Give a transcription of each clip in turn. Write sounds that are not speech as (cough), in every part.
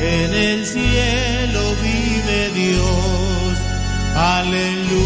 en el cielo vive Dios. Aleluya.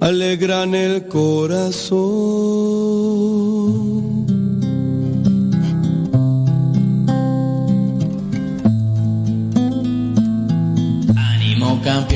alegran el corazón. Ánimo campeón.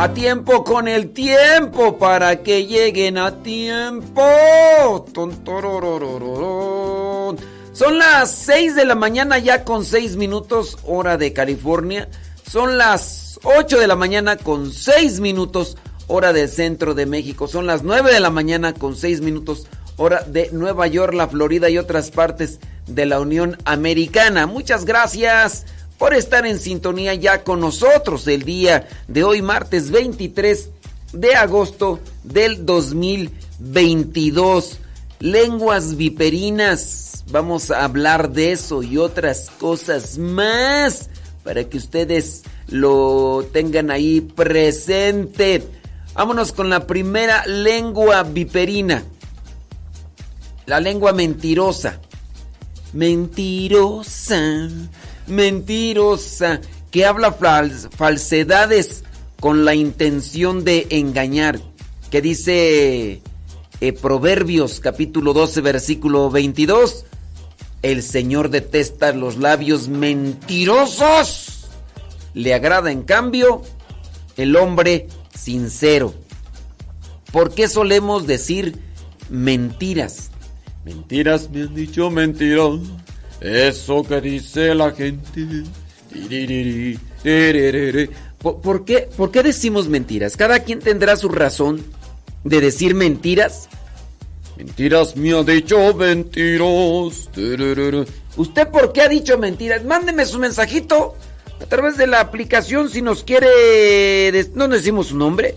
A tiempo con el tiempo para que lleguen a tiempo. Son las 6 de la mañana ya con 6 minutos hora de California. Son las 8 de la mañana con 6 minutos hora del centro de México. Son las 9 de la mañana con 6 minutos hora de Nueva York, la Florida y otras partes de la Unión Americana. Muchas gracias por estar en sintonía ya con nosotros el día de hoy, martes 23 de agosto del 2022. Lenguas viperinas, vamos a hablar de eso y otras cosas más para que ustedes lo tengan ahí presente. Vámonos con la primera lengua viperina. La lengua mentirosa. Mentirosa mentirosa, que habla falsedades con la intención de engañar, que dice eh, Proverbios capítulo 12 versículo 22, el Señor detesta los labios mentirosos, le agrada en cambio el hombre sincero. ¿Por qué solemos decir mentiras? Mentiras me han dicho mentiras eso que dice la gente. ¿Por, qué, ¿Por qué decimos mentiras? Cada quien tendrá su razón de decir mentiras. Mentiras me ha dicho mentiras. ¿Usted por qué ha dicho mentiras? Mándeme su mensajito a través de la aplicación si nos quiere... No decimos su nombre.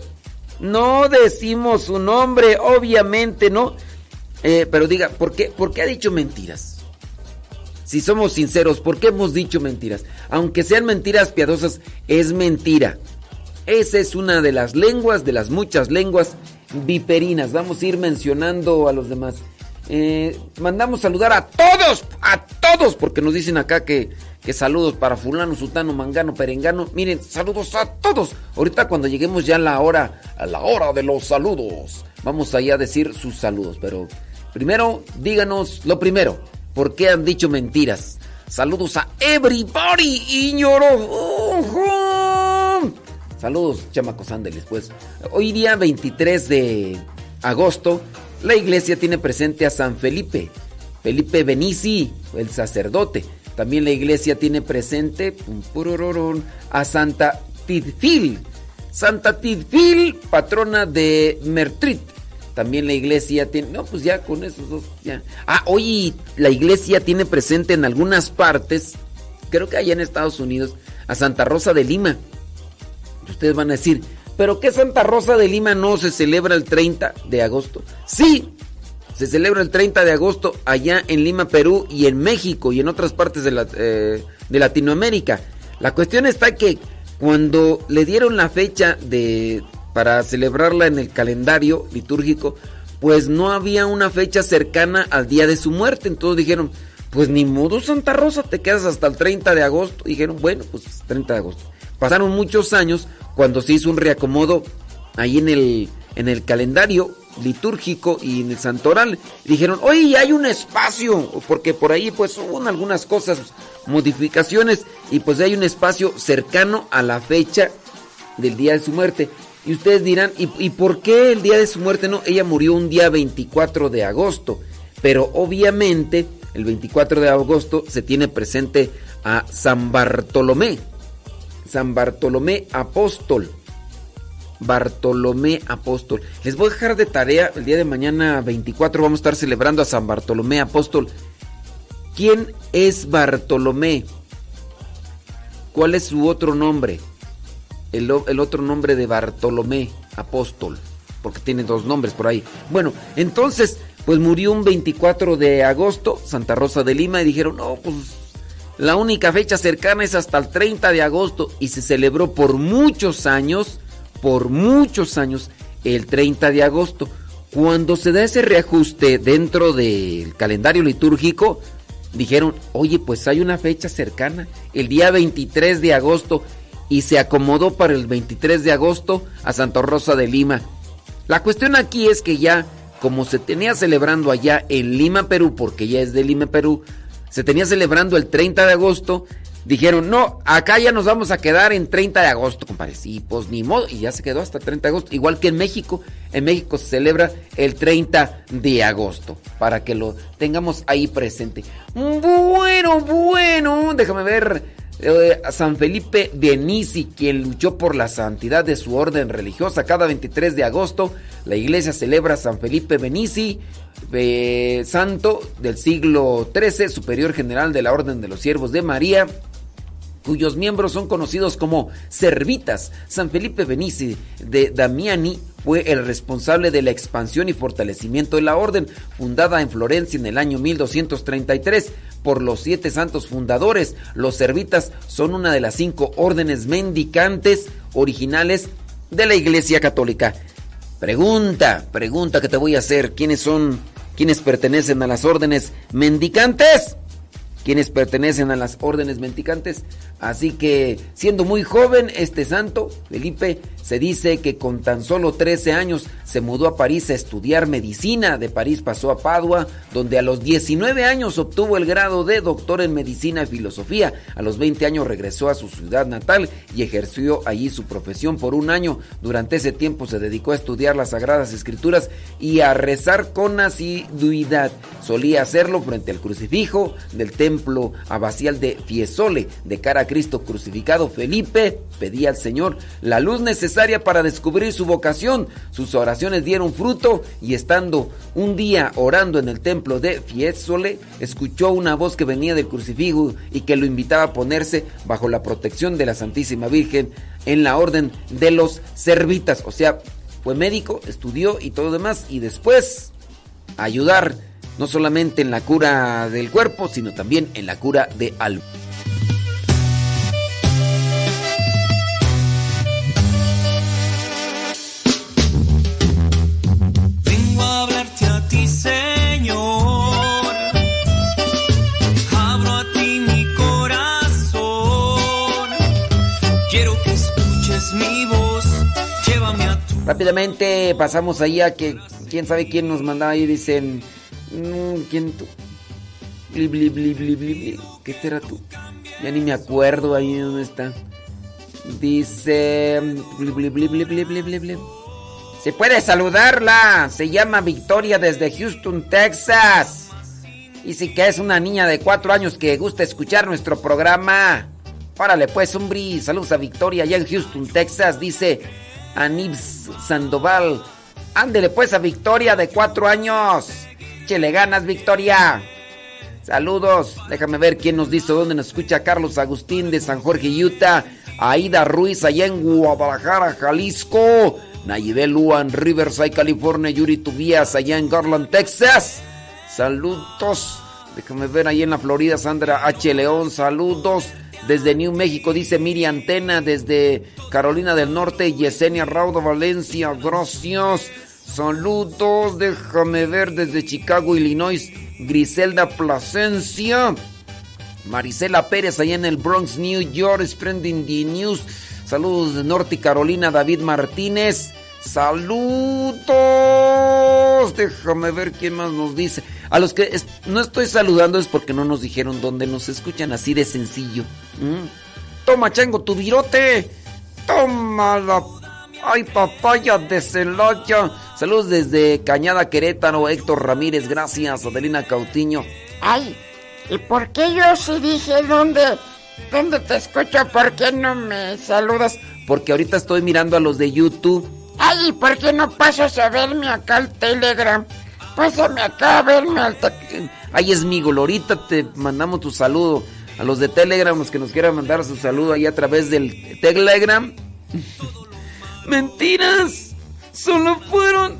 No decimos su nombre, obviamente, ¿no? Eh, pero diga, ¿por qué, ¿por qué ha dicho mentiras? Si somos sinceros, ¿por qué hemos dicho mentiras? Aunque sean mentiras piadosas, es mentira. Esa es una de las lenguas, de las muchas lenguas viperinas. Vamos a ir mencionando a los demás. Eh, mandamos saludar a todos, a todos, porque nos dicen acá que, que saludos para fulano, sutano, mangano, perengano. Miren, saludos a todos. Ahorita cuando lleguemos ya a la hora, a la hora de los saludos, vamos allá a decir sus saludos. Pero primero, díganos lo primero. ¿Por qué han dicho mentiras? Saludos a everybody, Iñoro. Saludos, chamacos, ándeles, pues. Hoy día 23 de agosto, la iglesia tiene presente a San Felipe, Felipe Benici, el sacerdote. También la iglesia tiene presente a Santa Tidfil, Santa Tidfil, patrona de Mertrit. También la iglesia tiene. No, pues ya con esos dos. Ya. Ah, hoy la iglesia tiene presente en algunas partes, creo que allá en Estados Unidos, a Santa Rosa de Lima. Ustedes van a decir, ¿pero qué Santa Rosa de Lima no se celebra el 30 de agosto? Sí, se celebra el 30 de agosto allá en Lima, Perú y en México y en otras partes de, eh, de Latinoamérica. La cuestión está que cuando le dieron la fecha de para celebrarla en el calendario litúrgico, pues no había una fecha cercana al día de su muerte. Entonces dijeron, pues ni modo Santa Rosa, te quedas hasta el 30 de agosto. dijeron, bueno, pues 30 de agosto. Pasaron muchos años cuando se hizo un reacomodo ahí en el, en el calendario litúrgico y en el santoral. Dijeron, oye, hay un espacio, porque por ahí pues hubo algunas cosas, modificaciones, y pues hay un espacio cercano a la fecha del día de su muerte. Y ustedes dirán, ¿y, por qué el día de su muerte no? Ella murió un día 24 de agosto. Pero obviamente el 24 de agosto se tiene presente a San Bartolomé. San Bartolomé Apóstol. Bartolomé Apóstol. Les voy a dejar de tarea, el día de mañana 24 vamos a estar celebrando a San Bartolomé Apóstol. ¿Quién es Bartolomé? ¿Cuál es su otro nombre? El, otro nombre de Bartolomé, apóstol, porque tiene dos nombres por ahí. Bueno, entonces, pues murió un 24 de agosto, Santa Rosa de Lima, y dijeron, no, pues la única fecha cercana es hasta el 30 de agosto, y se celebró por muchos años, por muchos años, el 30 de agosto. Cuando se da ese reajuste dentro del calendario litúrgico, dijeron, oye, pues hay una fecha cercana, el día 23 de agosto, y se acomodó para el 23 de agosto a Santa Rosa de Lima. La cuestión aquí es que ya, como se tenía celebrando allá en Lima, Perú, porque ya es de Lima, Perú, se tenía celebrando el 30 de agosto, dijeron, no, acá ya nos vamos a quedar en 30 de agosto, compadre. Sí, pues ni modo, y ya se quedó hasta 30 de agosto. Igual que en México, en México se celebra el 30 de agosto, para que lo tengamos ahí presente. Bueno, bueno, déjame ver. Eh, San Felipe Benici, quien luchó por la santidad de su orden religiosa. Cada 23 de agosto la iglesia celebra San Felipe Benici, eh, santo del siglo XIII, superior general de la Orden de los Siervos de María cuyos miembros son conocidos como servitas. San Felipe Benici de Damiani fue el responsable de la expansión y fortalecimiento de la orden, fundada en Florencia en el año 1233 por los siete santos fundadores. Los servitas son una de las cinco órdenes mendicantes originales de la Iglesia Católica. Pregunta, pregunta que te voy a hacer, ¿quiénes son, quiénes pertenecen a las órdenes mendicantes? Quienes pertenecen a las órdenes mendicantes. Así que, siendo muy joven, este santo, Felipe, se dice que con tan solo 13 años se mudó a París a estudiar medicina. De París pasó a Padua, donde a los 19 años obtuvo el grado de doctor en medicina y filosofía. A los 20 años regresó a su ciudad natal y ejerció allí su profesión por un año. Durante ese tiempo se dedicó a estudiar las Sagradas Escrituras y a rezar con asiduidad. Solía hacerlo frente al crucifijo del templo abacial de Fiesole, de cara a Cristo crucificado. Felipe pedía al Señor la luz necesaria para descubrir su vocación. Sus oraciones dieron fruto y estando un día orando en el templo de Fiesole, escuchó una voz que venía del crucifijo y que lo invitaba a ponerse bajo la protección de la Santísima Virgen en la orden de los servitas. O sea, fue médico, estudió y todo demás y después ayudar no solamente en la cura del cuerpo, sino también en la cura de alma. Vengo a hablarte a ti, Señor. Abro a ti mi corazón. Quiero que escuches mi voz. Llévame a tu Rápidamente pasamos ahí a que quién sabe quién nos mandaba ahí, dicen, ¿quién tú? Bli, bli, bli, bli, bli, ¿Qué será tú? Ya ni me acuerdo ahí dónde está. Dice. Bli, bli, bli, Se puede saludarla. Se llama Victoria desde Houston, Texas. Y sí que es una niña de cuatro años que gusta escuchar nuestro programa. Órale, pues, hombre. Saludos a Victoria allá en Houston, Texas. Dice Anibs Sandoval. Ándele, pues, a Victoria de cuatro años. Chele ganas, Victoria. Saludos. Déjame ver quién nos dice dónde nos escucha. Carlos Agustín de San Jorge, Utah. Aida Ruiz allá en Guadalajara, Jalisco. Nayibel Luan, Riverside, California. Yuri Tubías allá en Garland, Texas. Saludos. Déjame ver ahí en la Florida, Sandra H. León. Saludos. Desde New México dice Miri Antena. Desde Carolina del Norte, Yesenia Raudo, Valencia. Gracias. Saludos. Déjame ver desde Chicago, Illinois. Griselda Plasencia. Marisela Pérez allá en el Bronx, New York. Spreading the News. Saludos de Norte Carolina, David Martínez. Saludos. Déjame ver quién más nos dice. A los que no estoy saludando es porque no nos dijeron dónde nos escuchan, así de sencillo. ¿Mm? Toma, chango, tu virote. Toma la... Ay, papaya de Celaya. Saludos desde Cañada, Querétaro. Héctor Ramírez, gracias. Adelina Cautiño. Ay, ¿y por qué yo sí dije dónde, dónde te escucho? ¿Por qué no me saludas? Porque ahorita estoy mirando a los de YouTube. Ay, ¿y por qué no pasas a verme acá al Telegram? Pásame acá a verme al te- Ahí es mi ahorita te mandamos tu saludo. A los de Telegram, los que nos quieran mandar su saludo ahí a través del Telegram. ¡Mentiras! Solo fueron.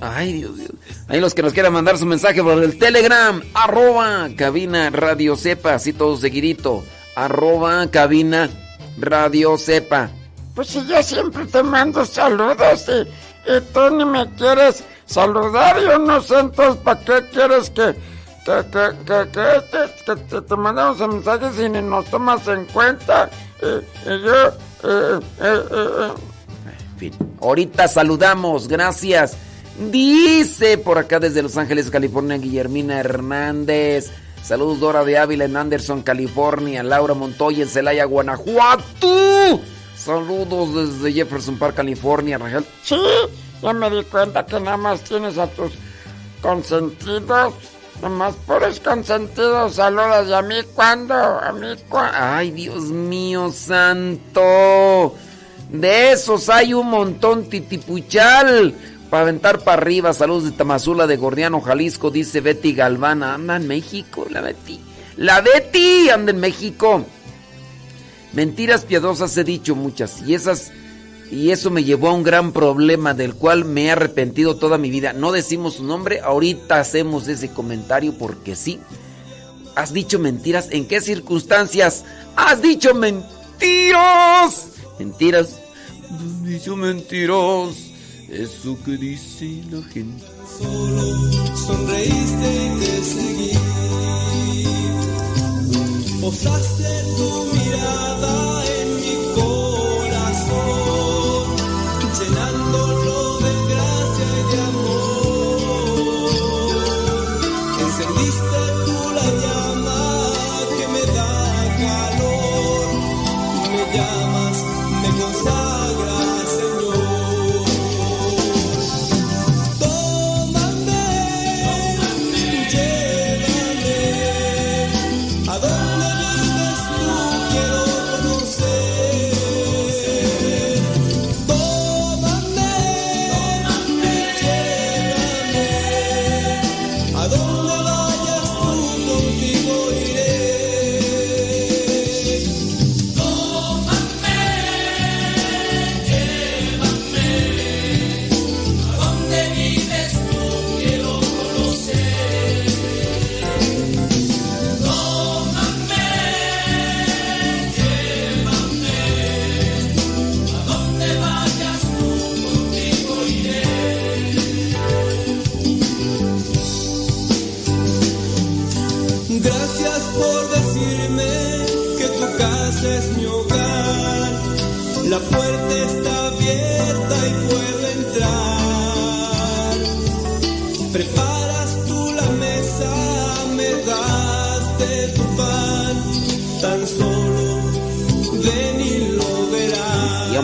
Ay, Dios, Dios. Ahí los que nos quieran mandar su mensaje por el Telegram. Arroba cabina radio sepa. Así todo seguidito. Arroba cabina radio sepa. Pues si yo siempre te mando saludos y, y tú ni me quieres saludar, yo no sé entonces para qué quieres que, que, que, que, que, te- que te, mandamos el mensaje si ni nos tomas en cuenta. Y, y yo... eh, eh, eh, fin, ahorita saludamos, gracias. Dice por acá desde Los Ángeles, California, Guillermina Hernández. Saludos Dora de Ávila en Anderson, California. Laura Montoya en Celaya, Guanajuato. Saludos desde Jefferson Park, California, Rangel. Sí, ya me di cuenta que nada más tienes a tus consentidos. Nada más puros consentidos. Saludos. ¿Y a mí cuándo? ¿A mí cuándo? Ay, Dios mío santo. De esos hay un montón, titipuchal. Para aventar para arriba. Saludos de Tamazula de Gordiano, Jalisco. Dice Betty Galvana. Anda en México, la Betty. La Betty anda en México. Mentiras piadosas he dicho muchas. Y esas. Y eso me llevó a un gran problema del cual me he arrepentido toda mi vida. No decimos su nombre, ahorita hacemos ese comentario porque sí. ¿Has dicho mentiras? ¿En qué circunstancias? ¿Has dicho mentiras? Mentiras. Dicho mentiras. Eso que dice la gente. Solo sonreíste y te seguí. Posaste tu mirada en mi corazón,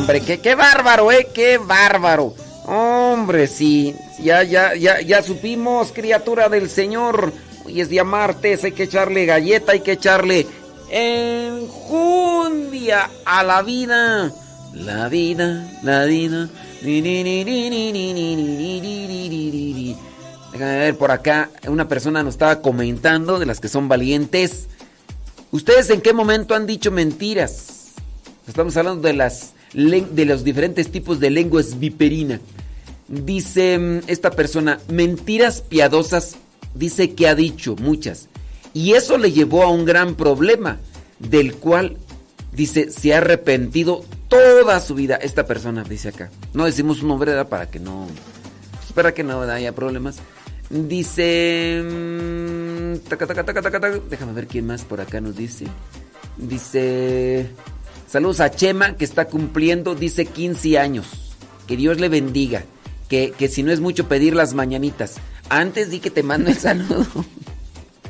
hombre, qué, qué bárbaro, eh, qué bárbaro. Hombre, sí, ya, ya, ya, ya supimos, criatura del Señor. Hoy es día martes, hay que echarle galleta, hay que echarle enjundia a la vida. La vida, la vida. Déjame ver por acá. Una persona nos estaba comentando de las que son valientes. ¿Ustedes en qué momento han dicho mentiras? Estamos hablando de las de los diferentes tipos de lenguas viperina. Dice mm, esta persona, mentiras piadosas, dice que ha dicho muchas. Y eso le llevó a un gran problema, del cual, dice, se ha arrepentido toda su vida. Esta persona, dice acá. No decimos su nombre, ¿verdad? Para que no... Espera que no haya problemas. Dice... mm. Déjame ver quién más por acá nos dice. Dice... Saludos a Chema que está cumpliendo, dice 15 años. Que Dios le bendiga. Que, que si no es mucho pedir las mañanitas. Antes di que te mando el saludo.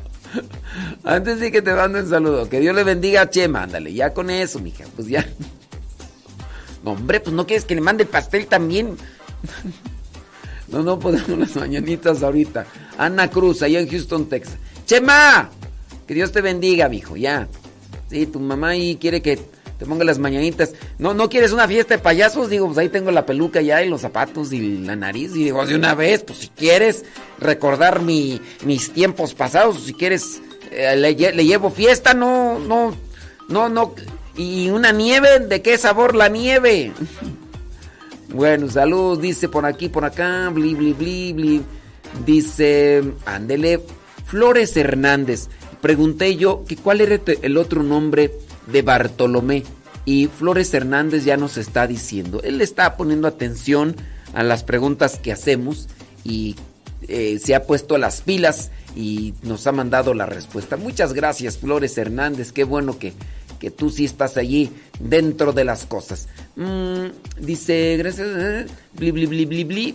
(laughs) Antes di que te mando el saludo. Que Dios le bendiga a Chema. Ándale, ya con eso, mija. Pues ya. (laughs) No, hombre, pues no quieres que le mande el pastel también. (laughs) No, no podemos las mañanitas ahorita. Ana Cruz, allá en Houston, Texas. Chema, que Dios te bendiga, mijo, ya. Sí, tu mamá ahí quiere que te ponga las mañanitas. No, no quieres una fiesta de payasos, digo, pues ahí tengo la peluca ya y los zapatos y la nariz. Y digo, de una vez, pues si quieres recordar mi, mis tiempos pasados, si quieres, eh, le, lle- le llevo fiesta, no, no, no, no. Y una nieve, ¿de qué sabor la nieve? (laughs) Bueno, saludos, dice por aquí, por acá, bli, bli, bli, bli. Dice, ándele, Flores Hernández. Pregunté yo que cuál era el otro nombre de Bartolomé. Y Flores Hernández ya nos está diciendo. Él está poniendo atención a las preguntas que hacemos y eh, se ha puesto las pilas y nos ha mandado la respuesta. Muchas gracias, Flores Hernández. Qué bueno que, que tú sí estás allí dentro de las cosas. Mm, dice, gracias, eh, bli bli bli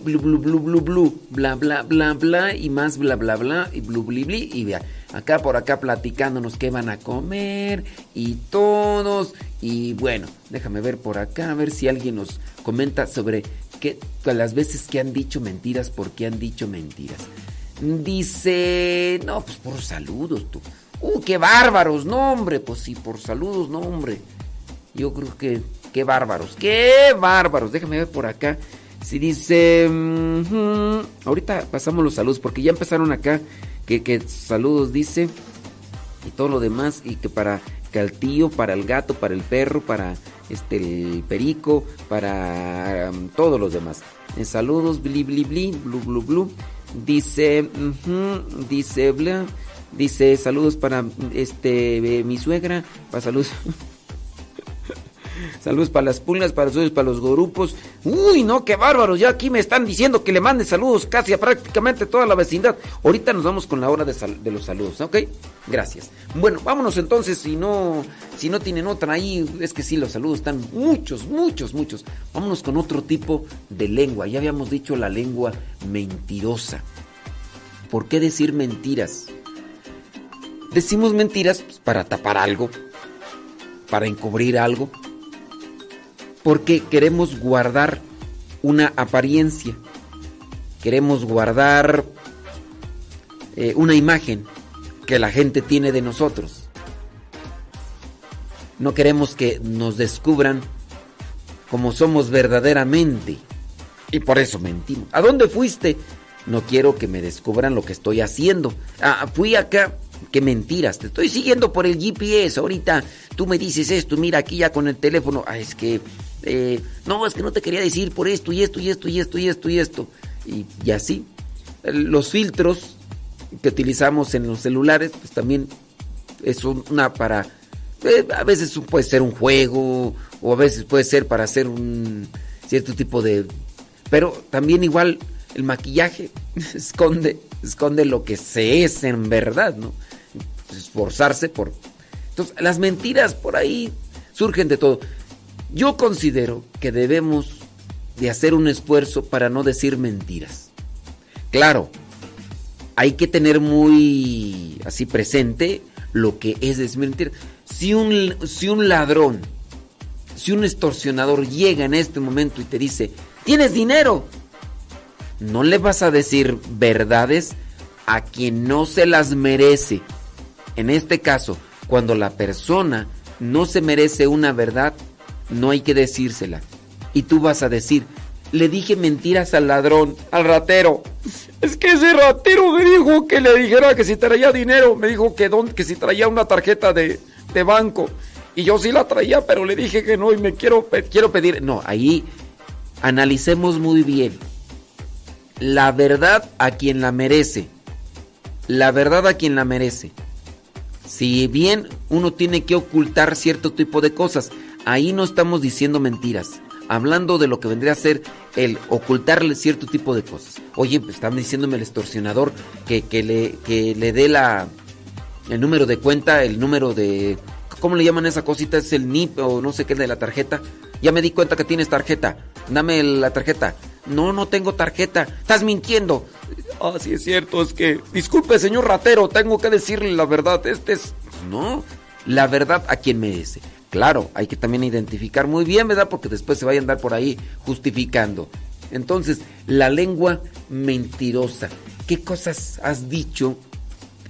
bla bla bla bla y más bla bla bla y blu y vea, acá por acá platicándonos qué van a comer y todos y bueno, déjame ver por acá a ver si alguien nos comenta sobre qué las veces que han dicho mentiras, por qué han dicho mentiras. Dice, no, pues por saludos tú. Uh, qué bárbaros, no hombre, pues sí, por saludos, no hombre. Yo creo que qué bárbaros, qué bárbaros. Déjame ver por acá. Si dice, ahorita pasamos los saludos porque ya empezaron acá que, que, saludos dice y todo lo demás y que para que al tío, para el gato, para el perro, para este el perico, para um, todos los demás. En saludos, bli bli bli, blu blu blu. Dice, dice bla. Dice, saludos para este mi suegra, para saludos. (laughs) saludos para las pulgas, para saludos para los grupos. Uy, no, qué bárbaros. Ya aquí me están diciendo que le mande saludos casi a prácticamente toda la vecindad. Ahorita nos vamos con la hora de, de los saludos, ¿ok? Gracias. Bueno, vámonos entonces. Si no, si no tienen otra ahí, es que sí, los saludos están muchos, muchos, muchos. Vámonos con otro tipo de lengua. Ya habíamos dicho la lengua mentirosa. ¿Por qué decir mentiras? Decimos mentiras pues, para tapar algo, para encubrir algo, porque queremos guardar una apariencia, queremos guardar eh, una imagen que la gente tiene de nosotros. No queremos que nos descubran como somos verdaderamente. Y por eso mentimos. ¿A dónde fuiste? No quiero que me descubran lo que estoy haciendo. Ah, fui acá Qué mentiras, te estoy siguiendo por el GPS. Ahorita tú me dices esto, mira aquí ya con el teléfono. Ah, es que, eh, no, es que no te quería decir por esto y esto y esto y esto y esto y esto. Y, así. Los filtros que utilizamos en los celulares, pues también es una para. Eh, a veces puede ser un juego, o a veces puede ser para hacer un cierto tipo de. Pero también igual el maquillaje (laughs) esconde, esconde lo que se es en verdad, ¿no? Esforzarse por... Entonces, las mentiras por ahí surgen de todo. Yo considero que debemos de hacer un esfuerzo para no decir mentiras. Claro, hay que tener muy así presente lo que es decir mentiras. Si un, si un ladrón, si un extorsionador llega en este momento y te dice, tienes dinero, no le vas a decir verdades a quien no se las merece. En este caso, cuando la persona no se merece una verdad, no hay que decírsela. Y tú vas a decir, le dije mentiras al ladrón, al ratero. Es que ese ratero me dijo que le dijera que si traía dinero, me dijo que, don, que si traía una tarjeta de, de, banco. Y yo sí la traía, pero le dije que no y me quiero, quiero pedir. No, ahí analicemos muy bien. La verdad a quien la merece. La verdad a quien la merece. Si bien uno tiene que ocultar cierto tipo de cosas, ahí no estamos diciendo mentiras. Hablando de lo que vendría a ser el ocultarle cierto tipo de cosas. Oye, pues, están diciéndome el extorsionador que, le, que le dé la, el número de cuenta, el número de... ¿Cómo le llaman esa cosita? Es el NIP o no sé qué de la tarjeta. Ya me di cuenta que tienes tarjeta. Dame la tarjeta. No, no tengo tarjeta. Estás mintiendo. Ah, sí es cierto, es que... Disculpe, señor ratero, tengo que decirle la verdad. Este es... No, la verdad a quien merece. Claro, hay que también identificar muy bien, ¿verdad? Porque después se vaya a andar por ahí justificando. Entonces, la lengua mentirosa. ¿Qué cosas has dicho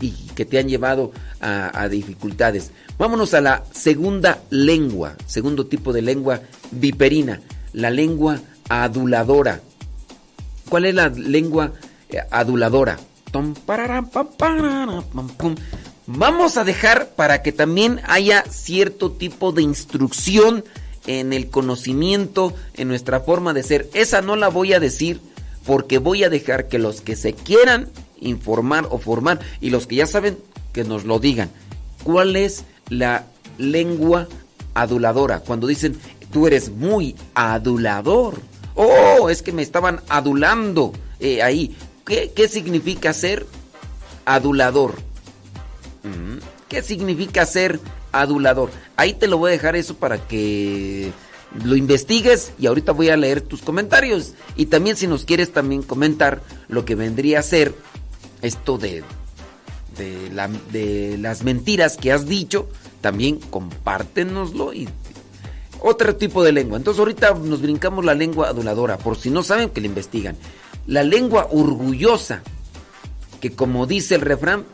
y que te han llevado a, a, dificultades? Vámonos a la segunda lengua, segundo tipo de lengua viperina, la lengua aduladora. ¿Cuál es la lengua aduladora. Vamos a dejar para que también haya cierto tipo de instrucción en el conocimiento, en nuestra forma de ser. Esa no la voy a decir porque voy a dejar que los que se quieran informar o formar y los que ya saben que nos lo digan. ¿Cuál es la lengua aduladora? Cuando dicen, tú eres muy adulador. Oh, es que me estaban adulando eh, ahí. ¿Qué, significa ser adulador? ¿Qué significa ser adulador. Ahí te lo voy a dejar eso para que lo investigues y ahorita voy a leer tus comentarios. Y también si nos quieres también comentar lo que vendría a ser esto de, de, de las mentiras que has dicho, también compártenoslo y otro tipo de lengua. Entonces ahorita nos brincamos la lengua aduladora, por si no saben que la investigan. La lengua orgullosa, que como dice el refrán,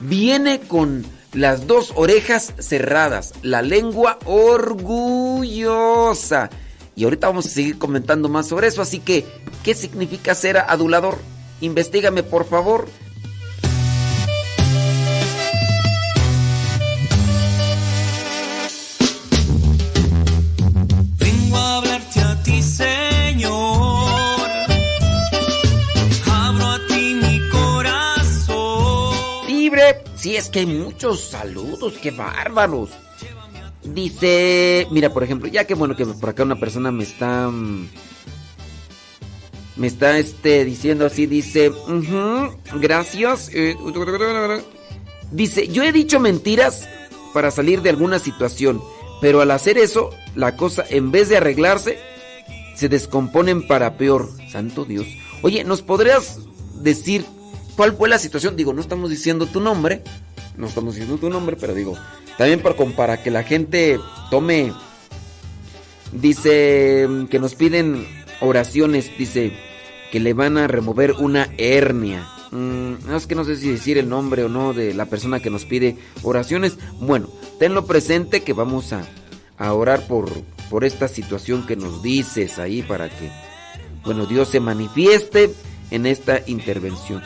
viene con las dos orejas cerradas. La lengua orgullosa. Y ahorita vamos a seguir comentando más sobre eso. Así que, ¿qué significa ser adulador? Investígame, por favor. Sí, es que hay muchos saludos, qué bárbaros. Dice, mira, por ejemplo, ya que bueno que por acá una persona me está mm, me está este diciendo así, dice, gracias. Eh, dice, yo he dicho mentiras para salir de alguna situación, pero al hacer eso, la cosa en vez de arreglarse, se descomponen para peor. Santo Dios. Oye, ¿nos podrías decir ¿Cuál fue la situación? Digo, no estamos diciendo tu nombre, no estamos diciendo tu nombre, pero digo, también para, para que la gente tome, dice que nos piden oraciones, dice que le van a remover una hernia. Mm, es que no sé si decir el nombre o no de la persona que nos pide oraciones. Bueno, tenlo presente que vamos a, a orar por, por esta situación que nos dices ahí para que, bueno, Dios se manifieste en esta intervención.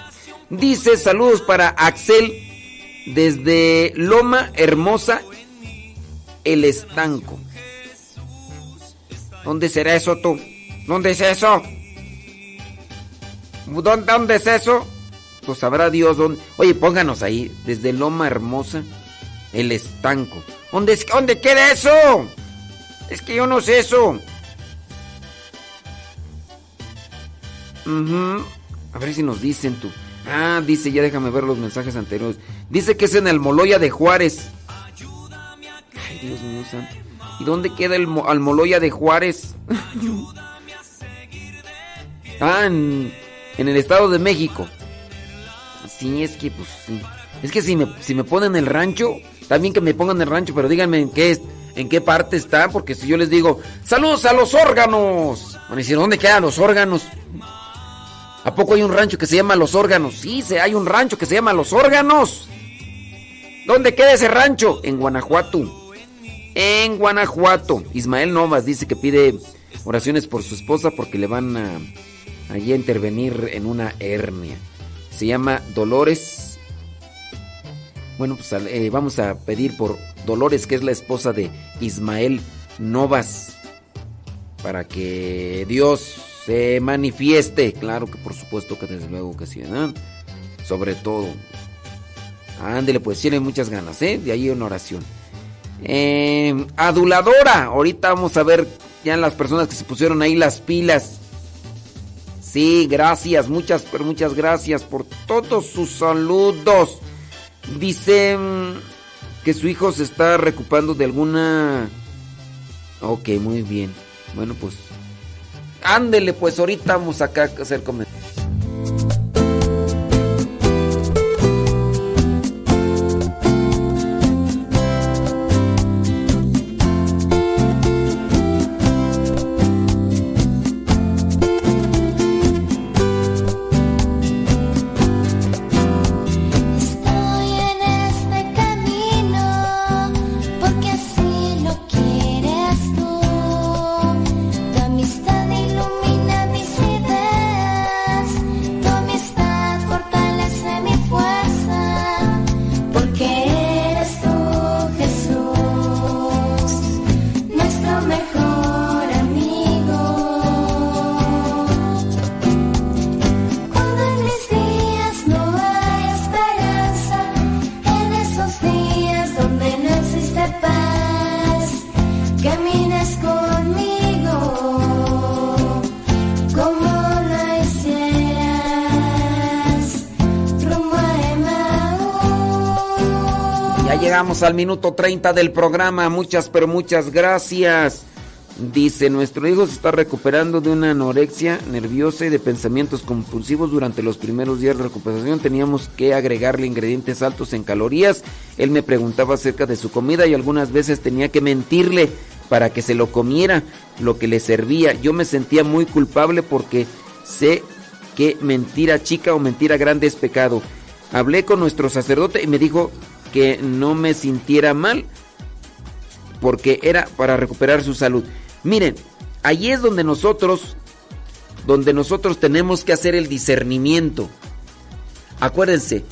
Dice saludos para Axel desde Loma Hermosa, el estanco. ¿Dónde será eso tú? ¿Dónde es eso? ¿Dónde, es eso? Pues sabrá Dios. Oye, pónganos ahí, desde Loma Hermosa, el estanco. ¿Dónde, dónde queda eso? Es que yo no sé eso. A ver si nos dicen tú. Ah, dice, ya déjame ver los mensajes anteriores. Dice que es en el Moloya de Juárez. Ay, Dios mío santo. ¿Y dónde queda el Almoloya de Juárez? (laughs) ah, en, el Estado de México. Sí, es que, pues, sí. Es que si me, si me ponen el rancho, también que me pongan el rancho, pero díganme en qué, en qué parte está, porque si yo les digo, saludos a los órganos. Van a decir, ¿dónde quedan los órganos? ¿A poco hay un rancho que se llama Los Órganos? Sí, hay un rancho que se llama Los Órganos. ¿Dónde queda ese rancho? En Guanajuato. En Guanajuato. Ismael Novas dice que pide oraciones por su esposa porque le van a, a intervenir en una hernia. Se llama Dolores. Bueno, pues eh, vamos a pedir por Dolores, que es la esposa de Ismael Novas, para que Dios se manifieste. Claro que por supuesto que desde luego que sí, ¿no? Sobre todo. Ándele, pues tiene muchas ganas, ¿eh? De ahí una oración. Eh, aduladora. Ahorita vamos a ver ya las personas que se pusieron ahí las pilas. Sí, gracias, muchas, pero muchas gracias por todos sus saludos. Dice mm, que su hijo se está recuperando de alguna... Ok, muy bien. Bueno, pues Ándele, pues ahorita vamos acá a hacer comentarios. Llegamos al minuto 30 del programa. Muchas, pero muchas gracias. Dice, nuestro hijo se está recuperando de una anorexia nerviosa y de pensamientos compulsivos durante los primeros días de recuperación. Teníamos que agregarle ingredientes altos en calorías. Él me preguntaba acerca de su comida y algunas veces tenía que mentirle para que se lo comiera lo que le servía. Yo me sentía muy culpable porque sé que mentira chica o mentira grande es pecado. Hablé con nuestro sacerdote y me dijo que no me sintiera mal porque era para recuperar su salud. Miren, ahí es donde nosotros, donde nosotros tenemos que hacer el discernimiento. Acuérdense,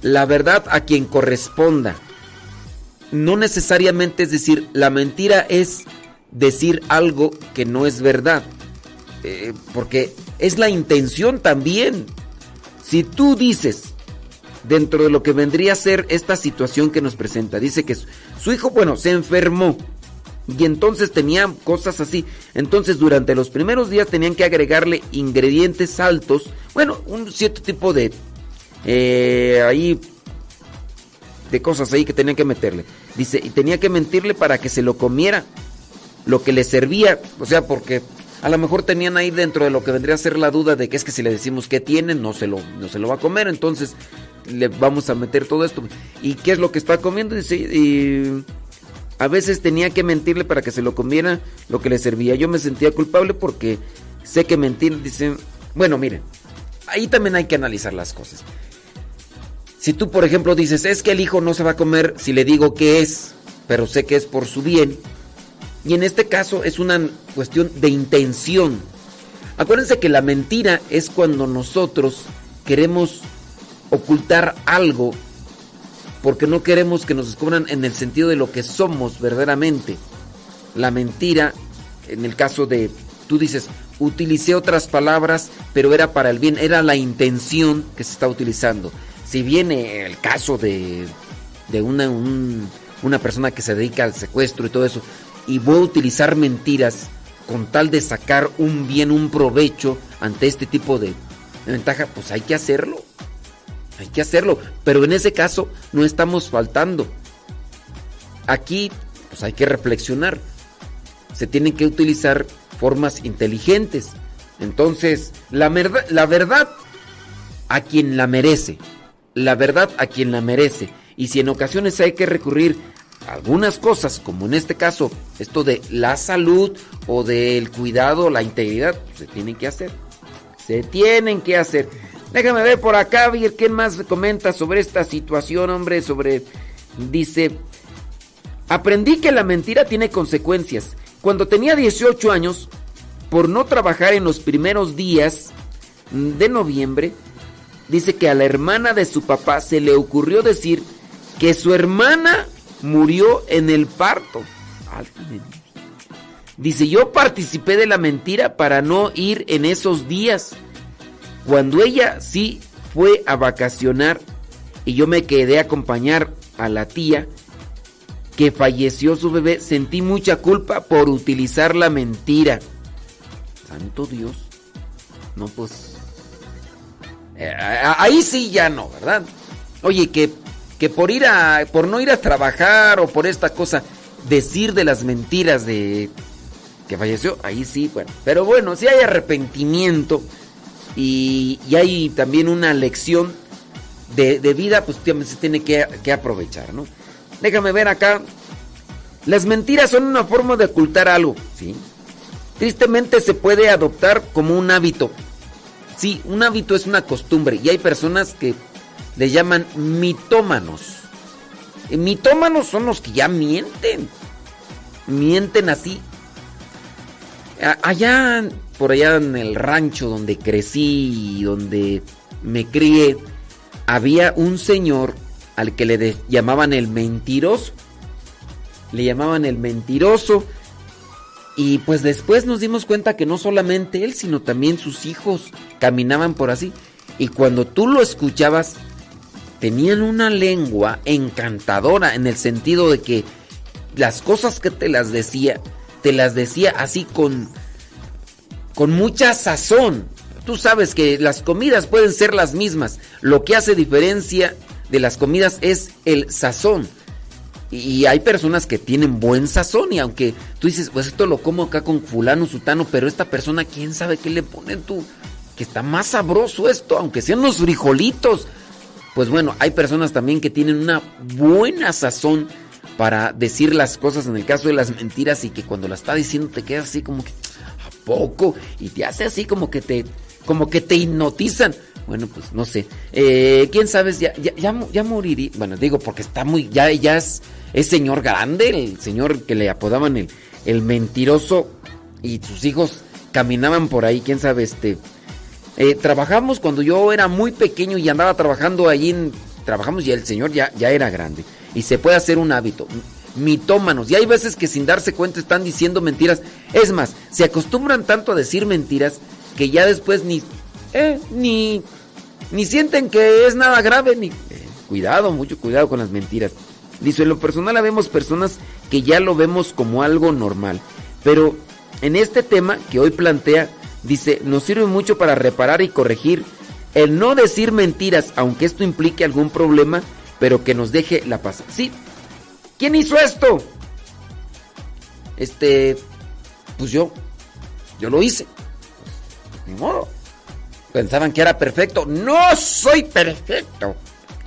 la verdad a quien corresponda. No necesariamente es decir, la mentira es decir algo que no es verdad. Eh, porque es la intención también. Si tú dices, dentro de lo que vendría a ser esta situación que nos presenta, dice que su hijo, bueno, se enfermó y entonces tenían cosas así. Entonces durante los primeros días tenían que agregarle ingredientes altos. Bueno, un cierto tipo de... Eh, ahí... De cosas ahí que tenían que meterle. Dice, y tenía que mentirle para que se lo comiera. Lo que le servía. O sea, porque a lo mejor tenían ahí dentro de lo que vendría a ser la duda de que es que si le decimos que tiene, no se lo, no se lo va a comer. Entonces le vamos a meter todo esto. ¿Y qué es lo que está comiendo? Dice, y a veces tenía que mentirle para que se lo comiera lo que le servía. Yo me sentía culpable porque sé que mentir, dicen, bueno, miren, ahí también hay que analizar las cosas. Si tú, por ejemplo, dices, es que el hijo no se va a comer si le digo que es, pero sé que es por su bien. Y en este caso es una cuestión de intención. Acuérdense que la mentira es cuando nosotros queremos ocultar algo porque no queremos que nos descubran en el sentido de lo que somos verdaderamente. La mentira, en el caso de, tú dices, utilicé otras palabras, pero era para el bien, era la intención que se está utilizando. Si viene el caso de, de una, una persona que se dedica al secuestro y todo eso, y voy a utilizar mentiras con tal de sacar un bien, un provecho ante este tipo de ventaja, pues hay que hacerlo. Hay que hacerlo, pero en ese caso no estamos faltando. Aquí pues hay que reflexionar. Se tienen que utilizar formas inteligentes. Entonces, la, verdad, la verdad a quien la merece. La verdad a quien la merece. Y si en ocasiones hay que recurrir a algunas cosas, como en este caso, esto de la salud o del cuidado, la integridad, pues, se tienen que hacer. Se tienen que hacer. Déjame ver por acá, ver quién más comenta sobre esta situación, hombre, sobre... Dice, aprendí que la mentira tiene consecuencias. Cuando tenía 18 años, por no trabajar en los primeros días de noviembre, dice que a la hermana de su papá se le ocurrió decir que su hermana murió en el parto. Dice, yo participé de la mentira para no ir en esos días. Cuando ella sí fue a vacacionar y yo me quedé a acompañar a la tía que falleció su bebé, sentí mucha culpa por utilizar la mentira. Santo Dios. No, pues... Eh, ahí sí ya no, ¿verdad? Oye, que, que por ir a... por no ir a trabajar o por esta cosa, decir de las mentiras de que falleció, ahí sí, bueno. Pero bueno, si hay arrepentimiento y, hay también una lección de, vida, pues se tiene que, que, aprovechar, ¿no? Déjame ver acá. Las mentiras son una forma de ocultar algo, ¿sí? Tristemente se puede adoptar como un hábito. Sí, un hábito es una costumbre y hay personas que le llaman mitómanos. Y mitómanos son los que ya mienten. Mienten así. Allá por allá en el rancho donde crecí y donde me crié, había un señor al que le llamaban el mentiroso. Le llamaban el mentiroso. Y pues después nos dimos cuenta que no solamente él, sino también sus hijos caminaban por así. Y cuando tú lo escuchabas, tenían una lengua encantadora en el sentido de que las cosas que te las decía, te las decía así con con mucha sazón. Tú sabes que las comidas pueden ser las mismas. Lo que hace diferencia de las comidas es el sazón. Y hay personas que tienen buen sazón y aunque tú dices, pues esto lo como acá con fulano, sutano, pero esta persona, ¿quién sabe qué le ponen tú? Que está más sabroso esto, aunque sean unos frijolitos. Pues bueno, hay personas también que tienen una buena sazón para decir las cosas en el caso de las mentiras y que cuando la está diciendo te quedas así como que, ¿a poco? Y te hace así como que te, como que te hipnotizan. Bueno, pues no sé. Eh, ¿Quién sabe? Ya, ya, ya, ya moriría. Bueno, digo, porque está muy, ya, ya es es señor grande, el señor que le apodaban el, el mentiroso y sus hijos caminaban por ahí, quién sabe, este... Eh, trabajamos cuando yo era muy pequeño y andaba trabajando allí en... Trabajamos y el señor ya, ya era grande. Y se puede hacer un hábito. Mitómanos. Y hay veces que sin darse cuenta están diciendo mentiras. Es más, se acostumbran tanto a decir mentiras que ya después ni... Eh, ni... Ni sienten que es nada grave, ni... Eh, cuidado, mucho cuidado con las mentiras. Dice, en lo personal vemos personas que ya lo vemos como algo normal. Pero en este tema que hoy plantea, dice, nos sirve mucho para reparar y corregir el no decir mentiras, aunque esto implique algún problema, pero que nos deje la paz. Sí. ¿Quién hizo esto? Este, pues yo. Yo lo hice. Ni modo. Pensaban que era perfecto. No soy perfecto.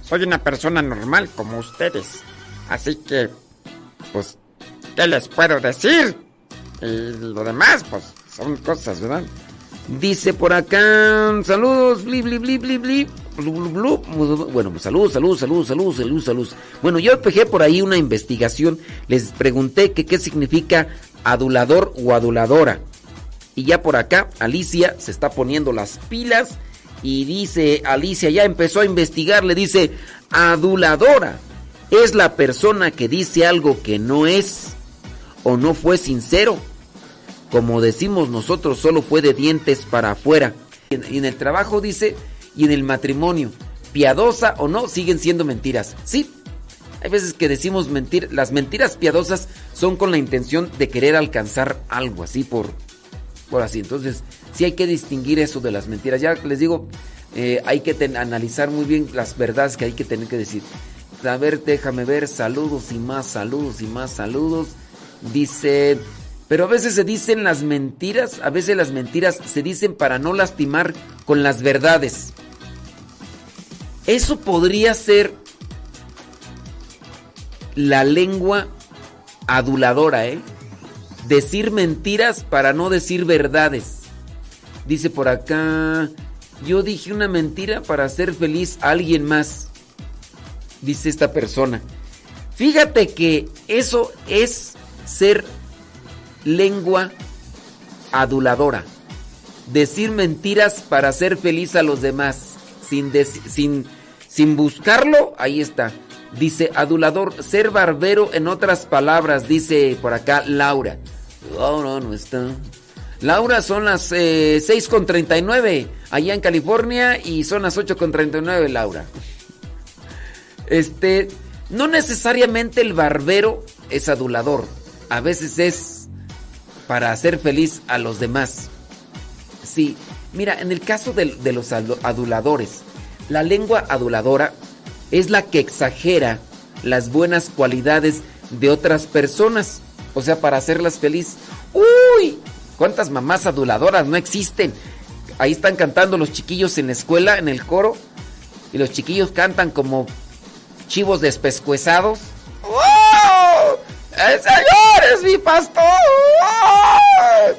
Soy una persona normal como ustedes. Así que, pues, ¿qué les puedo decir? Y lo demás, pues, son cosas, ¿verdad? Dice por acá, saludos, bli, bli, bli, bli, bli. Bueno, pues saludos, saludos, saludos, saludos, saludos, saludos. Bueno, yo dejé por ahí una investigación. Les pregunté que qué significa adulador o aduladora. Y ya por acá, Alicia se está poniendo las pilas. Y dice, Alicia ya empezó a investigar, le dice, aduladora es la persona que dice algo que no es o no fue sincero. Como decimos nosotros, solo fue de dientes para afuera. Y en el trabajo dice, y en el matrimonio, piadosa o no, siguen siendo mentiras. Sí, hay veces que decimos mentir, las mentiras piadosas son con la intención de querer alcanzar algo así por, por así. Entonces, sí hay que distinguir eso de las mentiras. Ya les digo, eh, hay que analizar muy bien las verdades que hay que tener que decir. A ver, déjame ver, saludos y más saludos y más saludos. Dice, pero a veces se dicen las mentiras, a veces las mentiras se dicen para no lastimar con las verdades. Eso podría ser la lengua aduladora, ¿eh? Decir mentiras para no decir verdades. Dice por acá, yo dije una mentira para hacer feliz a alguien más dice esta persona. Fíjate que eso es ser lengua aduladora. Decir mentiras para hacer feliz a los demás. Sin, sin, sin buscarlo, ahí está. Dice adulador, ser barbero en otras palabras, dice por acá Laura. Laura no está. Laura, son las eh, 6.39 allá en California y son las 8.39 Laura. Este, no necesariamente el barbero es adulador. A veces es para hacer feliz a los demás. Sí, mira, en el caso de, de los aduladores, la lengua aduladora es la que exagera las buenas cualidades de otras personas. O sea, para hacerlas feliz. ¡Uy! ¿Cuántas mamás aduladoras no existen? Ahí están cantando los chiquillos en la escuela, en el coro. Y los chiquillos cantan como chivos despescuezados. ¡Oh! ¡El Señor es mi pastor!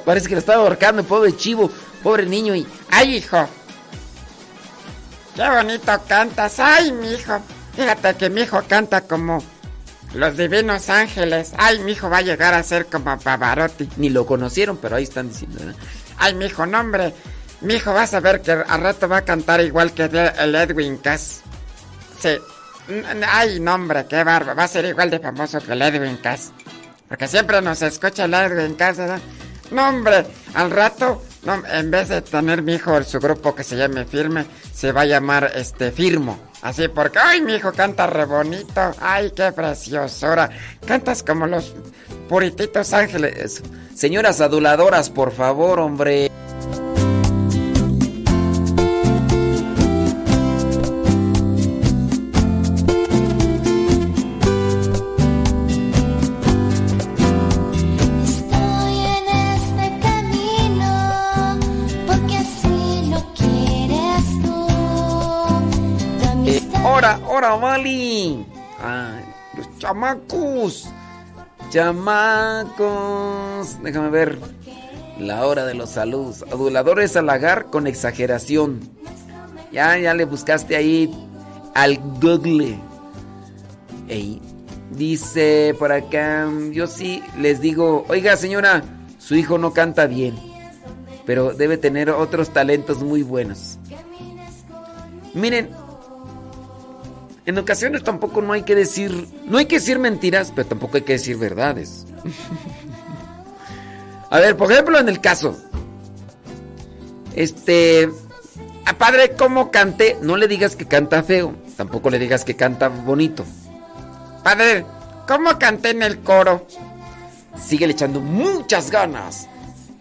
Parece que lo estaba ahorcando pobre chivo, pobre niño y... ¡Ay, hijo! ¡Qué bonito cantas! ¡Ay, mi hijo! Fíjate que mi hijo canta como los divinos ángeles. ¡Ay, mi hijo va a llegar a ser como Pavarotti! Ni lo conocieron, pero ahí están diciendo, ¡Ay, mi hijo, no, hombre! Mi hijo va a saber que al rato va a cantar igual que el Edwin Cass. Sí, Ay, no, hombre, qué barba. Va a ser igual de famoso que el Edwin Cass. Porque siempre nos escucha el Edwin Cass, ¿verdad? No, hombre, al rato, no, en vez de tener mi hijo su grupo que se llame Firme, se va a llamar este Firmo. Así porque, ay, mi hijo canta re bonito. Ay, qué preciosura. Cantas como los purititos ángeles. Señoras aduladoras, por favor, hombre. Ahora, ahora, Vali. Ay, los chamacos. Chamacos. Déjame ver. La hora de los saludos. Adulador es halagar con exageración. Ya, ya le buscaste ahí al Google. Ey, dice por acá, yo sí les digo, oiga señora, su hijo no canta bien, pero debe tener otros talentos muy buenos. Miren, en ocasiones tampoco no hay que decir, no hay que decir mentiras, pero tampoco hay que decir verdades. (laughs) A ver, por ejemplo, en el caso, este, a padre, ¿cómo canté? No le digas que canta feo, tampoco le digas que canta bonito. Padre, ¿cómo canté en el coro? Sigue echando muchas ganas.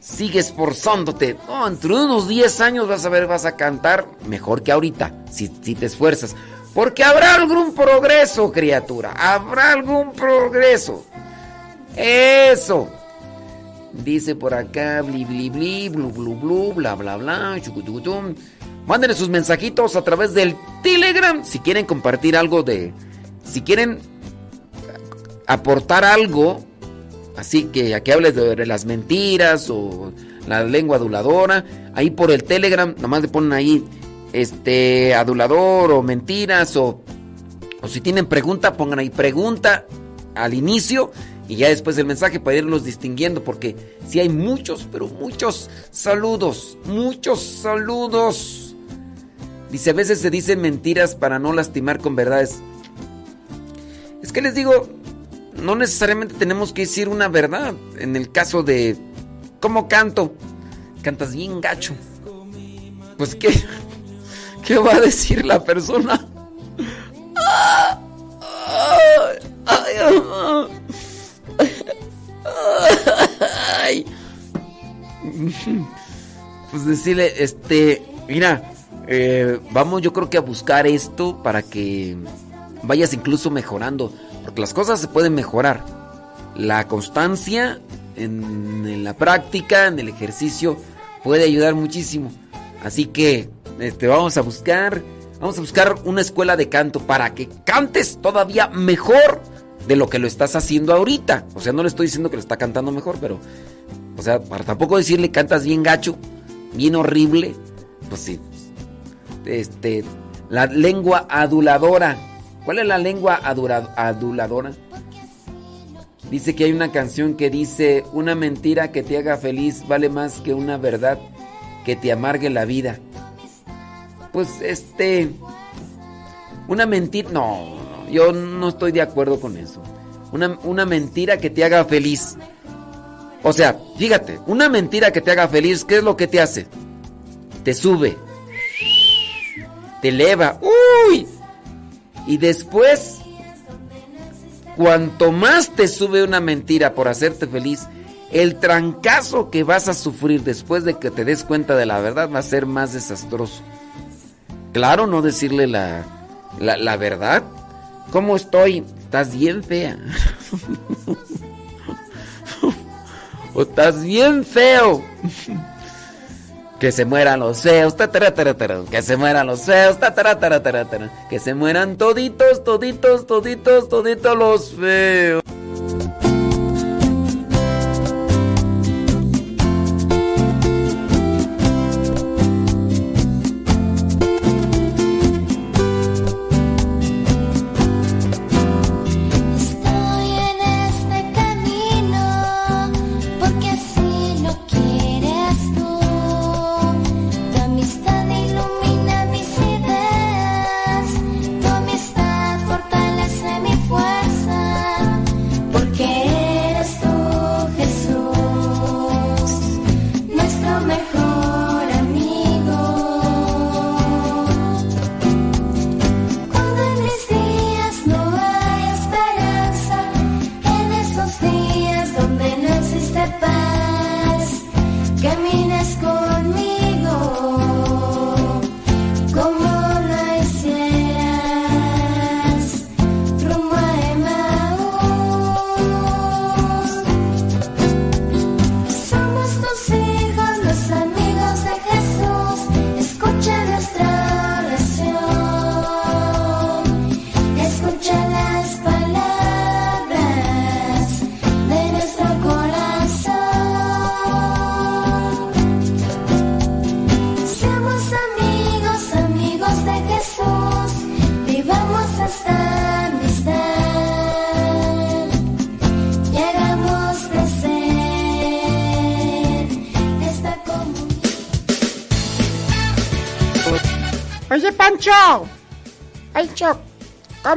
Sigue esforzándote. No, entre unos 10 años vas a ver, vas a cantar mejor que ahorita, si, si te esfuerzas. Porque habrá algún progreso, criatura. Habrá algún progreso. Eso. Dice por acá, bli bli bli, blu blu blu, bla bla bla, chucutucutum. Mándenle sus mensajitos a través del Telegram si quieren compartir algo de. Si quieren aportar algo, así que aquí hables de las mentiras o la lengua aduladora, ahí por el Telegram, nomás le ponen ahí este adulador o mentiras o, o si tienen pregunta, pongan ahí pregunta al inicio y ya después del mensaje para irlos distinguiendo porque si hay muchos, pero muchos saludos, muchos saludos. Dice, a veces se dicen mentiras para no lastimar con verdades. Es que les digo, no necesariamente tenemos que decir una verdad. En el caso de, ¿cómo canto? Cantas bien gacho. Pues, ¿qué? ¿Qué va a decir la persona? Pues decirle, este, mira, eh, vamos yo creo que a buscar esto para que vayas incluso mejorando, porque las cosas se pueden mejorar. La constancia en la práctica, en el ejercicio, puede ayudar muchísimo. Así que este, vamos a buscar, vamos a buscar una escuela de canto para que cantes todavía mejor de lo que lo estás haciendo ahorita. O sea, no le estoy diciendo que lo está cantando mejor, pero, o sea, para tampoco decirle cantas bien gacho, bien horrible, pues sí. Este, la lengua aduladora. ¿Cuál es la lengua aduladora? Dice que hay una canción que dice, una mentira que te haga feliz vale más que una verdad que te amargue la vida. Pues este, una mentira, no, yo no estoy de acuerdo con eso. Una, una mentira que te haga feliz. O sea, fíjate, una mentira que te haga feliz, ¿qué es lo que te hace? Te sube, te eleva, uy. Y después, cuanto más te sube una mentira por hacerte feliz, el trancazo que vas a sufrir después de que te des cuenta de la verdad va a ser más desastroso. Claro, no decirle la, la, verdad. ¿Cómo estoy? Estás bien fea. (laughs) o estás bien feo. (laughs) Que se mueran los feos, que se mueran los feos, que se mueran toditos, toditos, toditos, toditos los feos.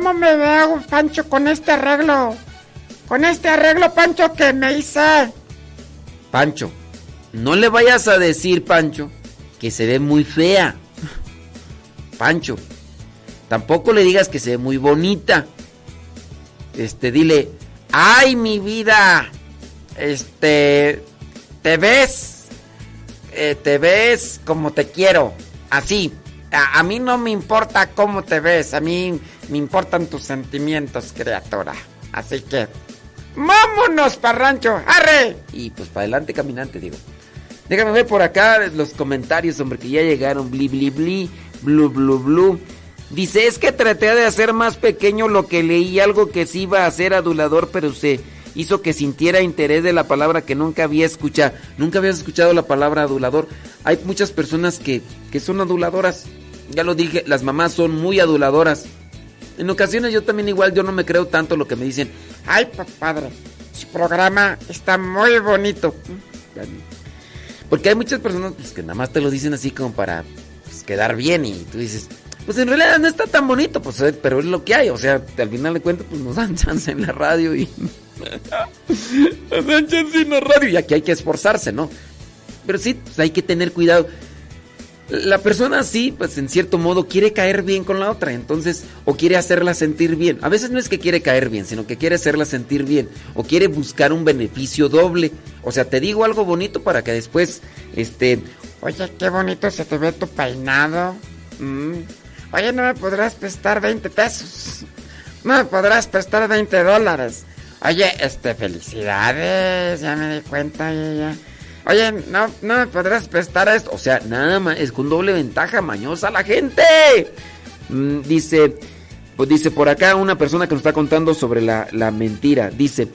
¿Cómo me veo, Pancho, con este arreglo? Con este arreglo, Pancho, que me hice. Pancho, no le vayas a decir, Pancho, que se ve muy fea. Pancho, tampoco le digas que se ve muy bonita. Este, dile, ay, mi vida, este, te ves, eh, te ves como te quiero, así. A, mí no me importa cómo te ves, a mí me importan tus sentimientos, criatura. Así que, vámonos para rancho, arre. Y pues para adelante caminante, digo. Déjame ver por acá los comentarios, hombre, que ya llegaron. Bli, bli, bli, blu, blu, blu. Dice, es que traté de hacer más pequeño lo que leí, algo que sí iba a ser adulador, pero se hizo que sintiera interés de la palabra que nunca había escuchado. Nunca habías escuchado la palabra adulador. Hay muchas personas que, que son aduladoras. Ya lo dije, las mamás son muy aduladoras. En ocasiones yo también igual, yo no me creo tanto lo que me dicen. Ay, padre, su programa está muy bonito. Porque hay muchas personas pues, que nada más te lo dicen así como para pues, quedar bien y tú dices, pues en realidad no está tan bonito, pues pero es lo que hay. O sea, al final de cuentas, pues nos dan (laughs) chance en la radio y... (laughs) la radio y aquí hay que esforzarse, ¿no? Pero sí, pues hay que tener cuidado. La persona sí, pues en cierto modo quiere caer bien con la otra, entonces, o quiere hacerla sentir bien. A veces no es que quiere caer bien, sino que quiere hacerla sentir bien, o quiere buscar un beneficio doble. O sea, te digo algo bonito para que después, este... Oye, qué bonito se te ve tu peinado. Mm. Oye, ¿no me podrás prestar 20 pesos? ¿No me podrás prestar 20 dólares? Oye, este, felicidades, ya me di cuenta, ya, ya. Oye, no, no me podrás prestar esto. O sea, nada más, es con doble ventaja, mañosa la gente. Mm, dice, pues dice por acá una persona que nos está contando sobre la, la mentira. Dice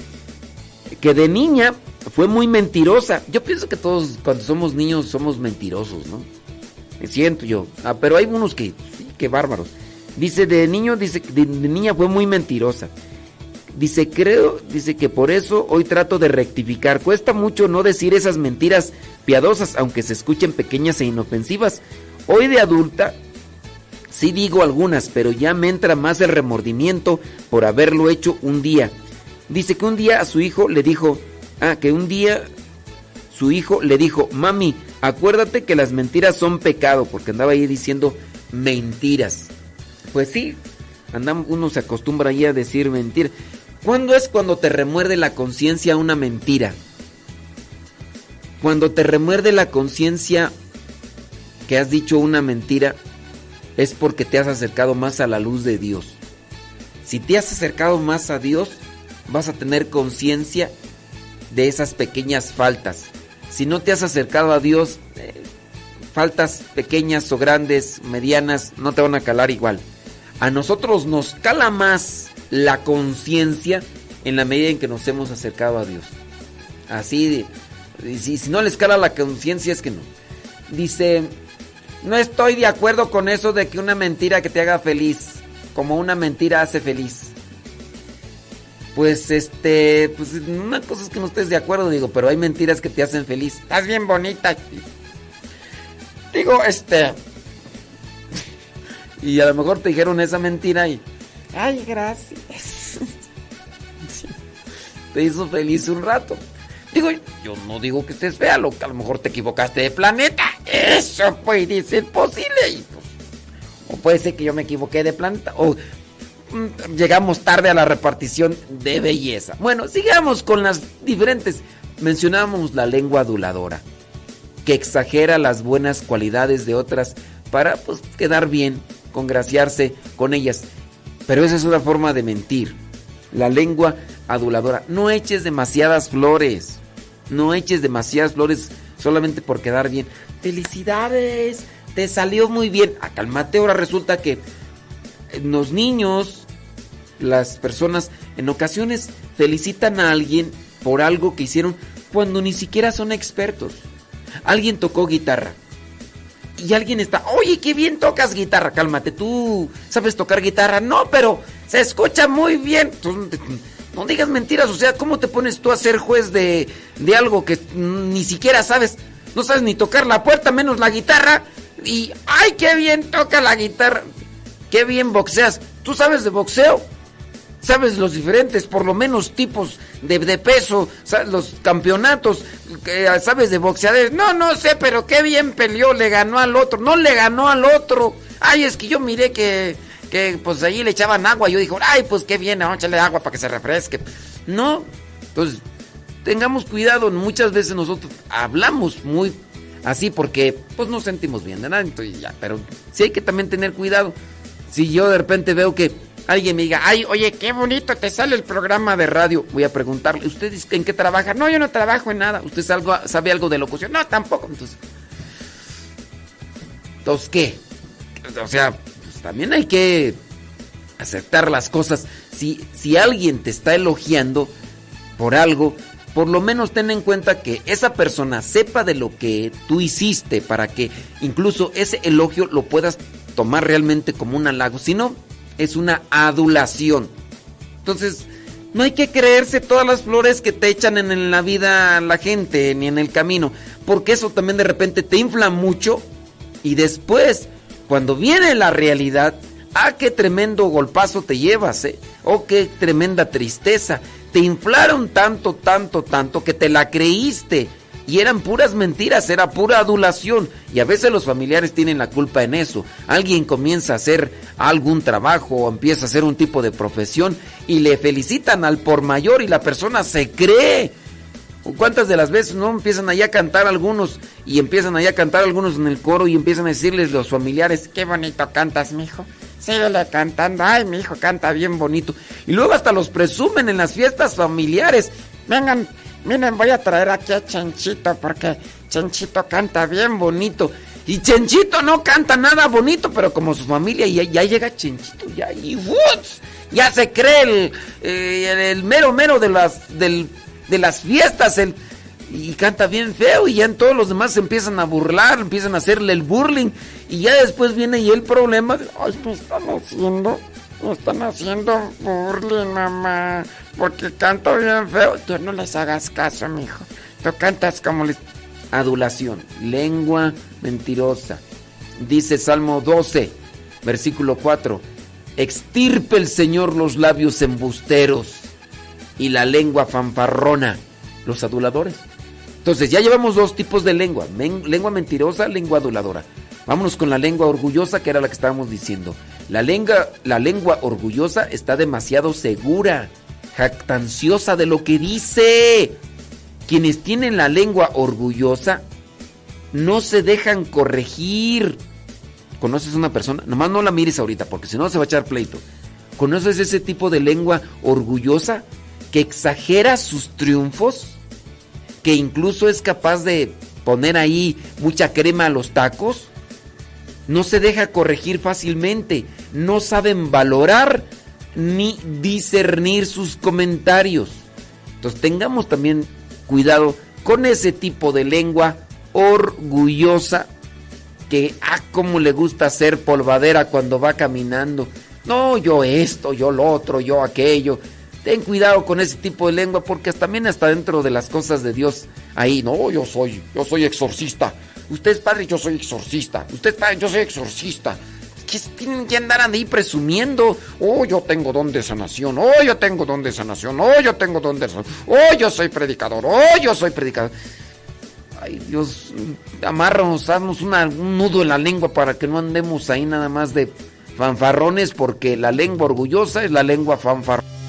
que de niña fue muy mentirosa. Yo pienso que todos cuando somos niños somos mentirosos, ¿no? Me siento yo. Ah, pero hay unos que, que bárbaros. Dice, de niño, dice, de, de niña fue muy mentirosa. Dice, creo, dice que por eso hoy trato de rectificar. Cuesta mucho no decir esas mentiras piadosas, aunque se escuchen pequeñas e inofensivas. Hoy de adulta, sí digo algunas, pero ya me entra más el remordimiento por haberlo hecho un día. Dice que un día a su hijo le dijo, ah, que un día su hijo le dijo, mami, acuérdate que las mentiras son pecado, porque andaba ahí diciendo mentiras. Pues sí, andamos, uno se acostumbra ahí a decir mentiras. ¿Cuándo es cuando te remuerde la conciencia una mentira? Cuando te remuerde la conciencia que has dicho una mentira, es porque te has acercado más a la luz de Dios. Si te has acercado más a Dios, vas a tener conciencia de esas pequeñas faltas. Si no te has acercado a Dios, eh, faltas pequeñas o grandes, medianas, no te van a calar igual. A nosotros nos cala más la conciencia en la medida en que nos hemos acercado a Dios. Así, si, si no les cala la conciencia es que no. Dice, no estoy de acuerdo con eso de que una mentira que te haga feliz, como una mentira hace feliz. Pues este, pues una cosa es que no estés de acuerdo, digo, pero hay mentiras que te hacen feliz. Estás bien bonita. Digo, este. (laughs) Y a lo mejor te dijeron esa mentira y. Ay, gracias. (laughs) Te hizo feliz un rato. Digo, yo no digo que estés fea, lo que a lo mejor te equivocaste de planeta. Eso puede ser posible. O puede ser que yo me equivoqué de planeta. O mm, llegamos tarde a la repartición de belleza. Bueno, sigamos con las diferentes. Mencionamos la lengua aduladora, que exagera las buenas cualidades de otras para pues, quedar bien, congraciarse con ellas. Pero esa es una forma de mentir. La lengua aduladora. No eches demasiadas flores. No eches demasiadas flores solamente por quedar bien. Felicidades, te salió muy bien. A calmate, ahora resulta que los niños, las personas, en ocasiones felicitan a alguien por algo que hicieron cuando ni siquiera son expertos. Alguien tocó guitarra. Y alguien está, oye, qué bien tocas guitarra, cálmate, tú sabes tocar guitarra. No, pero se escucha muy bien. No digas mentiras, o sea, ¿cómo te pones tú a ser juez de, de algo que ni siquiera sabes? No sabes ni tocar la puerta, menos la guitarra. Y, ¡ay, qué bien toca la guitarra! ¡Qué bien boxeas! ¿Tú sabes de boxeo? ¿Sabes los diferentes, por lo menos, tipos de, de peso? Los campeonatos, ¿sabes de boxeadores? No, no sé, pero qué bien peleó, le ganó al otro. No le ganó al otro. Ay, es que yo miré que, que pues allí le echaban agua. Yo dije, ay, pues qué bien, a echarle agua para que se refresque. No, entonces, tengamos cuidado. Muchas veces nosotros hablamos muy así porque pues no sentimos bien de nada. Entonces, ya, pero sí hay que también tener cuidado. Si yo de repente veo que alguien me diga, ay, oye, qué bonito te sale el programa de radio, voy a preguntarle, ¿usted en qué trabaja? No, yo no trabajo en nada. ¿Usted sabe algo de locución? No, tampoco. Entonces, entonces ¿qué? O sea, pues, también hay que aceptar las cosas. Si, si alguien te está elogiando por algo, por lo menos ten en cuenta que esa persona sepa de lo que tú hiciste para que incluso ese elogio lo puedas tomar realmente como un halago, sino es una adulación. Entonces, no hay que creerse todas las flores que te echan en la vida la gente ni en el camino, porque eso también de repente te infla mucho y después, cuando viene la realidad, ah, qué tremendo golpazo te llevas, ¿eh? Oh, qué tremenda tristeza. Te inflaron tanto, tanto, tanto que te la creíste y eran puras mentiras, era pura adulación. Y a veces los familiares tienen la culpa en eso. Alguien comienza a hacer algún trabajo o empieza a hacer un tipo de profesión y le felicitan al por mayor y la persona se cree. ¿Cuántas de las veces no empiezan allá a cantar algunos y empiezan allá a cantar algunos en el coro y empiezan a decirles los familiares, qué bonito cantas, mijo? Síguele cantando, ay, mi hijo canta bien bonito. Y luego hasta los presumen en las fiestas familiares. Vengan, Miren, voy a traer aquí a Chenchito porque Chenchito canta bien bonito. Y Chenchito no canta nada bonito, pero como su familia ya, ya llega Chenchito, ya, y ya se cree el, eh, el, mero mero de las, del, de las fiestas, el, y canta bien feo, y ya en todos los demás se empiezan a burlar, empiezan a hacerle el burling, y ya después viene y el problema de, ay, me están haciendo, están haciendo burling, mamá porque canto bien feo. Tú no les hagas caso, mijo. Tú cantas como adulación, lengua mentirosa. Dice Salmo 12, versículo 4. Extirpe el Señor los labios embusteros y la lengua fanfarrona, los aduladores. Entonces ya llevamos dos tipos de lengua, lengua mentirosa, lengua aduladora. Vámonos con la lengua orgullosa, que era la que estábamos diciendo. La la lengua orgullosa está demasiado segura jactanciosa de lo que dice. Quienes tienen la lengua orgullosa no se dejan corregir. ¿Conoces una persona? Nomás no la mires ahorita porque si no se va a echar pleito. ¿Conoces ese tipo de lengua orgullosa que exagera sus triunfos? Que incluso es capaz de poner ahí mucha crema a los tacos. No se deja corregir fácilmente. No saben valorar ni discernir sus comentarios. Entonces tengamos también cuidado con ese tipo de lengua orgullosa que ah, como le gusta hacer polvadera cuando va caminando. No, yo esto, yo lo otro, yo aquello. Ten cuidado con ese tipo de lengua porque también está dentro de las cosas de Dios ahí. No, yo soy, yo soy exorcista. Usted es padre, yo soy exorcista. Usted es padre, yo soy exorcista que tienen que andar ahí presumiendo. Oh, yo tengo don de sanación. Oh, yo tengo don de sanación. Oh, yo tengo don de sanación. Oh, yo soy predicador. Oh, yo soy predicador. Ay, Dios, amarramos, haznos un nudo en la lengua para que no andemos ahí nada más de fanfarrones, porque la lengua orgullosa es la lengua fanfarrona.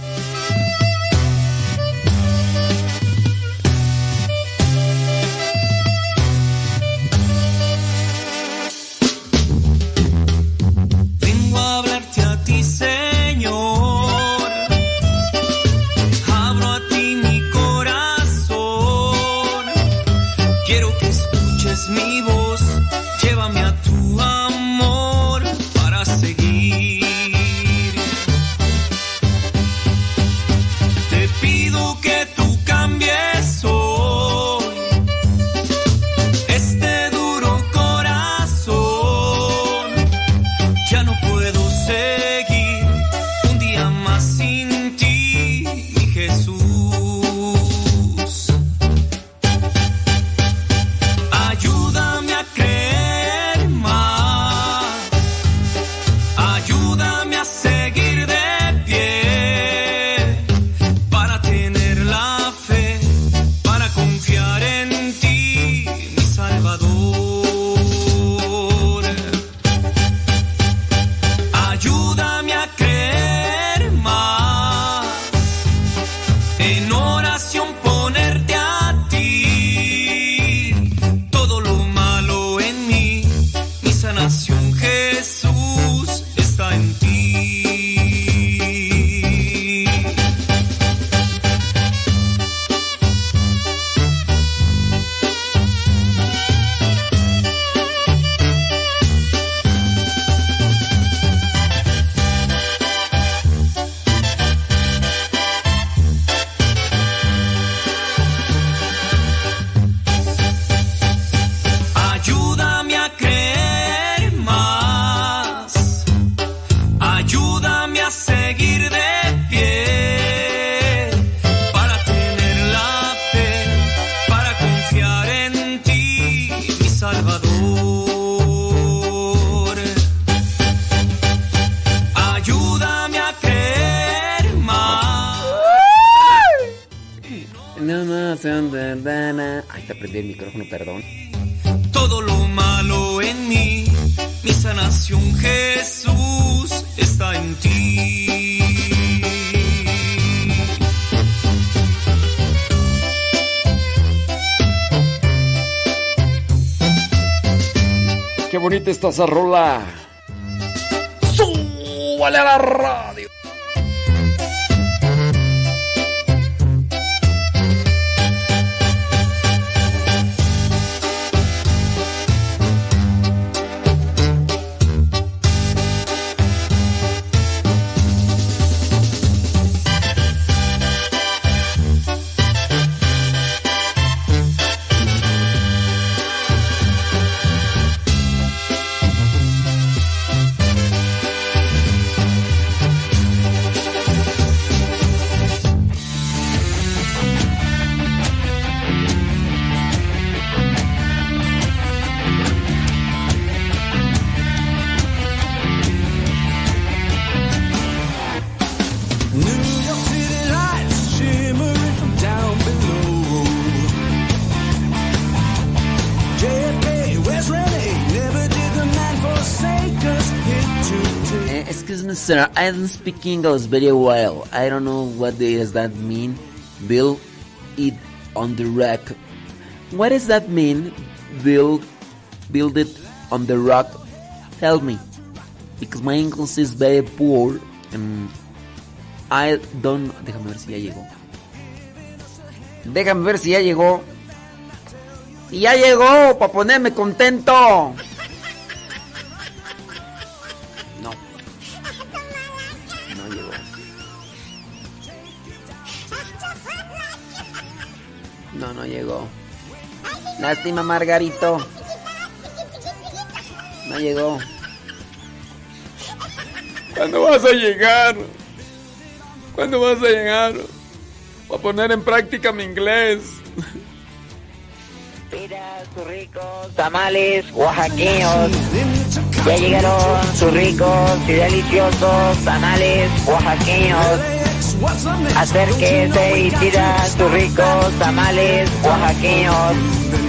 Bonita está sir, I don't speak English very well. I don't know what does that mean. Build it on the rock. What does that mean? Build, build it on the rock. Tell me, because my English is very poor and I don't. Déjame ver si ya llegó. Déjame ver si ya llegó. Si ya llegó, para ponerme contento. Llegó. Lástima, Margarito. No llegó. ¿Cuándo vas a llegar? ¿Cuándo vas a llegar? Voy a poner en práctica mi inglés. Mira sus ricos tamales oaxaqueños. Ya llegaron sus ricos y deliciosos tamales oaxaqueños. Acérquese y tira tus ricos tamales oaxaqueños.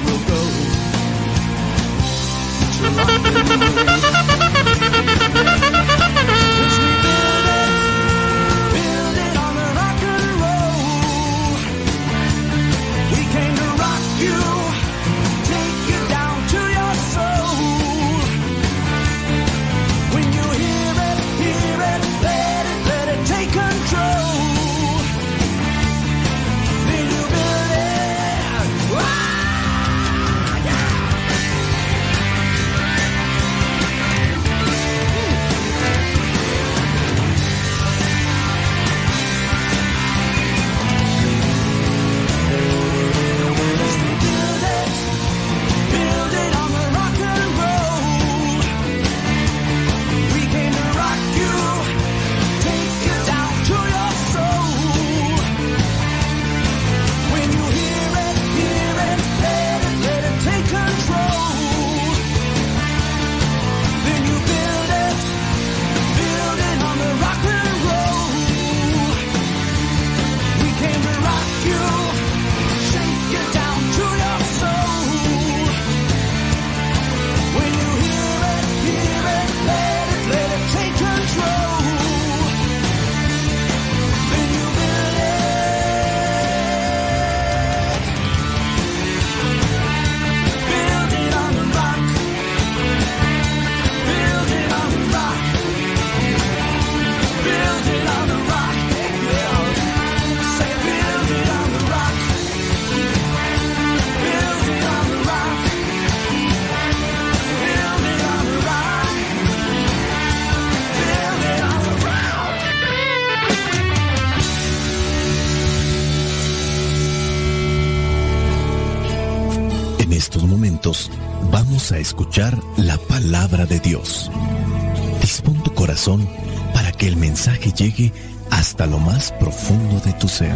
Para que el mensaje llegue hasta lo más profundo de tu ser.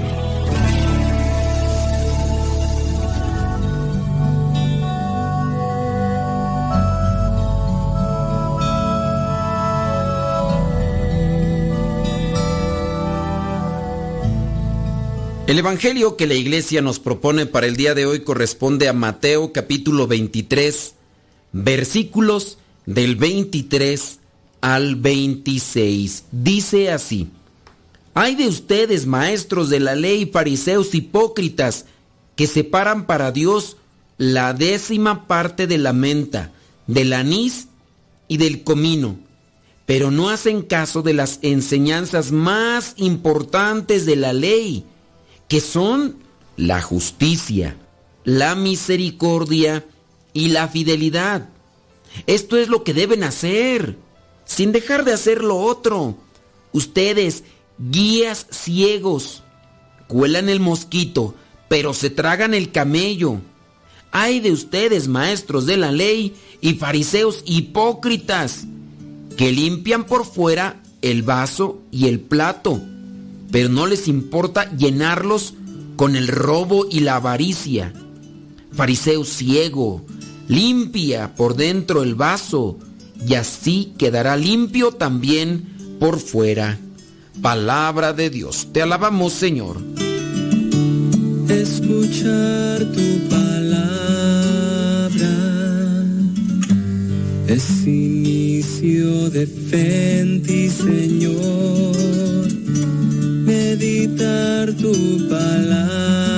El Evangelio que la iglesia nos propone para el día de hoy corresponde a Mateo capítulo 23, versículos del 23 al 26. Dice así, Hay de ustedes, maestros de la ley, fariseos hipócritas, que separan para Dios la décima parte de la menta, del anís y del comino, pero no hacen caso de las enseñanzas más importantes de la ley, que son la justicia, la misericordia y la fidelidad. Esto es lo que deben hacer, sin dejar de hacer lo otro. Ustedes, guías ciegos, cuelan el mosquito, pero se tragan el camello. Hay de ustedes, maestros de la ley y fariseos hipócritas, que limpian por fuera el vaso y el plato pero no les importa llenarlos con el robo y la avaricia. Fariseo ciego, limpia por dentro el vaso y así quedará limpio también por fuera. Palabra de Dios, te alabamos Señor. Escuchar tu palabra es inicio de fe Señor meditar tu palabra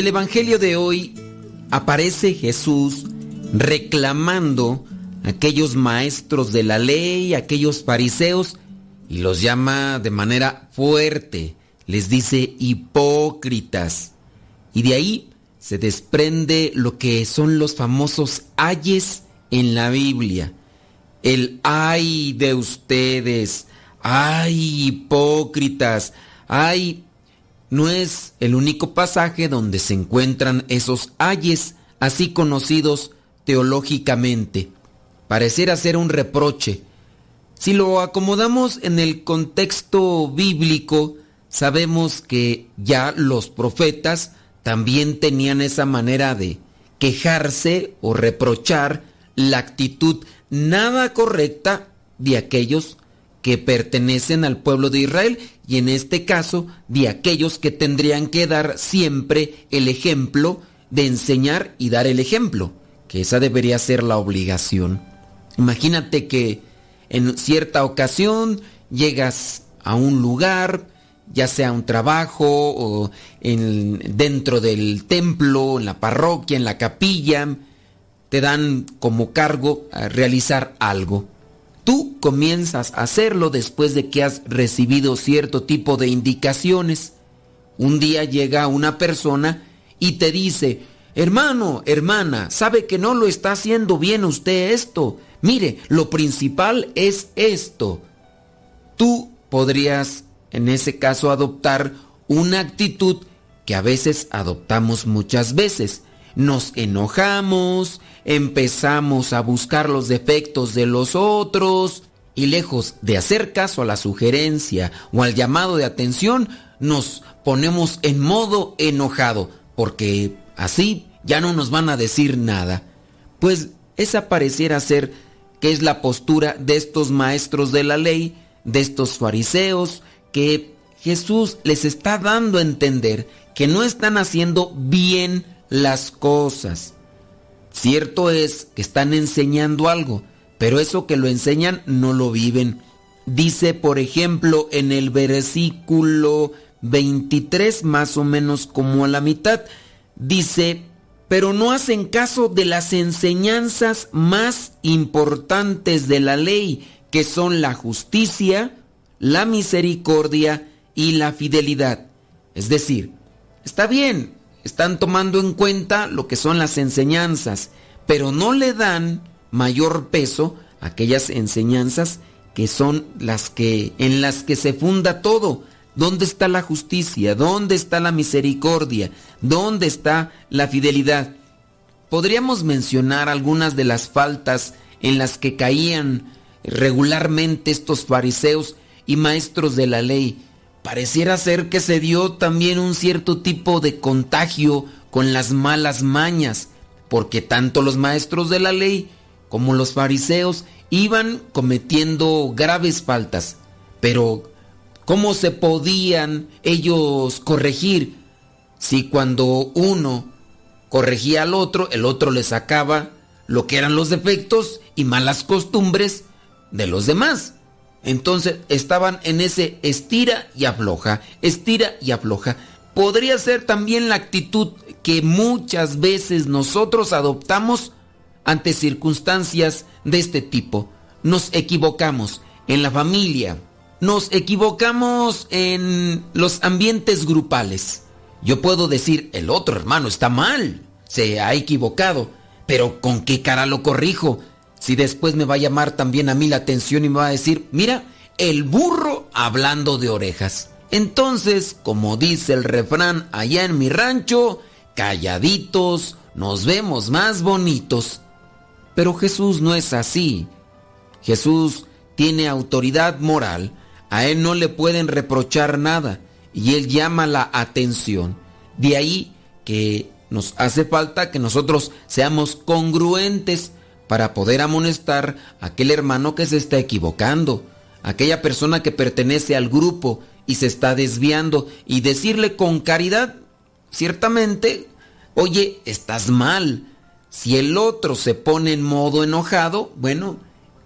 el Evangelio de hoy aparece Jesús reclamando a aquellos maestros de la ley, aquellos fariseos, y los llama de manera fuerte, les dice hipócritas. Y de ahí se desprende lo que son los famosos ayes en la Biblia el ay de ustedes, ay hipócritas, ay no es el único pasaje donde se encuentran esos ayes así conocidos teológicamente. Pareciera ser un reproche. Si lo acomodamos en el contexto bíblico, sabemos que ya los profetas también tenían esa manera de quejarse o reprochar la actitud nada correcta de aquellos que pertenecen al pueblo de Israel y en este caso de aquellos que tendrían que dar siempre el ejemplo de enseñar y dar el ejemplo, que esa debería ser la obligación. Imagínate que en cierta ocasión llegas a un lugar, ya sea un trabajo o en, dentro del templo, en la parroquia, en la capilla, te dan como cargo realizar algo. Tú comienzas a hacerlo después de que has recibido cierto tipo de indicaciones. Un día llega una persona y te dice, hermano, hermana, sabe que no lo está haciendo bien usted esto. Mire, lo principal es esto. Tú podrías, en ese caso, adoptar una actitud que a veces adoptamos muchas veces. Nos enojamos, empezamos a buscar los defectos de los otros y lejos de hacer caso a la sugerencia o al llamado de atención, nos ponemos en modo enojado, porque así ya no nos van a decir nada. Pues esa pareciera ser que es la postura de estos maestros de la ley, de estos fariseos, que Jesús les está dando a entender que no están haciendo bien las cosas. Cierto es que están enseñando algo, pero eso que lo enseñan no lo viven. Dice, por ejemplo, en el versículo 23, más o menos como a la mitad, dice, pero no hacen caso de las enseñanzas más importantes de la ley, que son la justicia, la misericordia y la fidelidad. Es decir, está bien, están tomando en cuenta lo que son las enseñanzas, pero no le dan mayor peso a aquellas enseñanzas que son las que en las que se funda todo. ¿Dónde está la justicia? ¿Dónde está la misericordia? ¿Dónde está la fidelidad? Podríamos mencionar algunas de las faltas en las que caían regularmente estos fariseos y maestros de la ley. Pareciera ser que se dio también un cierto tipo de contagio con las malas mañas, porque tanto los maestros de la ley como los fariseos iban cometiendo graves faltas. Pero, ¿cómo se podían ellos corregir si cuando uno corregía al otro, el otro le sacaba lo que eran los defectos y malas costumbres de los demás? Entonces estaban en ese estira y afloja, estira y afloja. Podría ser también la actitud que muchas veces nosotros adoptamos ante circunstancias de este tipo. Nos equivocamos en la familia, nos equivocamos en los ambientes grupales. Yo puedo decir, el otro hermano está mal, se ha equivocado, pero ¿con qué cara lo corrijo? Si después me va a llamar también a mí la atención y me va a decir, mira, el burro hablando de orejas. Entonces, como dice el refrán allá en mi rancho, calladitos nos vemos más bonitos. Pero Jesús no es así. Jesús tiene autoridad moral, a él no le pueden reprochar nada y él llama la atención. De ahí que nos hace falta que nosotros seamos congruentes para poder amonestar a aquel hermano que se está equivocando, aquella persona que pertenece al grupo y se está desviando y decirle con caridad, ciertamente, oye, estás mal. Si el otro se pone en modo enojado, bueno,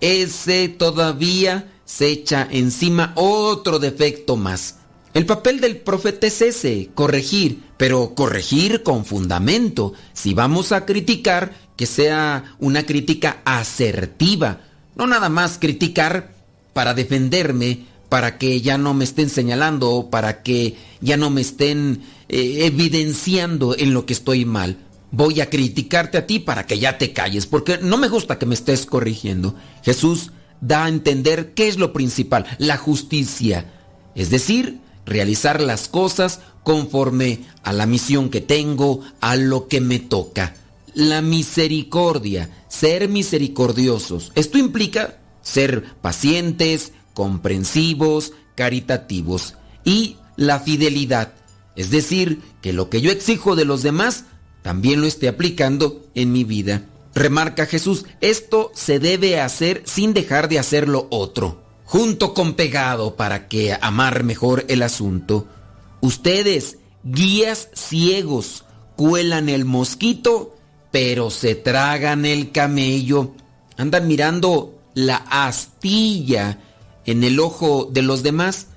ese todavía se echa encima otro defecto más. El papel del profeta es ese, corregir, pero corregir con fundamento. Si vamos a criticar, que sea una crítica asertiva, no nada más criticar para defenderme, para que ya no me estén señalando, para que ya no me estén eh, evidenciando en lo que estoy mal. Voy a criticarte a ti para que ya te calles, porque no me gusta que me estés corrigiendo. Jesús da a entender qué es lo principal, la justicia. Es decir, realizar las cosas conforme a la misión que tengo, a lo que me toca. La misericordia, ser misericordiosos. Esto implica ser pacientes, comprensivos, caritativos. Y la fidelidad, es decir, que lo que yo exijo de los demás, también lo esté aplicando en mi vida. Remarca Jesús, esto se debe hacer sin dejar de hacer lo otro junto con pegado para que amar mejor el asunto. Ustedes, guías ciegos, cuelan el mosquito, pero se tragan el camello. Andan mirando la astilla en el ojo de los demás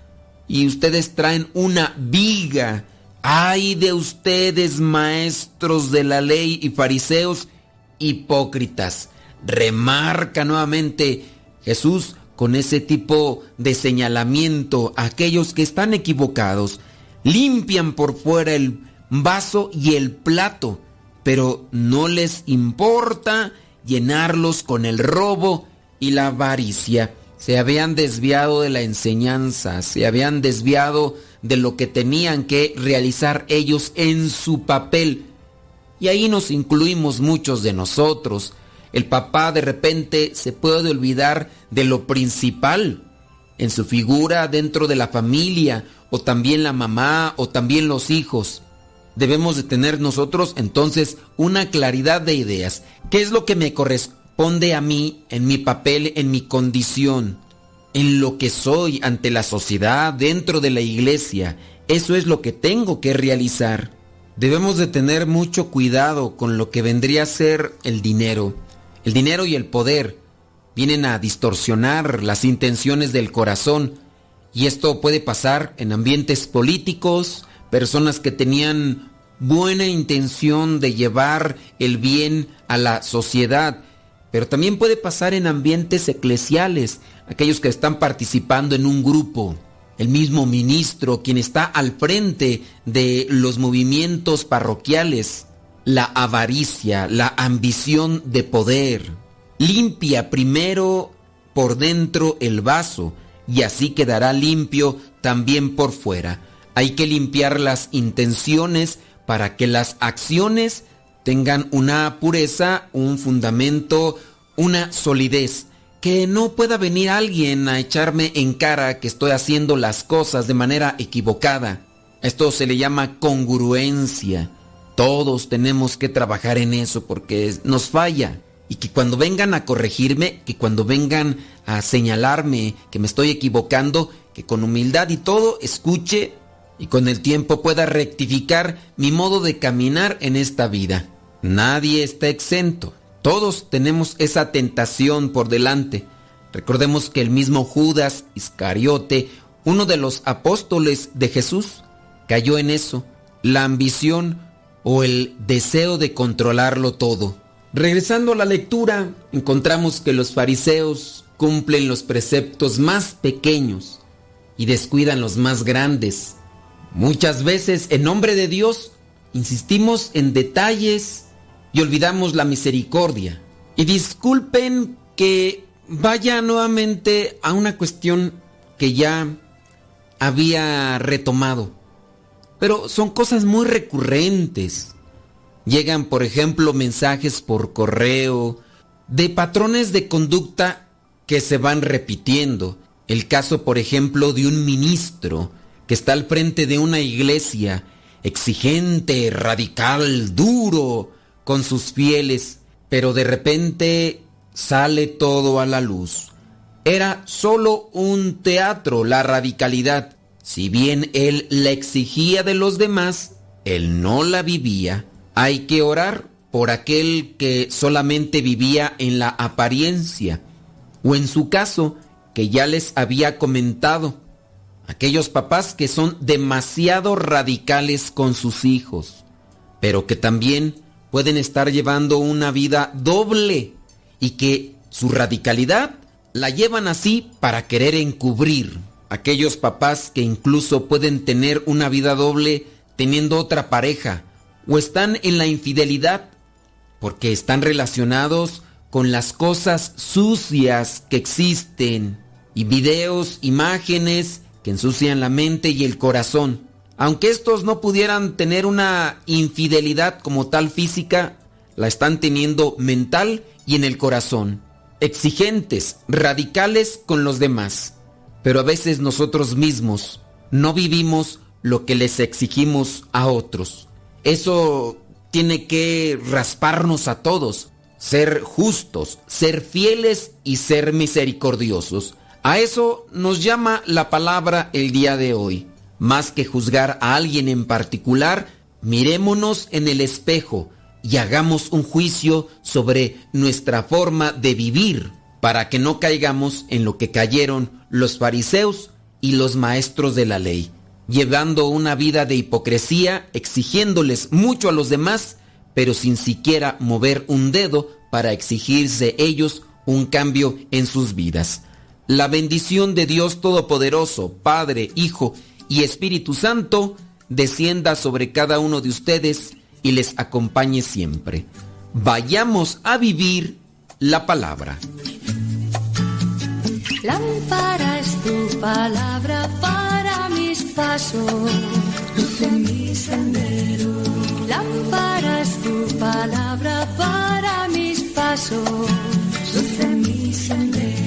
y ustedes traen una viga. Ay de ustedes, maestros de la ley y fariseos hipócritas. Remarca nuevamente Jesús con ese tipo de señalamiento a aquellos que están equivocados. Limpian por fuera el vaso y el plato, pero no les importa llenarlos con el robo y la avaricia. Se habían desviado de la enseñanza, se habían desviado de lo que tenían que realizar ellos en su papel. Y ahí nos incluimos muchos de nosotros. El papá de repente se puede olvidar de lo principal en su figura dentro de la familia, o también la mamá, o también los hijos. Debemos de tener nosotros entonces una claridad de ideas. ¿Qué es lo que me corresponde a mí en mi papel, en mi condición, en lo que soy ante la sociedad, dentro de la iglesia? Eso es lo que tengo que realizar. Debemos de tener mucho cuidado con lo que vendría a ser el dinero. El dinero y el poder vienen a distorsionar las intenciones del corazón y esto puede pasar en ambientes políticos, personas que tenían buena intención de llevar el bien a la sociedad, pero también puede pasar en ambientes eclesiales, aquellos que están participando en un grupo. El mismo ministro, quien está al frente de los movimientos parroquiales, la avaricia, la ambición de poder. Limpia primero por dentro el vaso y así quedará limpio también por fuera. Hay que limpiar las intenciones para que las acciones tengan una pureza, un fundamento, una solidez. Que no pueda venir alguien a echarme en cara que estoy haciendo las cosas de manera equivocada. Esto se le llama congruencia. Todos tenemos que trabajar en eso porque nos falla. Y que cuando vengan a corregirme, que cuando vengan a señalarme que me estoy equivocando, que con humildad y todo escuche y con el tiempo pueda rectificar mi modo de caminar en esta vida. Nadie está exento. Todos tenemos esa tentación por delante. Recordemos que el mismo Judas Iscariote, uno de los apóstoles de Jesús, cayó en eso, la ambición o el deseo de controlarlo todo. Regresando a la lectura, encontramos que los fariseos cumplen los preceptos más pequeños y descuidan los más grandes. Muchas veces, en nombre de Dios, insistimos en detalles y olvidamos la misericordia. Y disculpen que vaya nuevamente a una cuestión que ya había retomado. Pero son cosas muy recurrentes. Llegan, por ejemplo, mensajes por correo de patrones de conducta que se van repitiendo. El caso, por ejemplo, de un ministro que está al frente de una iglesia exigente, radical, duro con sus fieles, pero de repente sale todo a la luz. Era solo un teatro la radicalidad. Si bien él la exigía de los demás, él no la vivía. Hay que orar por aquel que solamente vivía en la apariencia, o en su caso, que ya les había comentado, aquellos papás que son demasiado radicales con sus hijos, pero que también pueden estar llevando una vida doble y que su radicalidad la llevan así para querer encubrir. Aquellos papás que incluso pueden tener una vida doble teniendo otra pareja o están en la infidelidad porque están relacionados con las cosas sucias que existen y videos, imágenes que ensucian la mente y el corazón. Aunque estos no pudieran tener una infidelidad como tal física, la están teniendo mental y en el corazón. Exigentes, radicales con los demás pero a veces nosotros mismos no vivimos lo que les exigimos a otros. Eso tiene que rasparnos a todos, ser justos, ser fieles y ser misericordiosos. A eso nos llama la palabra el día de hoy. Más que juzgar a alguien en particular, mirémonos en el espejo y hagamos un juicio sobre nuestra forma de vivir para que no caigamos en lo que cayeron los fariseos y los maestros de la ley, llevando una vida de hipocresía, exigiéndoles mucho a los demás, pero sin siquiera mover un dedo para exigirse ellos un cambio en sus vidas. La bendición de Dios Todopoderoso, Padre, Hijo y Espíritu Santo, descienda sobre cada uno de ustedes y les acompañe siempre. Vayamos a vivir la palabra. Lámpara es tu palabra para mis pasos, mi sendero. Tu palabra para mis pasos, mi.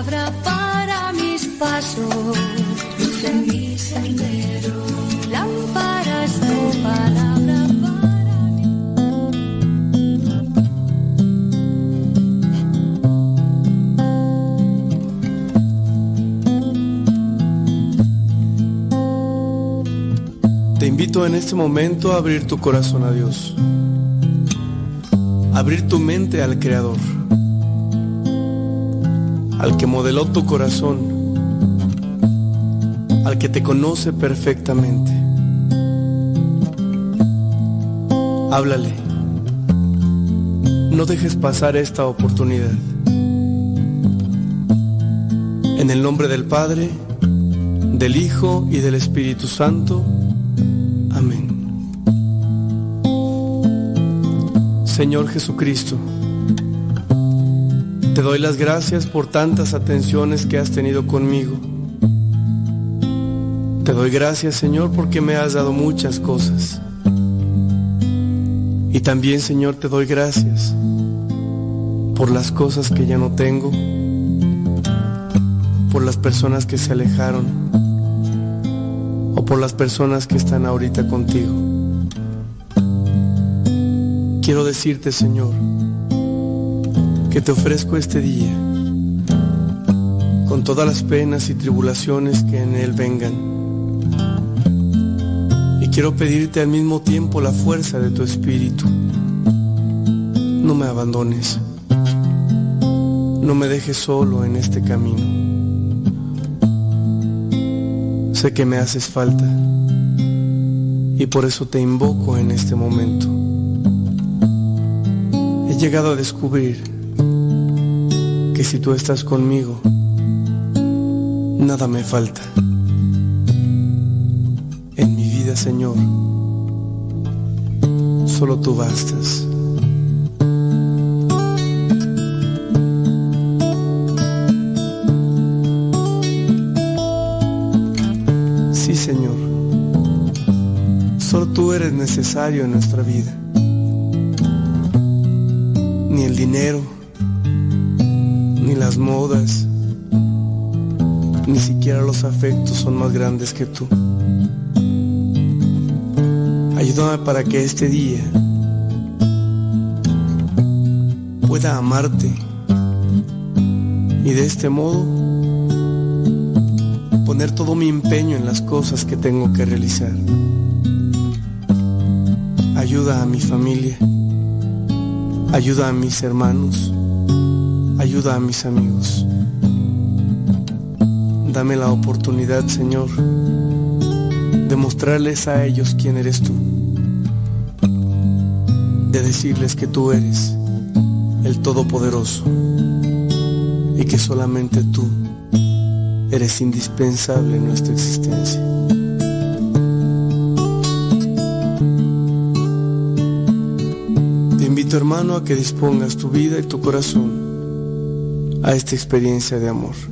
Te invito en este momento a abrir tu corazón a Dios, abrir tu mente al Creador al que modeló tu corazón, al que te conoce perfectamente. Háblale. No dejes pasar esta oportunidad. En el nombre del Padre, del Hijo y del Espíritu Santo. Amén. Señor Jesucristo, te doy las gracias por tantas atenciones que has tenido conmigo. Te doy gracias, Señor, porque me has dado muchas cosas. Y también, Señor, te doy gracias por las cosas que ya no tengo, por las personas que se alejaron o por las personas que están ahorita contigo. Quiero decirte, Señor, que te ofrezco este día con todas las penas y tribulaciones que en él vengan quiero pedirte al mismo tiempo la fuerza de tu espíritu. No me abandones. No me dejes solo en este camino. Sé que me haces falta y por eso te invoco en este momento. He llegado a descubrir que si tú estás conmigo, nada me falta. Señor. Solo tú bastas. Sí, Señor. Solo tú eres necesario en nuestra vida. Ni el dinero, ni las modas, ni siquiera los afectos son más grandes que tú. Para que este día pueda amarte y de este modo poner todo mi empeño en las cosas que tengo que realizar. Ayuda a mi familia, ayuda a mis hermanos, ayuda a mis amigos. Dame la oportunidad, Señor, de mostrarles a ellos quién eres tú de decirles que tú eres el Todopoderoso y que solamente tú eres indispensable en nuestra existencia. Te invito hermano a que dispongas tu vida y tu corazón a esta experiencia de amor.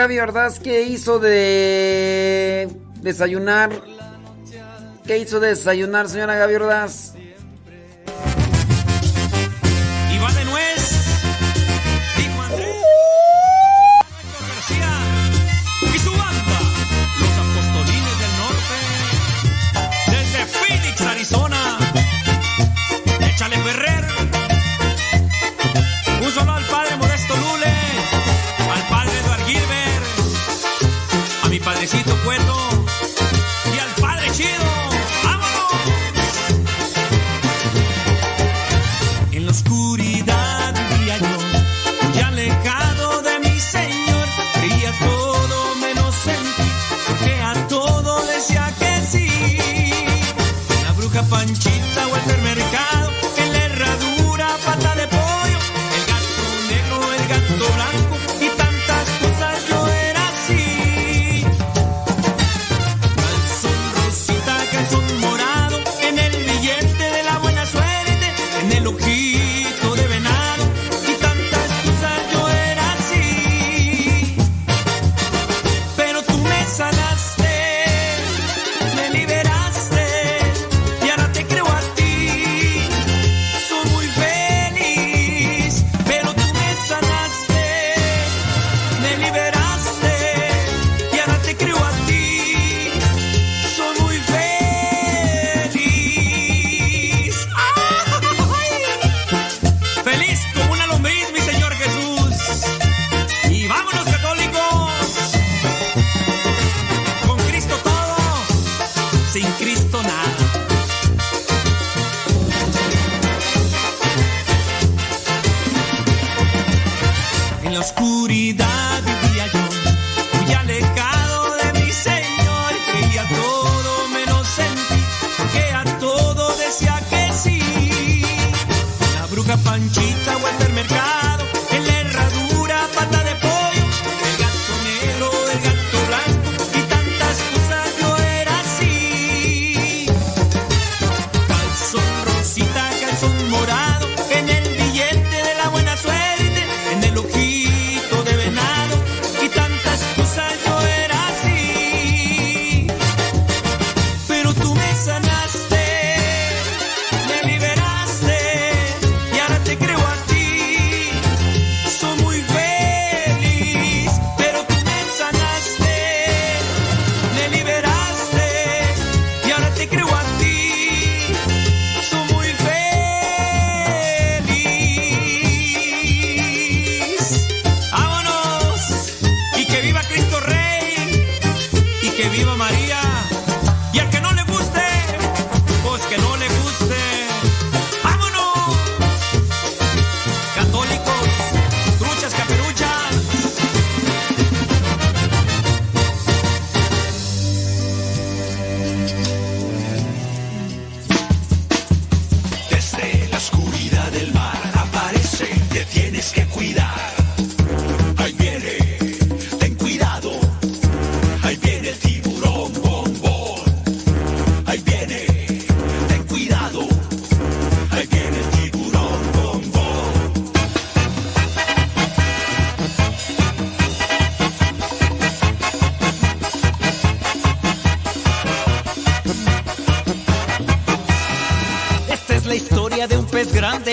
Gaby Ordaz, ¿qué hizo de desayunar? ¿Qué hizo de desayunar, señora Gaby Ordaz?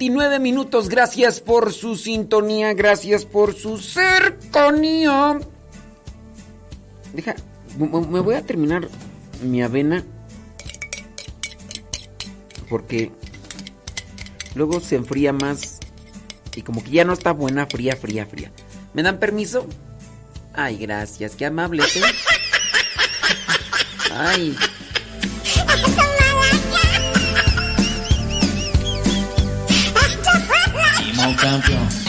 29 minutos. Gracias por su sintonía, gracias por su cercanía. Deja, me voy a terminar mi avena porque luego se enfría más y como que ya no está buena, fría, fría, fría. ¿Me dan permiso? Ay, gracias, qué amable. ¿eh? (laughs) Ay. (laughs) campeón.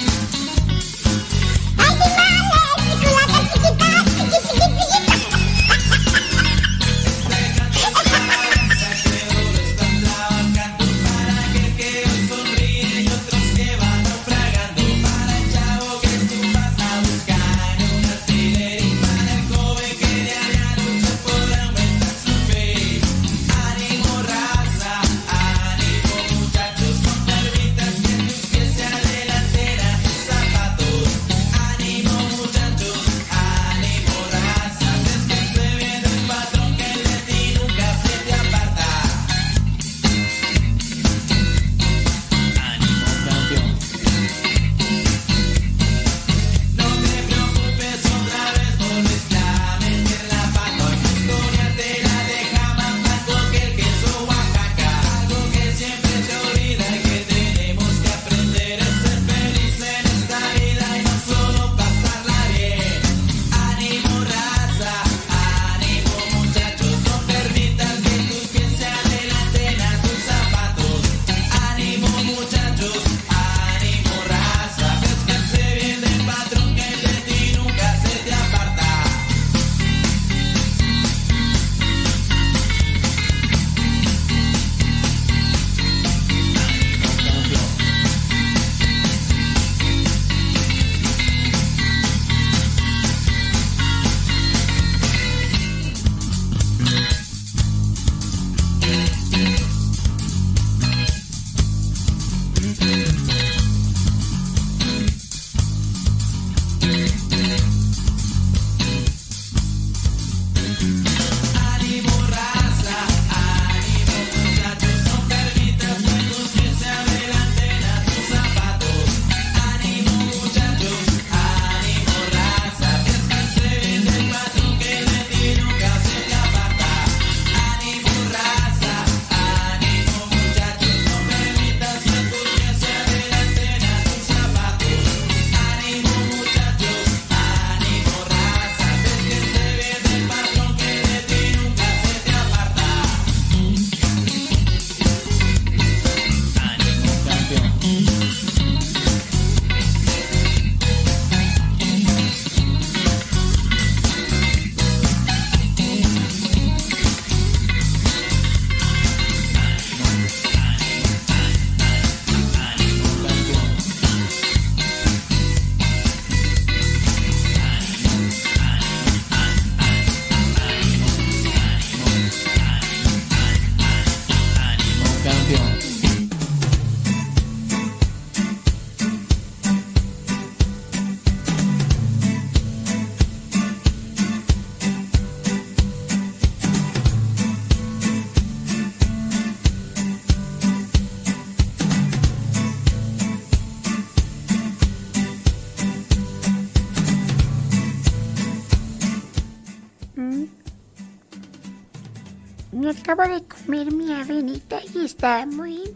Acabo de comer mi avenita y está muy...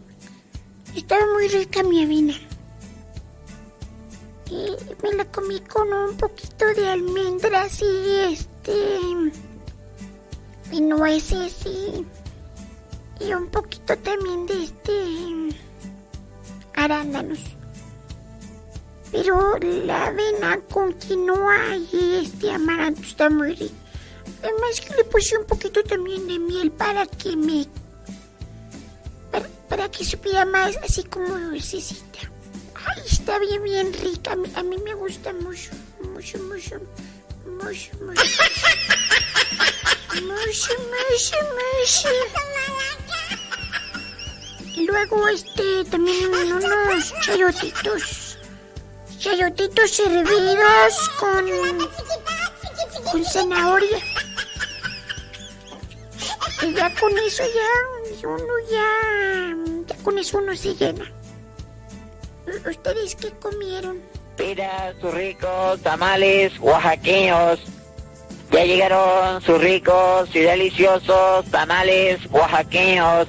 Estaba muy rica mi avena. Y me la comí con un poquito de almendras y este... Y nueces y... Y un poquito también de este... Arándanos. Pero la avena con quinoa y este amaranto está muy rico. Además que le puse un poquito también de miel para que me... Para, que supiera más así como dulcecita. Ay, está bien, bien rica. A mí, me gusta mucho, mucho, mucho, mucho, mucho. Mucho, mucho, mucho. Y luego este también unos chayotitos. Chayotitos servidos con con zanahoria. Ya con eso ya, uno ya, con eso uno se llena. ¿Ustedes qué comieron? Pida sus ricos tamales oaxaqueños. Ya llegaron sus ricos y deliciosos tamales oaxaqueños.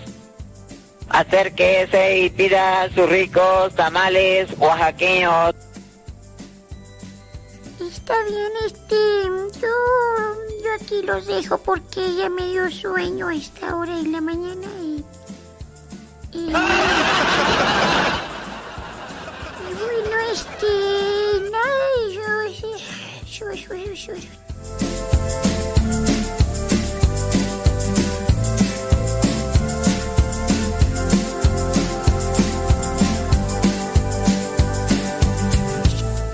Acérquese y pida sus ricos tamales oaxaqueños. Está bien, este, yo, yo aquí los dejo porque ya me dio sueño a esta hora de la mañana y... y... y bueno, este, nada, yo, yo, yo, yo,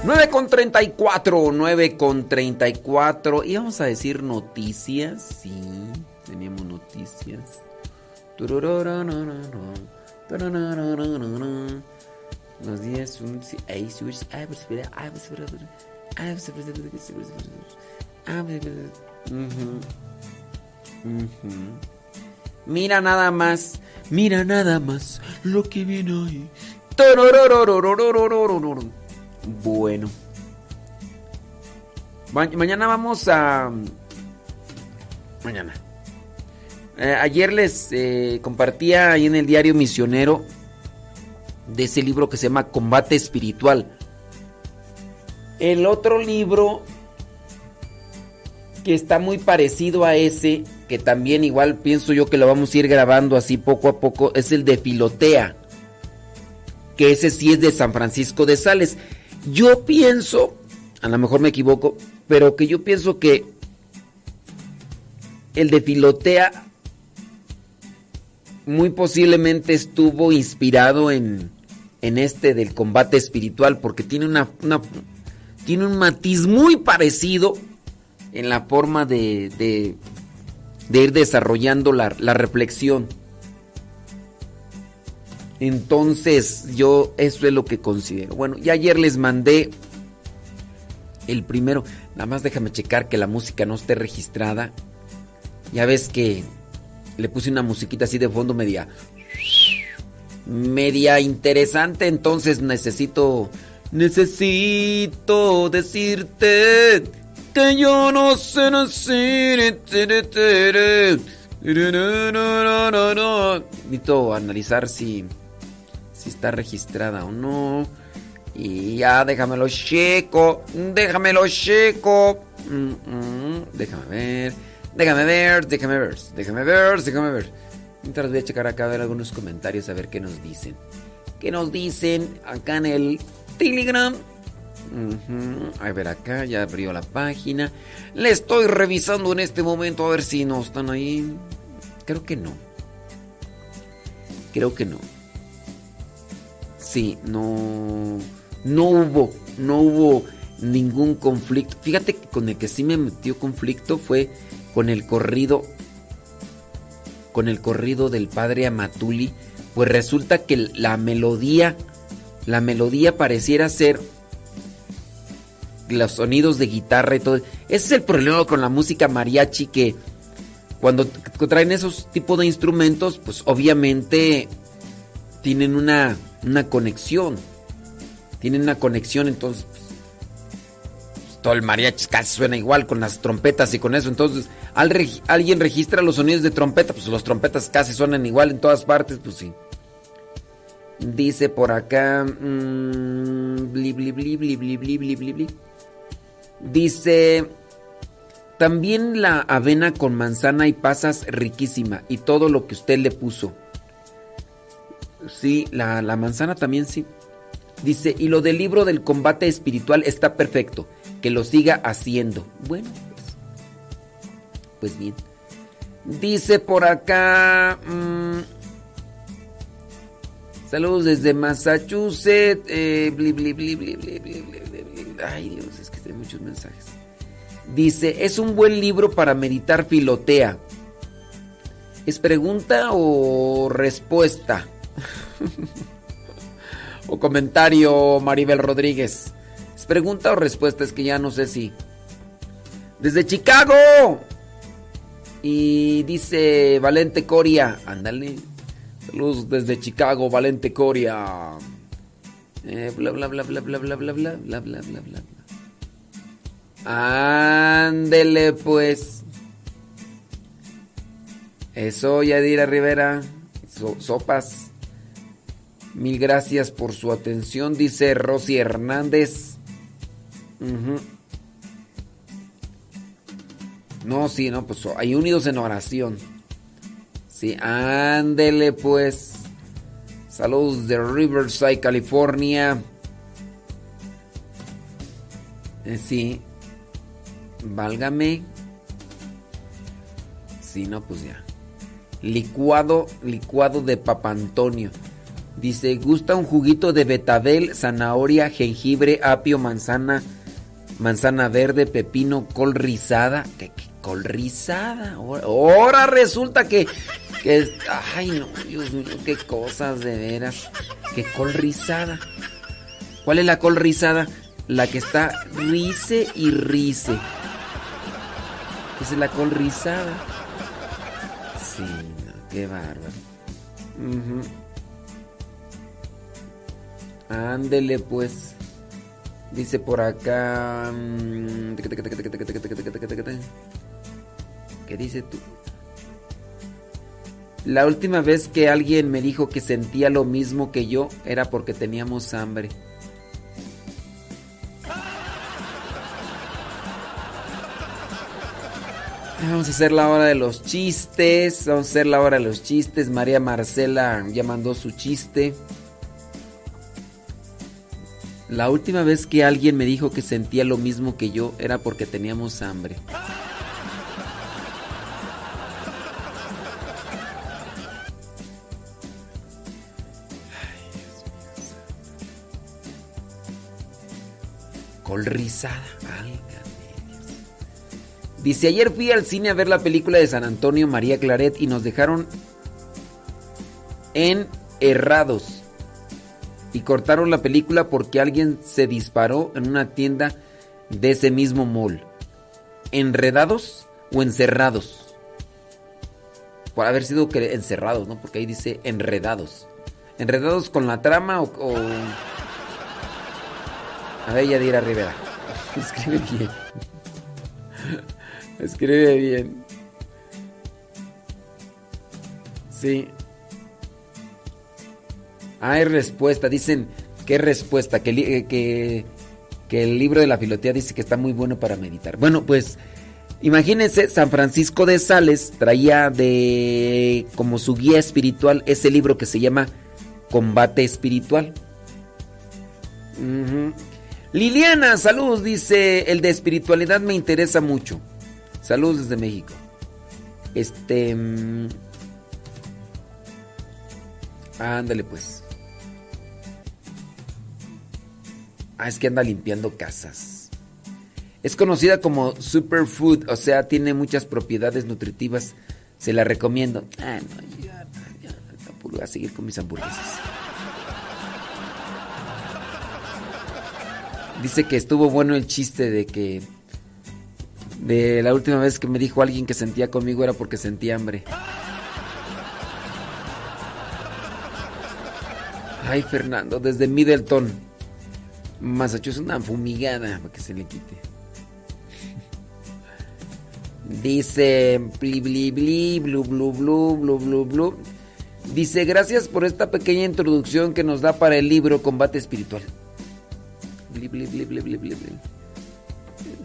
9 con 34, 9 con 34. Y vamos a decir noticias. Sí, teníamos noticias. Días son. Mira nada más, mira nada más lo que viene hoy. Bueno. Ma- mañana vamos a... Mañana. Eh, ayer les eh, compartía ahí en el diario Misionero de ese libro que se llama Combate Espiritual. El otro libro que está muy parecido a ese, que también igual pienso yo que lo vamos a ir grabando así poco a poco, es el de Filotea. Que ese sí es de San Francisco de Sales. Yo pienso, a lo mejor me equivoco, pero que yo pienso que el de Filotea muy posiblemente estuvo inspirado en, en este del combate espiritual, porque tiene una, tiene un matiz muy parecido en la forma de, de, de ir desarrollando la, la reflexión. Entonces, yo eso es lo que considero. Bueno, y ayer les mandé el primero. Nada más déjame checar que la música no esté registrada. Ya ves que le puse una musiquita así de fondo media media interesante, entonces necesito necesito decirte que yo no sé. Necesito analizar si si está registrada o no. Y ya déjamelo checo, déjamelo checo. Déjame ver, déjame ver, déjame ver, déjame ver, déjame ver. Mientras voy a checar acá a ver algunos comentarios a ver qué nos dicen. ¿Qué nos dicen acá en el Telegram? Ujú, A ver acá, ya abrió la página. Le estoy revisando en este momento a ver si no están ahí. Creo que no. Creo que no. Sí, no. No hubo, no hubo ningún conflicto. Fíjate que con el que sí me metió conflicto fue con el corrido. Con el corrido del padre Amatuli. Pues resulta que la melodía. La melodía pareciera ser. Los sonidos de guitarra y todo. Ese es el problema con la música mariachi que. Cuando traen esos tipos de instrumentos, pues obviamente tienen una, una conexión. Tienen una conexión, entonces pues, todo el mariachi casi suena igual con las trompetas y con eso. Entonces, alguien registra los sonidos de trompeta, pues los trompetas casi suenan igual en todas partes, pues sí. Dice por acá. Mmm, bli, bli, bli, Dice. También la avena con manzana y pasas riquísima. Y todo lo que usted le puso. Sí, la, la manzana también sí. Dice, y lo del libro del combate espiritual está perfecto, que lo siga haciendo. Bueno, pues, pues bien. Dice por acá... Mm, saludos desde Massachusetts. Eh, bli, bli, bli, Ay, Dios, es que hay muchos mensajes. Dice, es un buen libro para meditar filotea. ¿Es pregunta o respuesta? O comentario, Maribel Rodríguez. ¿Es pregunta o respuesta? Es que ya no sé si. Desde Chicago. Y dice Valente Coria. Ándale. Saludos desde Chicago, Valente Coria. Eh, bla bla bla bla bla bla bla bla bla bla bla bla. Ándele pues. Eso, Yadira Rivera. So- sopas. Mil gracias por su atención, dice Rosy Hernández. No, sí, no, pues hay unidos en oración. Sí, ándele pues. Saludos de Riverside, California. Eh, sí. Válgame. Sí, no, pues ya. Licuado, licuado de Papa Antonio. Dice, gusta un juguito de betabel, zanahoria, jengibre, apio, manzana, manzana verde, pepino, col rizada. ¿Qué, qué col rizada? Ahora, resulta que, que... Ay, no, Dios mío, qué cosas de veras. Que col rizada. ¿Cuál es la col rizada? La que está rice y rice. Esa es la col rizada. Sí, qué bárbaro. Ándele pues. Dice por acá. mm, ¿Qué dice tú? La última vez que alguien me dijo que sentía lo mismo que yo era porque teníamos hambre. Vamos a hacer la hora de los chistes. Vamos a hacer la hora de los chistes. María Marcela ya mandó su chiste. La última vez que alguien me dijo que sentía lo mismo que yo era porque teníamos hambre. Col rizada. Dice, ayer fui al cine a ver la película de San Antonio María Claret y nos dejaron en errados. Y cortaron la película porque alguien se disparó en una tienda de ese mismo mall. ¿Enredados o encerrados? Por haber sido que encerrados, ¿no? Porque ahí dice enredados. ¿Enredados con la trama o...? o- A ver, Yadira Rivera. (laughs) Escribe bien. (laughs) Escribe bien. Sí. Hay respuesta. Dicen, ¿qué respuesta? Eh, que, el libro de la filotía dice que está muy bueno para meditar. Bueno, pues imagínense, San Francisco de Sales traía de como su guía espiritual ese libro que se llama Combate Espiritual. Liliana, saludos, dice, el de espiritualidad me interesa mucho. Saludos desde México. Este... mm, Ándale pues. Ah, es que anda limpiando casas. Es conocida como superfood, o sea, tiene muchas propiedades nutritivas. Se la recomiendo. Ah, no, ya, ya, a seguir con mis hamburguesas. Dice que estuvo bueno el chiste de que de la última vez que me dijo alguien que sentía conmigo era porque sentía hambre. Ay, Fernando, desde Middleton, Massachusetts, una fumigada para que se le quite. Dice bli bli. Dice, "Gracias por esta pequeña introducción que nos da para el libro Combate espiritual." Bli.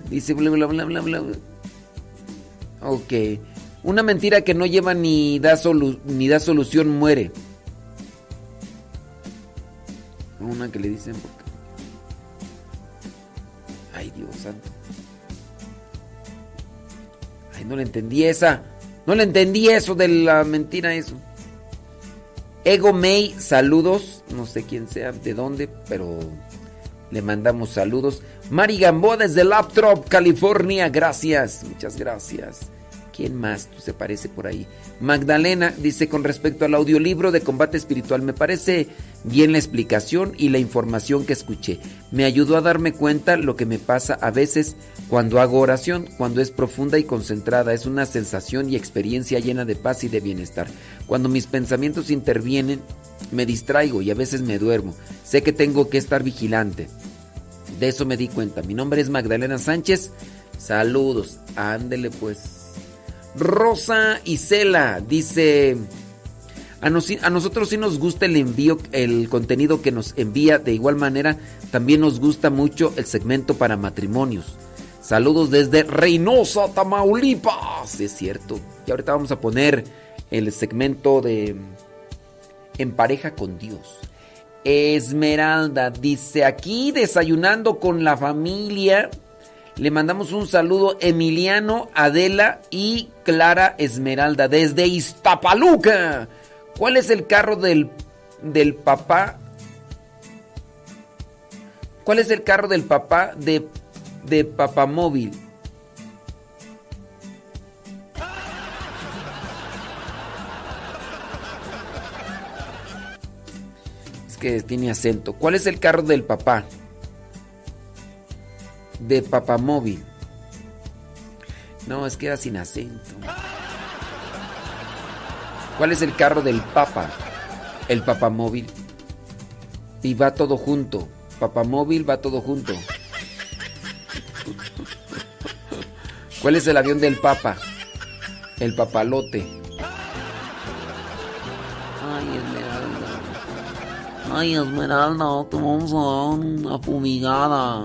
Dice bla bla bla bla bla. Ok. Una mentira que no lleva ni da solu- ni da solución muere. Una que le dicen. Ay, Dios santo. Ay, no le entendí esa. No le entendí eso de la mentira eso. Ego May, saludos. No sé quién sea, de dónde, pero le mandamos saludos. Mari Gamboa desde Laptop, California. Gracias, muchas gracias. ¿Quién más? ¿Tú se parece por ahí? Magdalena dice con respecto al audiolibro de combate espiritual, me parece bien la explicación y la información que escuché. Me ayudó a darme cuenta lo que me pasa a veces cuando hago oración, cuando es profunda y concentrada. Es una sensación y experiencia llena de paz y de bienestar. Cuando mis pensamientos intervienen, me distraigo y a veces me duermo. Sé que tengo que estar vigilante. De eso me di cuenta. Mi nombre es Magdalena Sánchez. Saludos. Ándele pues. Rosa Isela dice... A, a, nosotros sí nos gusta el envío, el contenido que nos envía. De igual manera, también nos gusta mucho el segmento para matrimonios. Saludos desde Reynosa, Tamaulipas. Es cierto. Y ahorita vamos a poner el segmento de En pareja con Dios. Esmeralda dice aquí desayunando con la familia. Le mandamos un saludo Emiliano, Adela y Clara Esmeralda desde Iztapaluca. ¿Cuál es el carro del, del papá? ¿Cuál es el carro del papá de, de Papamóvil? Es que tiene acento. ¿Cuál es el carro del papá? De Papamóvil. No, es que era sin acento. ¿Cuál es el carro del Papa? El Papamóvil. Y va todo junto. Papamóvil va todo junto. ¿Cuál es el avión del Papa? El papalote. Ay, Esmeralda. Ay, Esmeralda, te vamos a dar una fumigada.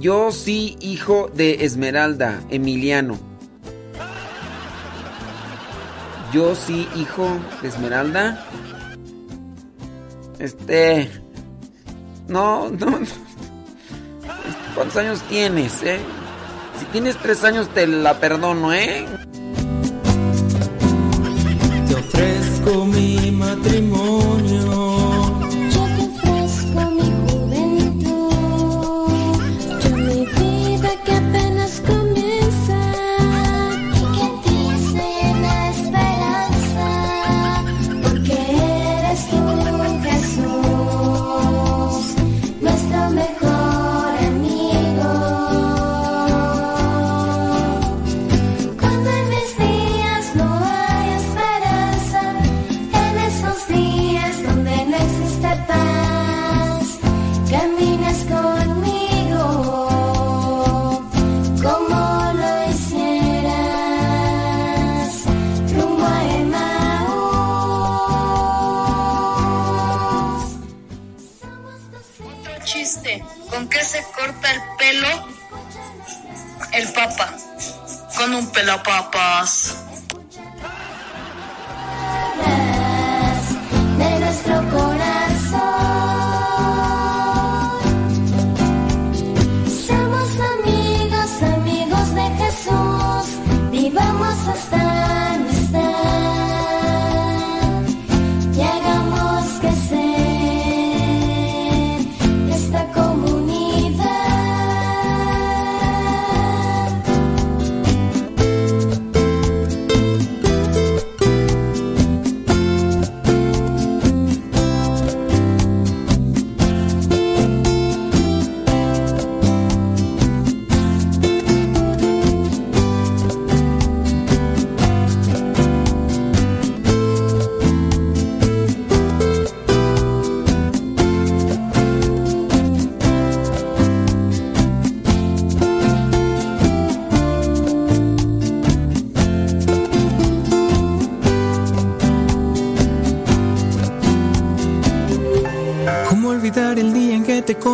Yo sí, hijo de Esmeralda, Emiliano. Yo sí, hijo de Esmeralda. Este. No, no. no. ¿Cuántos años tienes, eh? Si tienes tres años te la perdono, ¿eh? Te ofrezco mi matrimonio.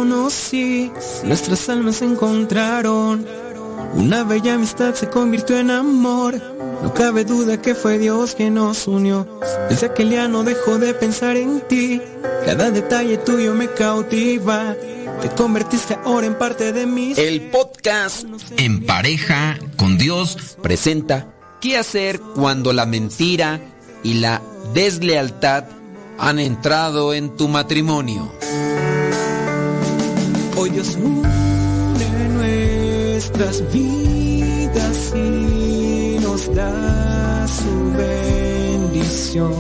Conocí. Nuestras almas se encontraron. Una bella amistad se convirtió en amor. No cabe duda que fue Dios quien nos unió. Desde aquel día no dejo de pensar en ti. Cada detalle tuyo me cautiva. Te convertiste ahora en parte de mí. El podcast En pareja con Dios presenta ¿Qué hacer cuando la mentira y la deslealtad han entrado en tu matrimonio? Dios une nuestras vidas y nos da su bendición.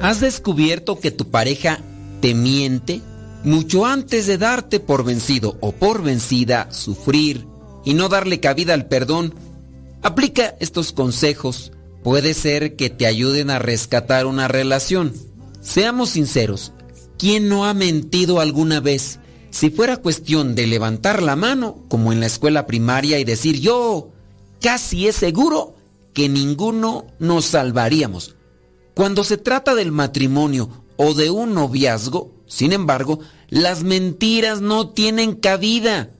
¿Has descubierto que tu pareja te miente? Mucho antes de darte por vencido o por vencida, sufrir y no darle cabida al perdón, aplica estos consejos. Puede ser que te ayuden a rescatar una relación. Seamos sinceros, ¿quién no ha mentido alguna vez? Si fuera cuestión de levantar la mano, como en la escuela primaria, y decir yo, casi es seguro que ninguno nos salvaríamos. Cuando se trata del matrimonio o de un noviazgo, sin embargo, las mentiras no tienen cabida,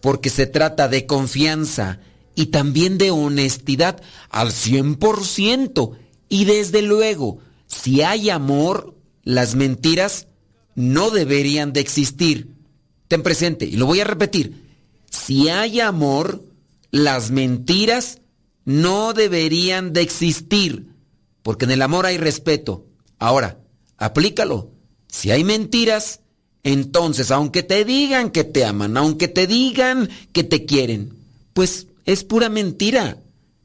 porque se trata de confianza y también de honestidad al 100%. Y desde luego, si hay amor, las mentiras no deberían de existir. Ten presente, y lo voy a repetir, si hay amor, las mentiras no deberían de existir, porque en el amor hay respeto. Ahora, aplícalo. Si hay mentiras, entonces, aunque te digan que te aman, aunque te digan que te quieren, pues es pura mentira.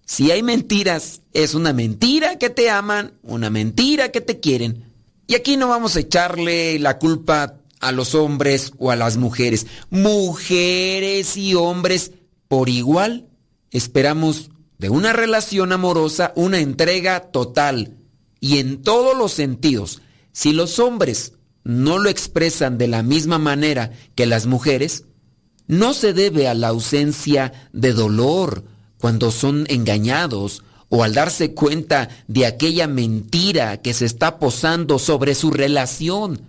Si hay mentiras, es una mentira que te aman, una mentira que te quieren. Y aquí no vamos a echarle la culpa a los hombres o a las mujeres. Mujeres y hombres por igual esperamos de una relación amorosa una entrega total y en todos los sentidos. Si los hombres no lo expresan de la misma manera que las mujeres, no se debe a la ausencia de dolor cuando son engañados o al darse cuenta de aquella mentira que se está posando sobre su relación.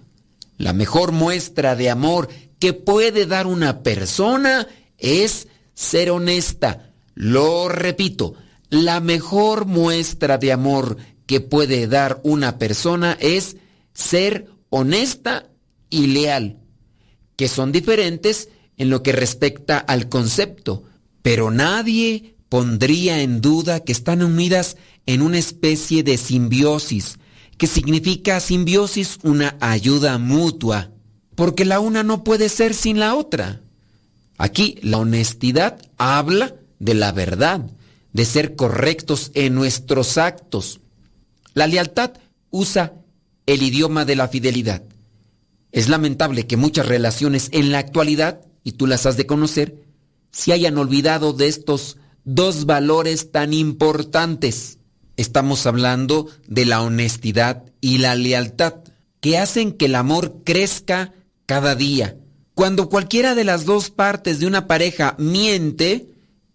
La mejor muestra de amor que puede dar una persona es ser honesta. Lo repito, la mejor muestra de amor que puede dar una persona es ser honesta y leal, que son diferentes en lo que respecta al concepto, pero nadie pondría en duda que están unidas en una especie de simbiosis, que significa simbiosis una ayuda mutua, porque la una no puede ser sin la otra. Aquí la honestidad habla de la verdad, de ser correctos en nuestros actos. La lealtad usa el idioma de la fidelidad. Es lamentable que muchas relaciones en la actualidad, y tú las has de conocer, se hayan olvidado de estos dos valores tan importantes. Estamos hablando de la honestidad y la lealtad, que hacen que el amor crezca cada día. Cuando cualquiera de las dos partes de una pareja miente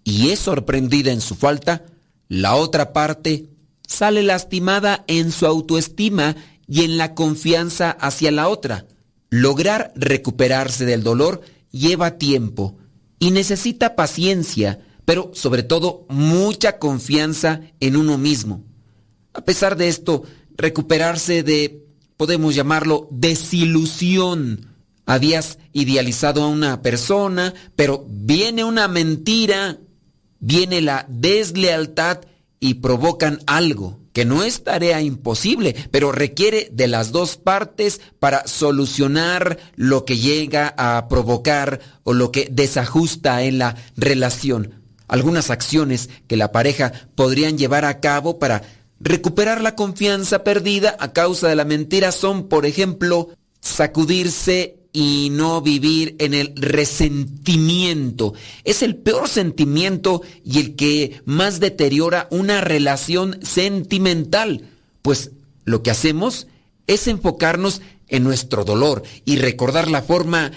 y es sorprendida en su falta, la otra parte sale lastimada en su autoestima y en la confianza hacia la otra. Lograr recuperarse del dolor lleva tiempo y necesita paciencia, pero sobre todo mucha confianza en uno mismo. A pesar de esto, recuperarse de, podemos llamarlo, desilusión. Habías idealizado a una persona, pero viene una mentira, viene la deslealtad y provocan algo que no es tarea imposible, pero requiere de las dos partes para solucionar lo que llega a provocar o lo que desajusta en la relación. Algunas acciones que la pareja podrían llevar a cabo para recuperar la confianza perdida a causa de la mentira son, por ejemplo, sacudirse y no vivir en el resentimiento. Es el peor sentimiento y el que más deteriora una relación sentimental, pues lo que hacemos es enfocarnos en nuestro dolor y recordar la forma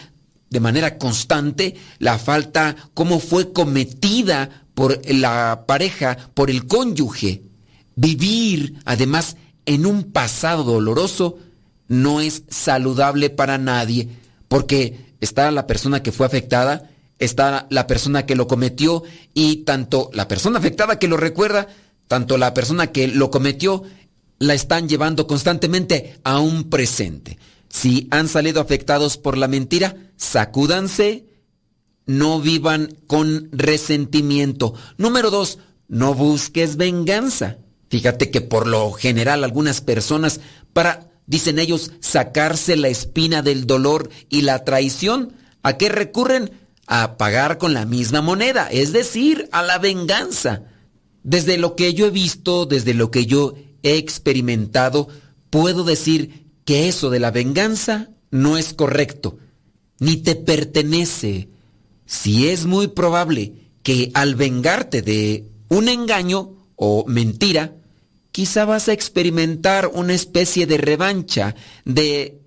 de manera constante, la falta, cómo fue cometida por la pareja, por el cónyuge. Vivir, además, en un pasado doloroso no es saludable para nadie, porque está la persona que fue afectada, está la persona que lo cometió y tanto la persona afectada que lo recuerda, tanto la persona que lo cometió, la están llevando constantemente a un presente. Si han salido afectados por la mentira, sacúdanse, no vivan con resentimiento. Número dos, no busques venganza. Fíjate que por lo general algunas personas, para, dicen ellos, sacarse la espina del dolor y la traición, ¿a qué recurren? A pagar con la misma moneda, es decir, a la venganza. Desde lo que yo he visto, desde lo que yo he experimentado, puedo decir que eso de la venganza no es correcto, ni te pertenece. Si es muy probable que al vengarte de un engaño o mentira, quizá vas a experimentar una especie de revancha, de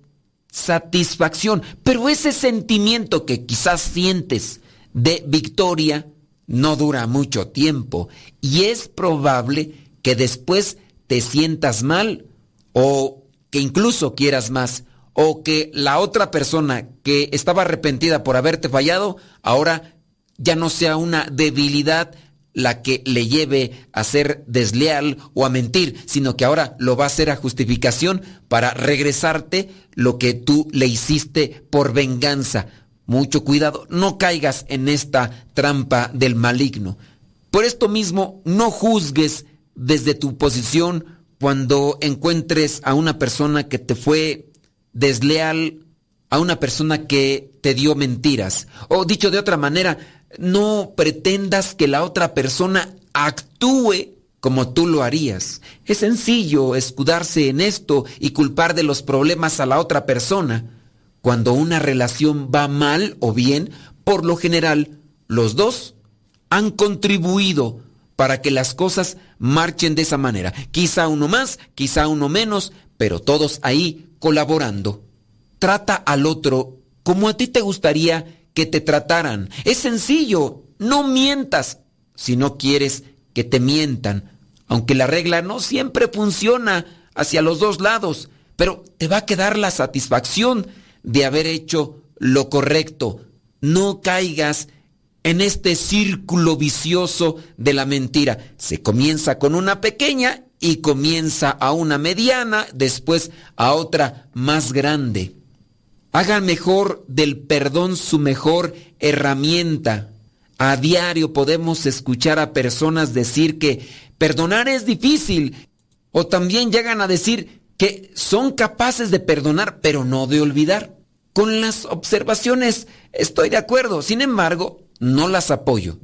satisfacción, pero ese sentimiento que quizás sientes de victoria no dura mucho tiempo y es probable que después te sientas mal o que incluso quieras más o que la otra persona que estaba arrepentida por haberte fallado ahora ya no sea una debilidad la que le lleve a ser desleal o a mentir, sino que ahora lo va a hacer a justificación para regresarte lo que tú le hiciste por venganza. Mucho cuidado, no caigas en esta trampa del maligno. Por esto mismo, no juzgues desde tu posición cuando encuentres a una persona que te fue desleal, a una persona que te dio mentiras. O dicho de otra manera, no pretendas que la otra persona actúe como tú lo harías. Es sencillo escudarse en esto y culpar de los problemas a la otra persona. Cuando una relación va mal o bien, por lo general, los dos han contribuido para que las cosas marchen de esa manera. Quizá uno más, quizá uno menos, pero todos ahí colaborando. Trata al otro como a ti te gustaría que te trataran. Es sencillo, no mientas si no quieres que te mientan. Aunque la regla no siempre funciona hacia los dos lados, pero te va a quedar la satisfacción de haber hecho lo correcto. No caigas en este círculo vicioso de la mentira. Se comienza con una pequeña y comienza a una mediana, después a otra más grande. Hagan mejor del perdón su mejor herramienta. A diario podemos escuchar a personas decir que perdonar es difícil o también llegan a decir que son capaces de perdonar pero no de olvidar. Con las observaciones estoy de acuerdo, sin embargo, no las apoyo.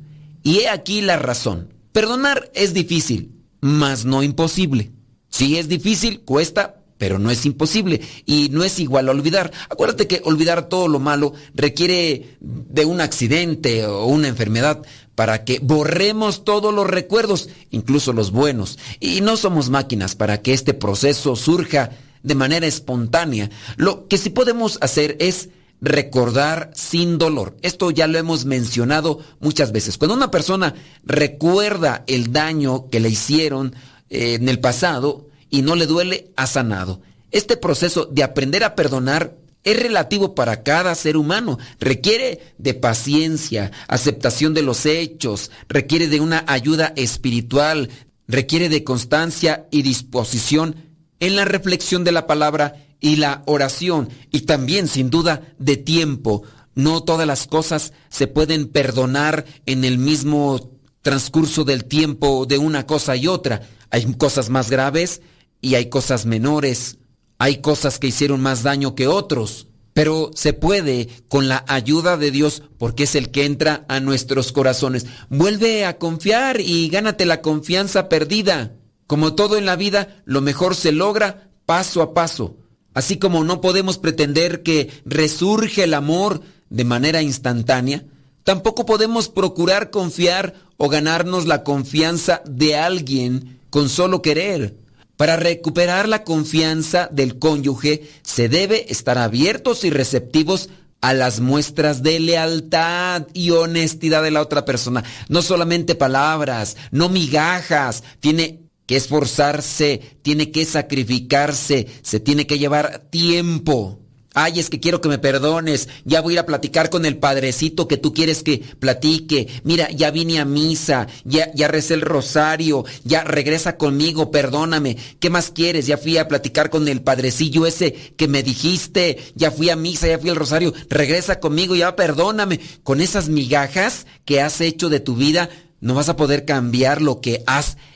Y he aquí la razón. Perdonar es difícil, mas no imposible. Si es difícil, cuesta, pero no es imposible y no es igual a olvidar. Acuérdate que olvidar todo lo malo requiere de un accidente o una enfermedad para que borremos todos los recuerdos, incluso los buenos. Y no somos máquinas para que este proceso surja de manera espontánea. Lo que sí podemos hacer es recordar sin dolor. Esto ya lo hemos mencionado muchas veces. Cuando una persona recuerda el daño que le hicieron eh, en el pasado, y no le duele, ha sanado. Este proceso de aprender a perdonar es relativo para cada ser humano. Requiere de paciencia, aceptación de los hechos, requiere de una ayuda espiritual, requiere de constancia y disposición en la reflexión de la palabra y la oración y también sin duda de tiempo. No todas las cosas se pueden perdonar en el mismo transcurso del tiempo de una cosa y otra. Hay cosas más graves y hay cosas menores, hay cosas que hicieron más daño que otros, pero se puede con la ayuda de Dios porque es el que entra a nuestros corazones. Vuelve a confiar y gánate la confianza perdida. Como todo en la vida, lo mejor se logra paso a paso. Así como no podemos pretender que resurge el amor de manera instantánea, tampoco podemos procurar confiar o ganarnos la confianza de alguien con solo querer. Para recuperar la confianza del cónyuge se debe estar abiertos y receptivos a las muestras de lealtad y honestidad de la otra persona. No solamente palabras, no migajas. Tiene que esforzarse, tiene que sacrificarse, se tiene que llevar tiempo. Ay, es que quiero que me perdones. Ya voy a ir a platicar con el padrecito que tú quieres que platique. Mira, ya vine a misa, ya, ya recé el rosario, ya regresa conmigo, perdóname. ¿Qué más quieres? Ya fui a platicar con el padrecillo ese que me dijiste, ya fui a misa, ya fui al rosario, regresa conmigo, ya perdóname. Con esas migajas que has hecho de tu vida, no vas a poder cambiar lo que has hecho,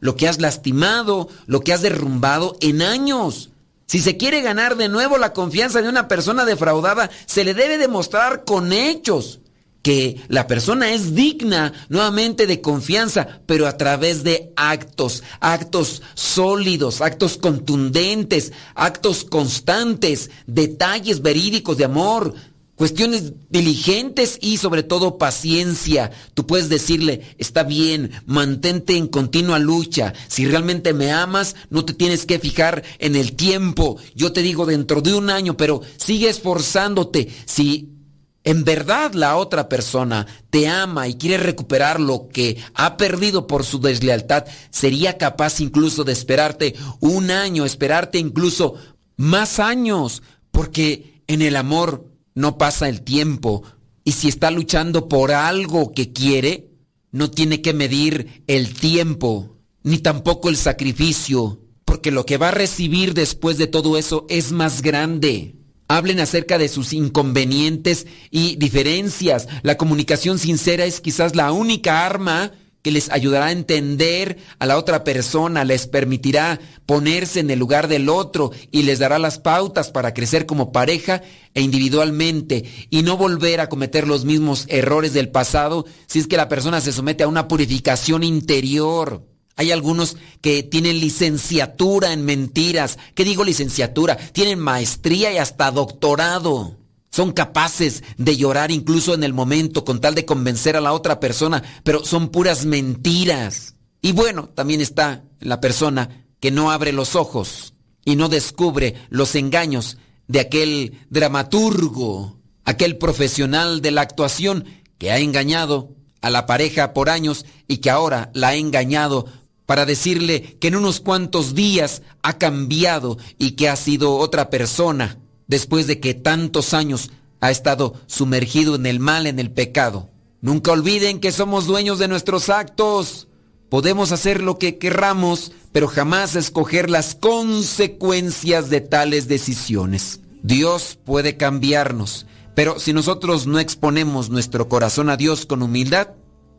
lo que has lastimado, lo que has derrumbado en años. Si se quiere ganar de nuevo la confianza de una persona defraudada, se le debe demostrar con hechos que la persona es digna nuevamente de confianza, pero a través de actos, actos sólidos, actos contundentes, actos constantes, detalles verídicos de amor, cuestiones diligentes y sobre todo paciencia. Tú puedes decirle, está bien, mantente en continua lucha. Si realmente me amas, no te tienes que fijar en el tiempo. Yo te digo dentro de un año, pero sigue esforzándote. Si en verdad la otra persona te ama y quiere recuperar lo que ha perdido por su deslealtad, sería capaz incluso de esperarte un año, esperarte incluso más años, porque en el amor no pasa el tiempo y si está luchando por algo que quiere, no tiene que medir el tiempo ni tampoco el sacrificio, porque lo que va a recibir después de todo eso es más grande. Hablen acerca de sus inconvenientes y diferencias. La comunicación sincera es quizás la única arma que les ayudará a entender a la otra persona, les permitirá ponerse en el lugar del otro y les dará las pautas para crecer como pareja e individualmente y no volver a cometer los mismos errores del pasado si es que la persona se somete a una purificación interior. Hay algunos que tienen licenciatura en mentiras. ¿Qué digo licenciatura? Tienen maestría y hasta doctorado. Son capaces de llorar incluso en el momento con tal de convencer a la otra persona, pero son puras mentiras. Y bueno, también está la persona que no abre los ojos y no descubre los engaños de aquel dramaturgo, aquel profesional de la actuación que ha engañado a la pareja por años y que ahora la ha engañado para decirle que en unos cuantos días ha cambiado y que ha sido otra persona después de que tantos años ha estado sumergido en el mal, en el pecado. Nunca olviden que somos dueños de nuestros actos. Podemos hacer lo que querramos, pero jamás escoger las consecuencias de tales decisiones. Dios puede cambiarnos, pero si nosotros no exponemos nuestro corazón a Dios con humildad,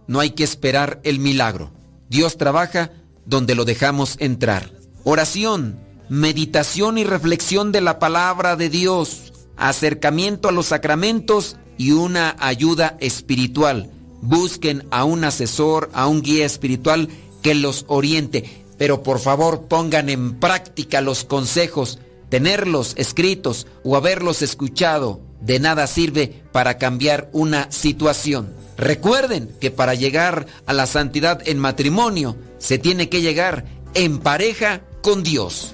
no hay que esperar el milagro. Dios trabaja donde lo dejamos entrar. Oración meditación y reflexión de la palabra de Dios, acercamiento a los sacramentos y una ayuda espiritual. Busquen a un asesor, a un guía espiritual que los oriente, pero por favor pongan en práctica los consejos. Tenerlos escritos o haberlos escuchado de nada sirve para cambiar una situación. Recuerden que para llegar a la santidad en matrimonio se tiene que llegar en pareja con Dios.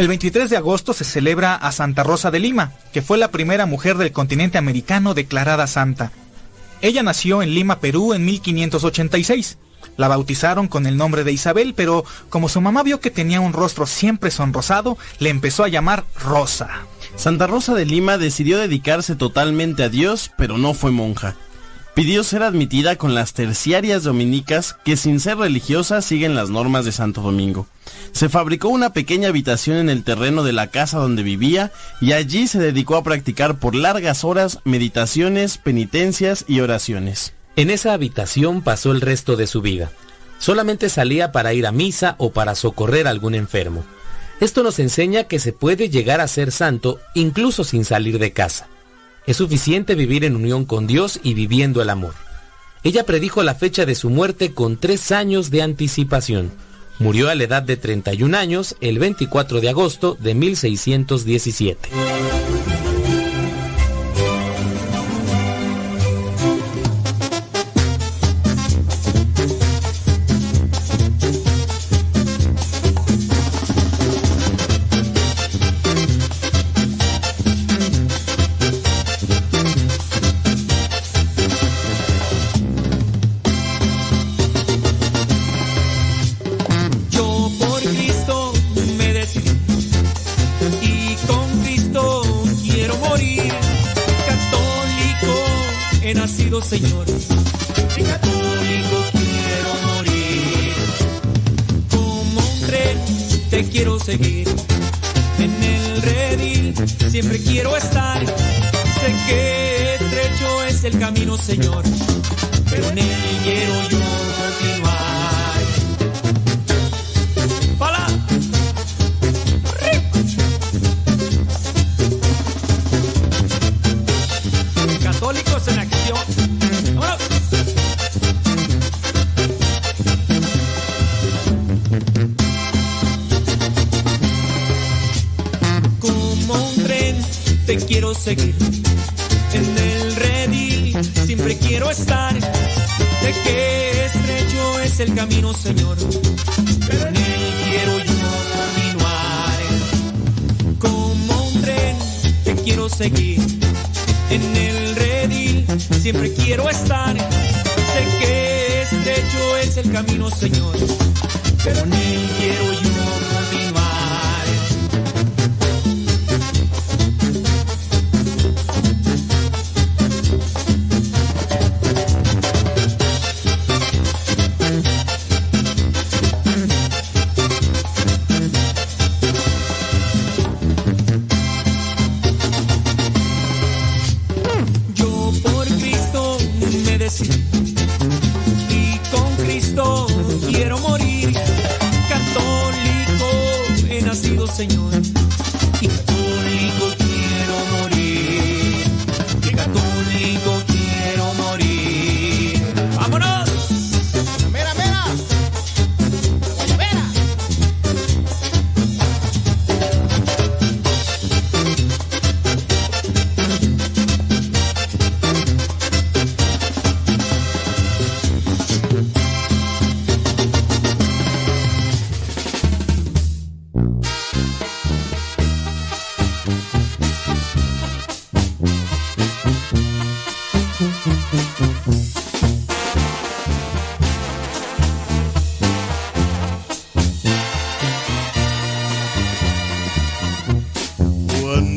El 23 de agosto se celebra a Santa Rosa de Lima, que fue la primera mujer del continente americano declarada santa. Ella nació en Lima, Perú, en 1586. La bautizaron con el nombre de Isabel, pero como su mamá vio que tenía un rostro siempre sonrosado, le empezó a llamar Rosa. Santa Rosa de Lima decidió dedicarse totalmente a Dios, pero no fue monja. Pidió ser admitida con las terciarias dominicas que sin ser religiosas siguen las normas de Santo Domingo. Se fabricó una pequeña habitación en el terreno de la casa donde vivía y allí se dedicó a practicar por largas horas meditaciones, penitencias y oraciones. En esa habitación pasó el resto de su vida. Solamente salía para ir a misa o para socorrer algún enfermo. Esto nos enseña que se puede llegar a ser santo incluso sin salir de casa. Es suficiente vivir en unión con Dios y viviendo el amor. Ella predijo la fecha de su muerte con tres años de anticipación. Murió a la edad de 31 años el 24 de agosto de 1617.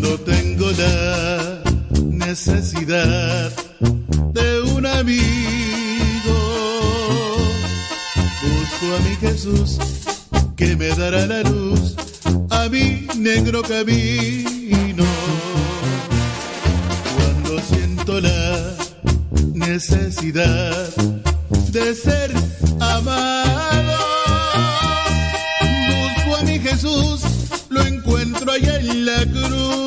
cuando tengo la necesidad de un amigo. Busco a mi Jesús que me dará la luz a mi negro camino. Cuando siento la necesidad de ser amado, busco a mi Jesús, lo encuentro allá en la cruz.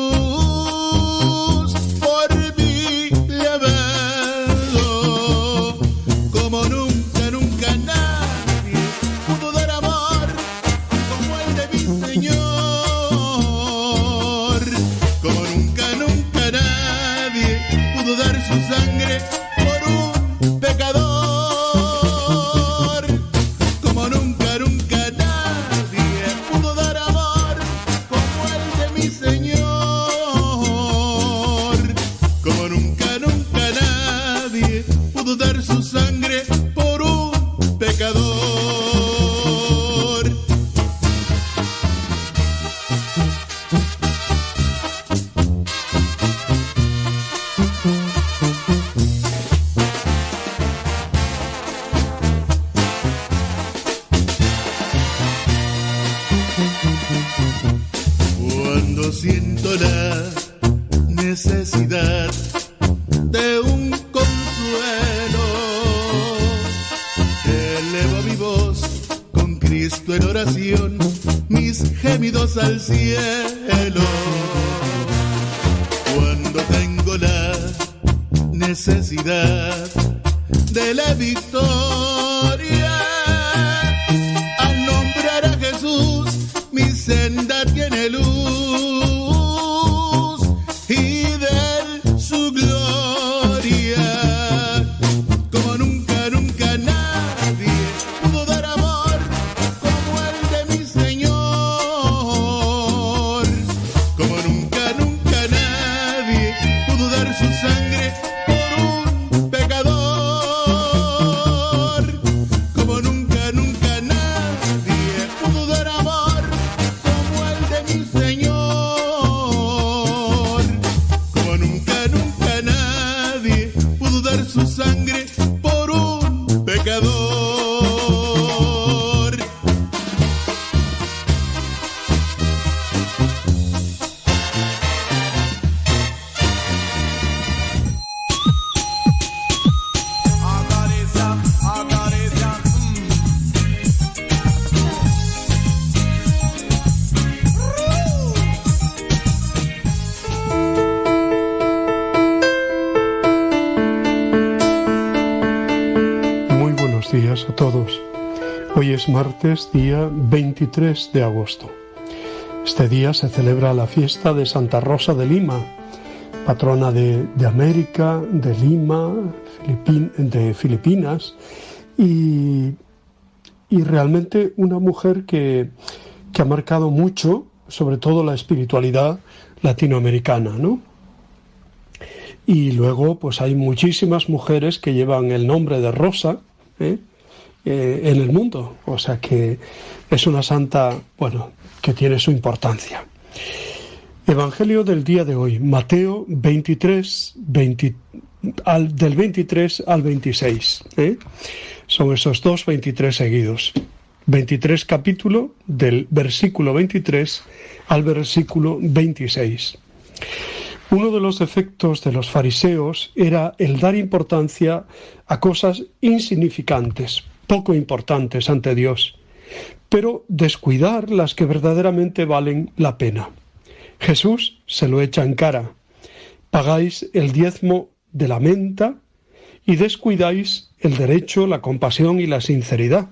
Día 23 de agosto. Este día se celebra la fiesta de Santa Rosa de Lima, patrona de, América, de Lima, de Filipinas, y, y realmente una mujer que, que ha marcado mucho, sobre todo la espiritualidad latinoamericana, ¿no? Y luego, pues hay muchísimas mujeres que llevan el nombre de Rosa ¿eh? Eh, en el mundo. O sea que es una santa, bueno, que tiene su importancia. Evangelio del día de hoy, Mateo 23, 20 al- del 23 al 26. ¿eh? Son esos dos 23 seguidos. 23 capítulo del versículo 23 al versículo 26. Uno de los defectos de los fariseos era el dar importancia a cosas insignificantes, poco importantes ante Dios, pero descuidar las que verdaderamente valen la pena. Jesús se lo echa en cara. Pagáis el diezmo de la menta y descuidáis el derecho, la compasión y la sinceridad.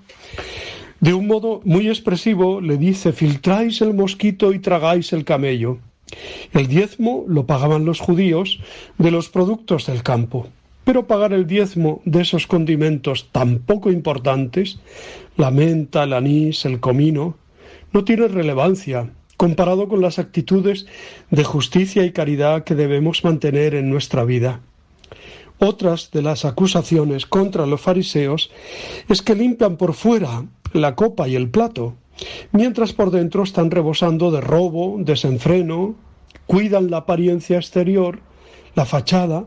De un modo muy expresivo le dice, filtráis el mosquito y tragáis el camello. El diezmo lo pagaban los judíos de los productos del campo, pero pagar el diezmo de esos condimentos tan poco importantes, la menta, el anís, el comino, no tiene relevancia comparado con las actitudes de justicia y caridad que debemos mantener en nuestra vida. Otras de las acusaciones contra los fariseos es que limpian por fuera la copa y el plato, mientras por dentro están rebosando de robo, desenfreno, cuidan la apariencia exterior, la fachada,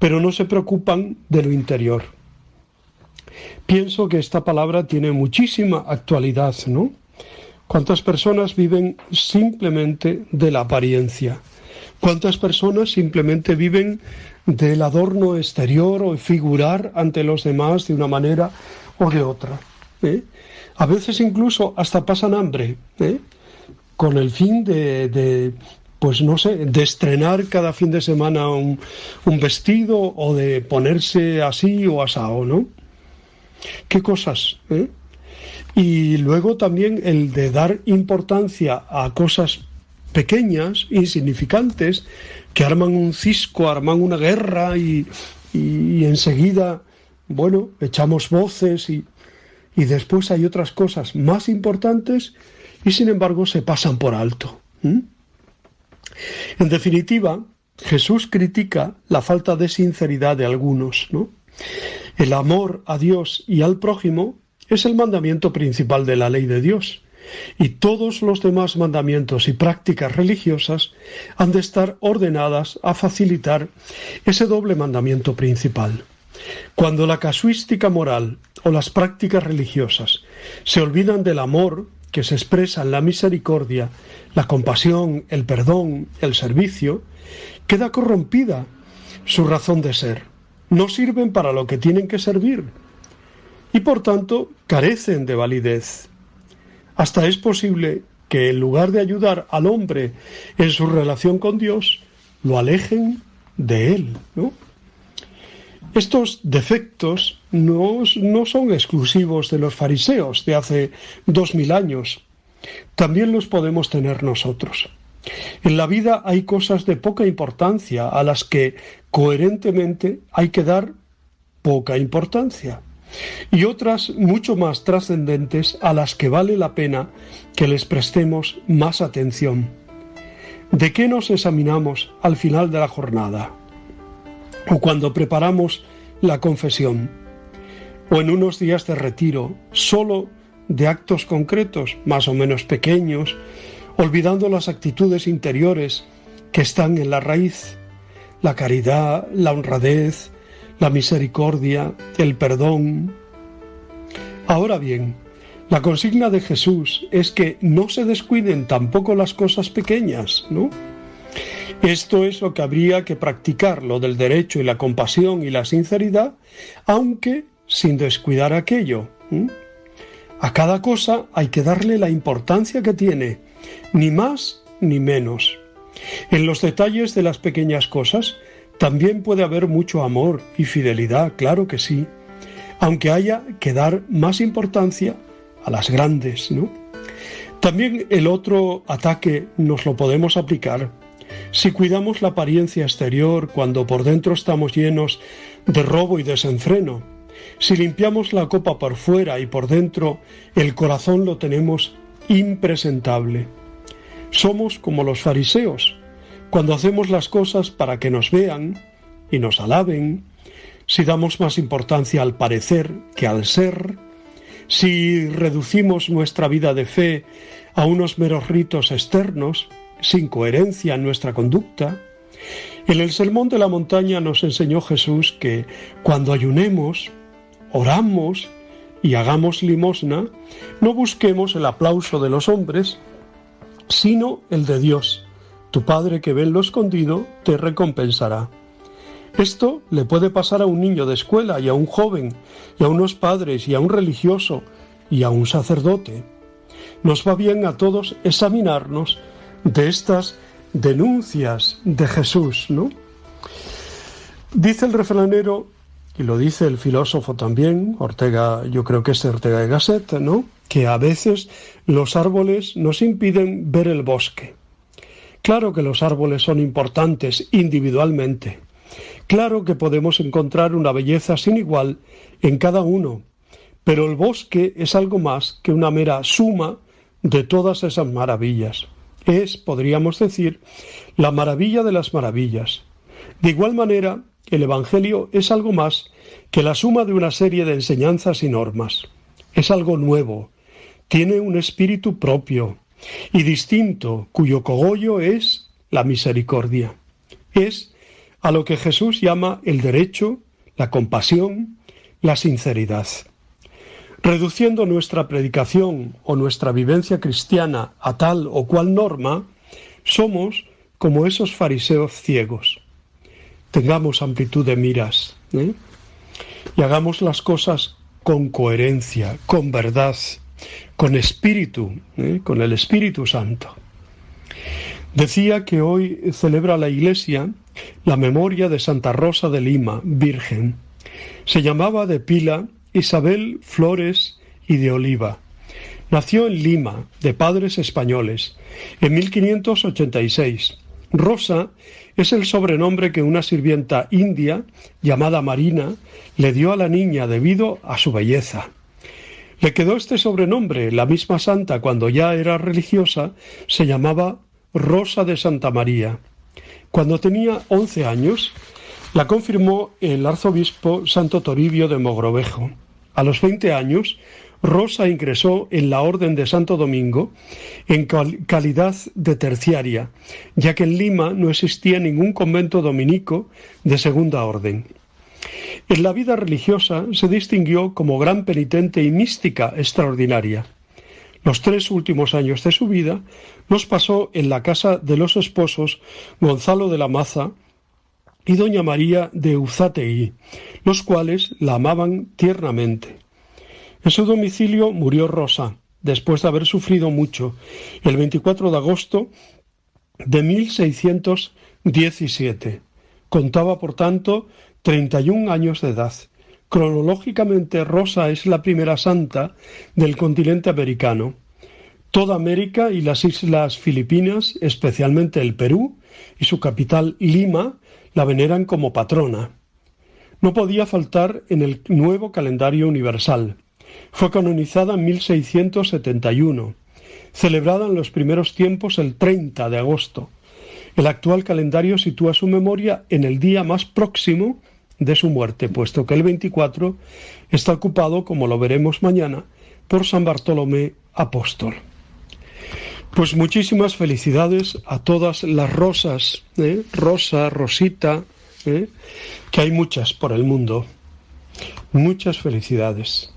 pero no se preocupan de lo interior. Pienso que esta palabra tiene muchísima actualidad, ¿no? ¿Cuántas personas viven simplemente de la apariencia? ¿Cuántas personas simplemente viven del adorno exterior o figurar ante los demás de una manera o de otra? ¿eh? A veces incluso hasta pasan hambre, ¿eh? con el fin de, de, pues no sé, de estrenar cada fin de semana un, un vestido o de ponerse así o asado, ¿no? ¿Qué cosas? ¿eh? Y luego también el de dar importancia a cosas pequeñas, insignificantes, que arman un cisco, arman una guerra y, y enseguida, bueno, echamos voces y, y después hay otras cosas más importantes y sin embargo se pasan por alto. En definitiva, Jesús critica la falta de sinceridad de algunos, ¿no? El amor a Dios y al prójimo es el mandamiento principal de la ley de Dios, y todos los demás mandamientos y prácticas religiosas han de estar ordenadas a facilitar ese doble mandamiento principal. Cuando la casuística moral o las prácticas religiosas se olvidan del amor que se expresa en la misericordia, la compasión, el perdón, el servicio, queda corrompida su razón de ser. No sirven para lo que tienen que servir y por tanto carecen de validez. Hasta es posible que en lugar de ayudar al hombre en su relación con Dios, lo alejen de él. Estos defectos no, son exclusivos de los fariseos de hace dos mil años. También los podemos tener nosotros. En la vida hay cosas de poca importancia a las que coherentemente hay que dar poca importancia y otras mucho más trascendentes a las que vale la pena que les prestemos más atención. ¿De qué nos examinamos al final de la jornada? ¿O cuando preparamos la confesión? ¿O en unos días de retiro, solo de actos concretos, más o menos pequeños, olvidando las actitudes interiores que están en la raíz, la caridad, la honradez, la misericordia, el perdón. Ahora bien, la consigna de Jesús es que no se descuiden tampoco las cosas pequeñas, ¿no? Esto es lo que habría que practicar, lo del derecho y la compasión y la sinceridad, aunque sin descuidar aquello. A cada cosa hay que darle la importancia que tiene, ni más ni menos. En los detalles de las pequeñas cosas también puede haber mucho amor y fidelidad, claro que sí, aunque haya que dar más importancia a las grandes, ¿no? También el otro ataque nos lo podemos aplicar si cuidamos la apariencia exterior cuando por dentro estamos llenos de robo y desenfreno, si limpiamos la copa por fuera y por dentro el corazón lo tenemos impresentable. Somos como los fariseos, cuando hacemos las cosas para que nos vean y nos alaben, si damos más importancia al parecer que al ser, si reducimos nuestra vida de fe a unos meros ritos externos, sin coherencia en nuestra conducta, en el Sermón de la Montaña nos enseñó Jesús que cuando ayunemos, oramos y hagamos limosna, no busquemos el aplauso de los hombres, sino el de Dios tu Padre que ve en lo escondido te recompensará. Esto le puede pasar a un niño de escuela y a un joven, y a unos padres y a un religioso y a un sacerdote. Nos va bien a todos examinarnos de estas denuncias de Jesús, ¿no? Dice el refranero, y lo dice el filósofo también, Ortega, yo creo que es Ortega de Gasset, ¿no? Que a veces los árboles nos impiden ver el bosque. Claro que los árboles son importantes individualmente. Claro que podemos encontrar una belleza sin igual en cada uno, pero el bosque es algo más que una mera suma de todas esas maravillas. Es, podríamos decir, la maravilla de las maravillas. De igual manera, el Evangelio es algo más que la suma de una serie de enseñanzas y normas. Es algo nuevo, tiene un espíritu propio, y distinto, cuyo cogollo es la misericordia. Es a lo que Jesús llama el derecho, la compasión, la sinceridad. Reduciendo nuestra predicación o nuestra vivencia cristiana a tal o cual norma, somos como esos fariseos ciegos. Tengamos amplitud de miras ¿eh? y hagamos las cosas con coherencia, con verdad, con espíritu, ¿eh? con el Espíritu Santo. Decía que hoy celebra la Iglesia la memoria de Santa Rosa de Lima, Virgen. Se llamaba de pila Isabel Flores y de Oliva. Nació en Lima, de padres españoles, en 1586. Rosa es el sobrenombre que una sirvienta india, llamada Marina, le dio a la niña debido a su belleza. Le quedó este sobrenombre. La misma santa, cuando ya era religiosa, se llamaba Rosa de Santa María. Cuando tenía once años, la confirmó el arzobispo Santo Toribio de Mogrovejo. A los veinte años, Rosa ingresó en la Orden de Santo Domingo en calidad de terciaria, ya que en Lima no existía ningún convento dominico de segunda orden. En la vida religiosa se distinguió como gran penitente y mística extraordinaria. Los tres últimos años de su vida los pasó en la casa de los esposos Gonzalo de la Maza y doña María de Uzategui, los cuales la amaban tiernamente. En su domicilio murió Rosa, después de haber sufrido mucho, el 24 de agosto de 1617. Contaba, por tanto, 31 años de edad. Cronológicamente, Rosa es la primera santa del continente americano. Toda América y las islas Filipinas, especialmente el Perú y su capital Lima, la veneran como patrona. No podía faltar en el nuevo calendario universal. Fue canonizada en 1671, celebrada en los primeros tiempos el 30 de agosto. El actual calendario sitúa su memoria en el día más próximo de su muerte, puesto que el 24 está ocupado, como lo veremos mañana, por San Bartolomé Apóstol. Pues muchísimas felicidades a todas las rosas, ¿eh? Rosa, Rosita, ¿eh? que hay muchas por el mundo. Muchas felicidades.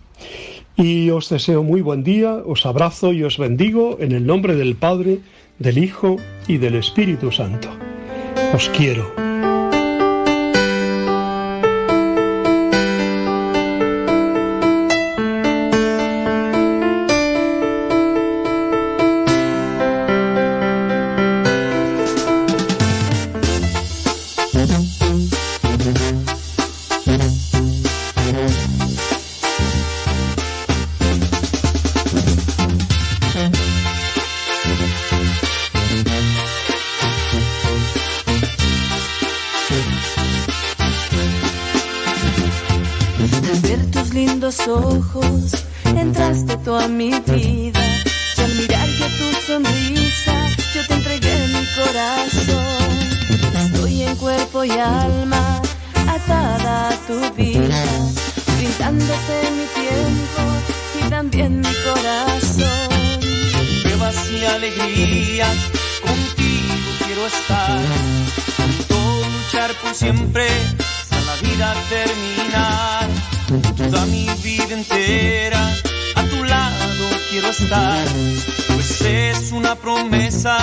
Y os deseo muy buen día, os abrazo y os bendigo en el nombre del Padre, del Hijo y del Espíritu Santo. Os quiero. Siempre, hasta la vida terminar. Toda mi vida entera, a tu lado quiero estar. Pues es una promesa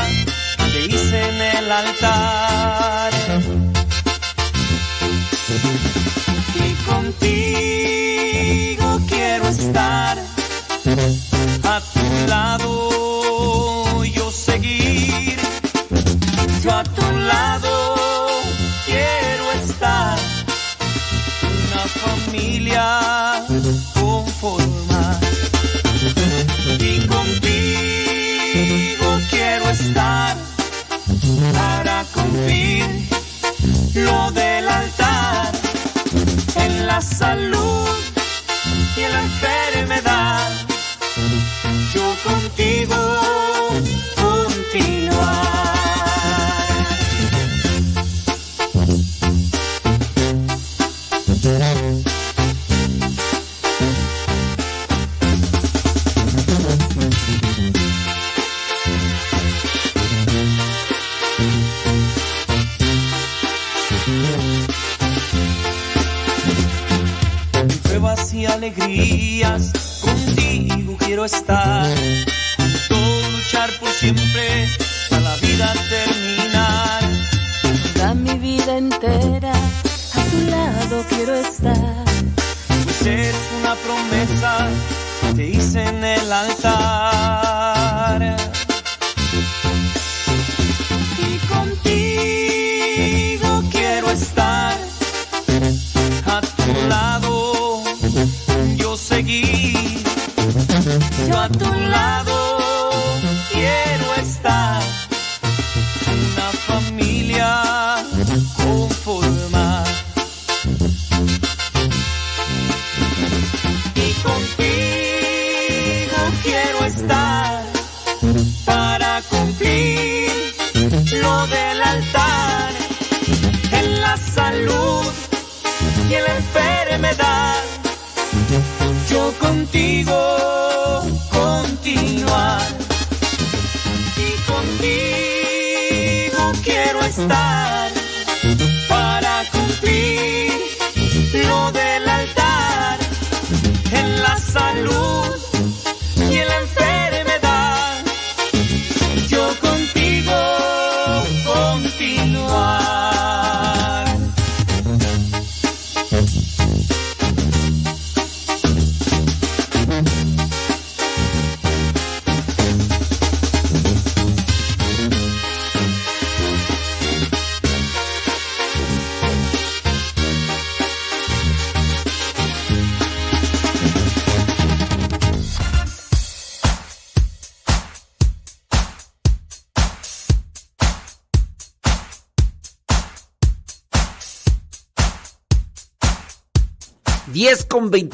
que hice en el altar.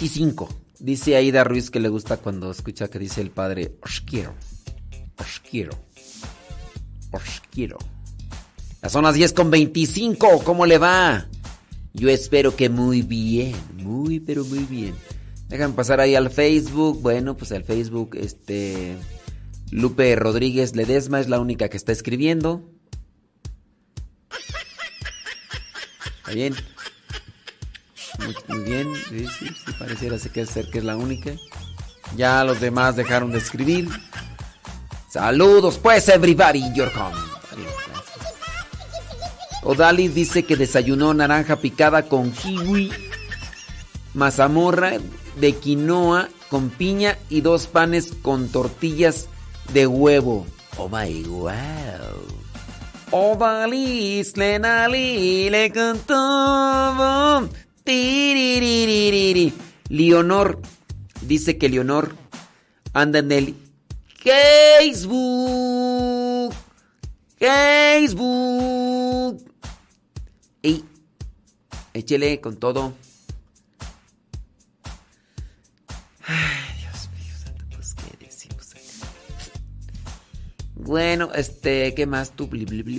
25. Dice Aida Ruiz que le gusta cuando escucha que dice el padre, os quiero, os quiero, os quiero. Ya son las 10 con 25, ¿cómo le va? Yo espero que muy bien, muy pero muy bien. Dejan pasar ahí al Facebook. Bueno, pues al Facebook, este. Lupe Rodríguez Ledesma es la única que está escribiendo. Está bien. Muy, bien. Sí, sí, sí, pareciera ser que es la única. Ya los demás dejaron de escribir. Saludos, pues, everybody your home. Odali dice que desayunó naranja picada con kiwi, mazamorra de quinoa con piña y dos panes con tortillas de huevo. Oh my wow. Odali, le cantó. Leonor dice que Leonor anda en el Facebook. Facebook. Ey, échele con todo. Ay, Dios mío, santo, pues qué decimos? Bueno, este, ¿qué más tú? Bli, bli, bli,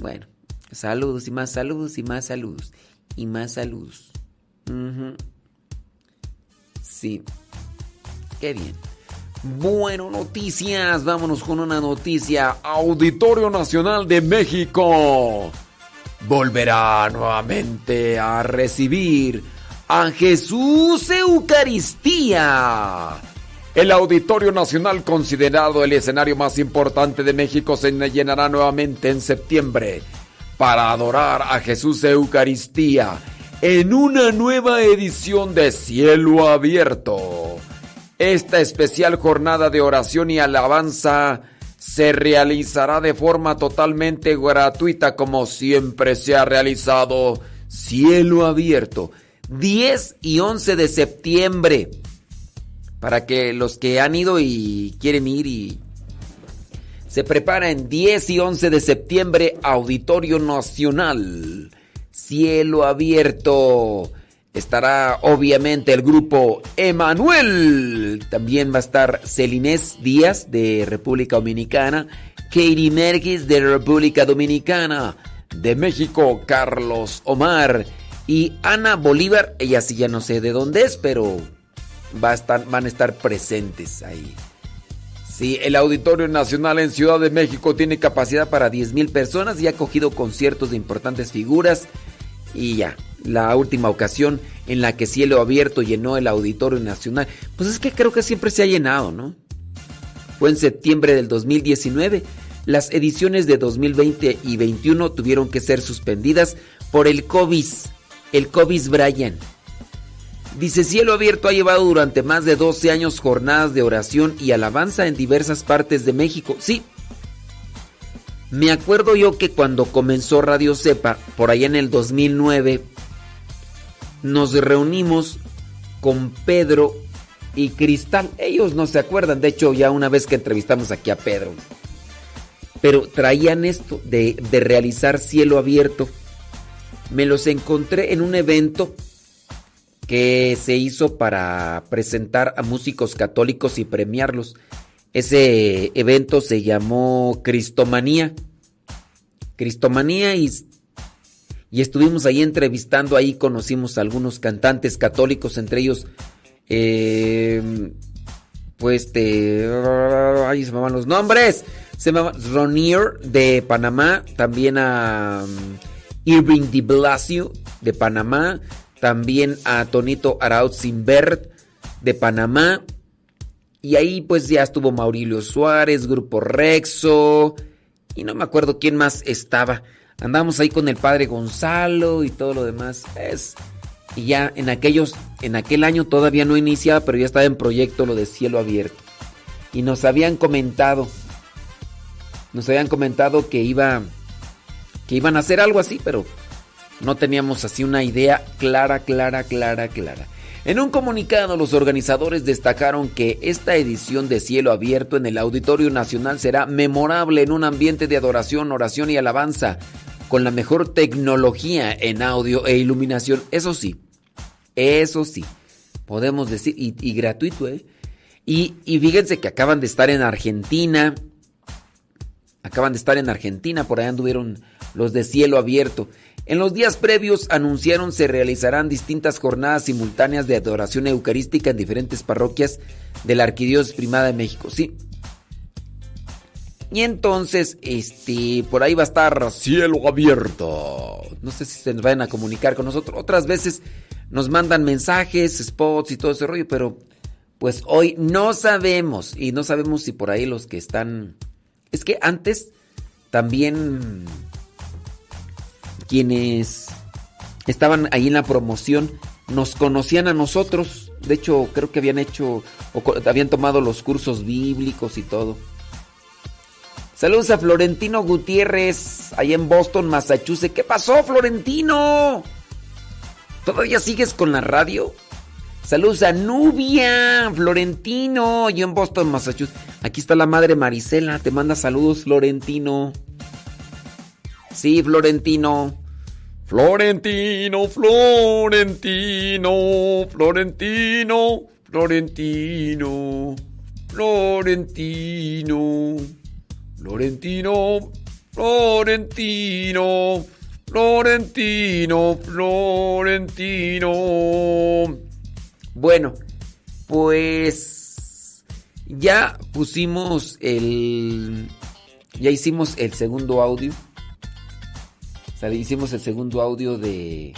Bueno, saludos y más saludos y más saludos y más saludos. Sí. Qué bien. Bueno, noticias. Vámonos con una noticia. Auditorio Nacional de México volverá nuevamente a recibir a Jesús Eucaristía. El Auditorio Nacional, considerado el escenario más importante de México, se llenará nuevamente en septiembre para adorar a Jesús Eucaristía en una nueva edición de Cielo Abierto. Esta especial jornada de oración y alabanza se realizará de forma totalmente gratuita como siempre se ha realizado Cielo Abierto. 10 y 11 de septiembre. Para que los que han ido y quieren ir y se preparen 10 y 11 de septiembre Auditorio Nacional. Cielo Abierto. Estará obviamente el grupo Emanuel. También va a estar Celinés Díaz de República Dominicana. Katie Merkis de República Dominicana. De México, Carlos Omar. Y Ana Bolívar, ella sí ya no sé de dónde es, pero van a estar presentes ahí. Sí, el Auditorio Nacional en Ciudad de México tiene capacidad para 10.000 personas y ha acogido conciertos de importantes figuras. Y ya, la última ocasión en la que Cielo Abierto llenó el Auditorio Nacional, pues es que creo que siempre se ha llenado, ¿no? Fue en septiembre del 2019. Las ediciones de 2020 y 21 tuvieron que ser suspendidas por el COVID, el COVID Brian. Dice, Cielo Abierto ha llevado durante más de 12 años jornadas de oración y alabanza en diversas partes de México. Sí. Me acuerdo yo que cuando comenzó Radio Cepa, por allá en el 2009, nos reunimos con Pedro y Cristal. Ellos no se acuerdan, de hecho ya una vez que entrevistamos aquí a Pedro. Pero traían esto de, de realizar cielo abierto. Me los encontré en un evento que se hizo para presentar a músicos católicos y premiarlos. Ese evento se llamó Cristomanía. Cristomanía y, y estuvimos ahí entrevistando, ahí conocimos a algunos cantantes católicos, entre ellos, eh, pues, este, ahí se me van los nombres. Se llama Ronier de Panamá, también a Irving de Blasio de Panamá, también a Tonito Arauz Invert de Panamá. Y ahí pues ya estuvo Maurilio Suárez, Grupo Rexo. Y no me acuerdo quién más estaba. Andamos ahí con el padre Gonzalo y todo lo demás. Es, y ya en aquellos, en aquel año todavía no iniciaba, pero ya estaba en proyecto lo de cielo abierto. Y nos habían comentado. Nos habían comentado que iba. Que iban a hacer algo así, pero no teníamos así una idea clara, clara, clara, clara. En un comunicado, los organizadores destacaron que esta edición de Cielo Abierto en el Auditorio Nacional será memorable en un ambiente de adoración, oración y alabanza, con la mejor tecnología en audio e iluminación. Eso sí, eso sí, podemos decir, y, gratuito, ¿eh? Y, y fíjense que acaban de estar en Argentina, acaban de estar en Argentina, por allá anduvieron los de Cielo Abierto. En los días previos anunciaron se realizarán distintas jornadas simultáneas de adoración eucarística en diferentes parroquias de la Arquidiócesis Primada de México. Sí. Y entonces, este, por ahí va a estar cielo abierto. No sé si se nos vayan a comunicar con nosotros. Otras veces nos mandan mensajes, spots y todo ese rollo, pero pues hoy no sabemos. Y no sabemos si por ahí los que están... Es que antes también quienes estaban ahí en la promoción nos conocían a nosotros. De hecho, creo que habían hecho o habían tomado los cursos bíblicos y todo. Saludos a Florentino Gutiérrez, ahí en Boston, Massachusetts. ¿Qué pasó, Florentino? ¿Todavía sigues con la radio? Saludos a Nubia, Florentino, yo en Boston, Massachusetts. Aquí está la madre Marisela, te manda saludos, Florentino. Sí, Florentino. Florentino, Florentino, Florentino, Florentino, Florentino, Florentino, Florentino, Florentino, Florentino. Bueno, pues ya pusimos el... Ya hicimos el segundo audio. O sea, hicimos el segundo audio de.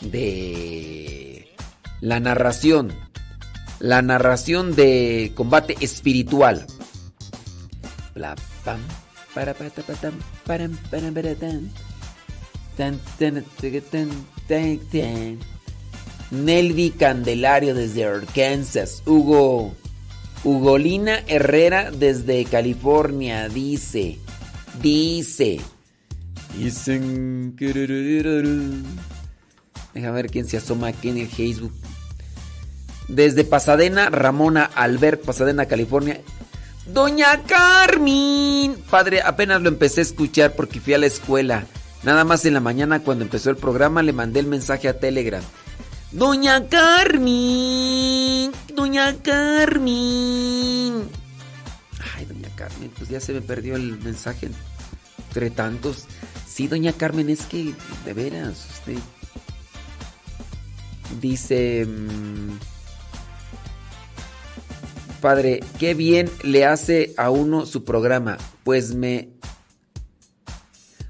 de. la narración. La narración de combate espiritual. Pam. Nelvi Candelario desde Arkansas. Hugo. Ugolina Herrera desde California dice. Dice. Dicen. Déjame ver quién se asoma aquí en el Facebook. Desde Pasadena, Ramona Albert, Pasadena, California. Doña Carmen. Padre, apenas lo empecé a escuchar porque fui a la escuela. Nada más en la mañana cuando empezó el programa le mandé el mensaje a Telegram. Doña Carmen. Doña Carmen. Ay, doña Carmen, pues ya se me perdió el mensaje entre tantos. Sí, doña Carmen, es que de veras, usted dice, mm, padre, qué bien le hace a uno su programa, pues me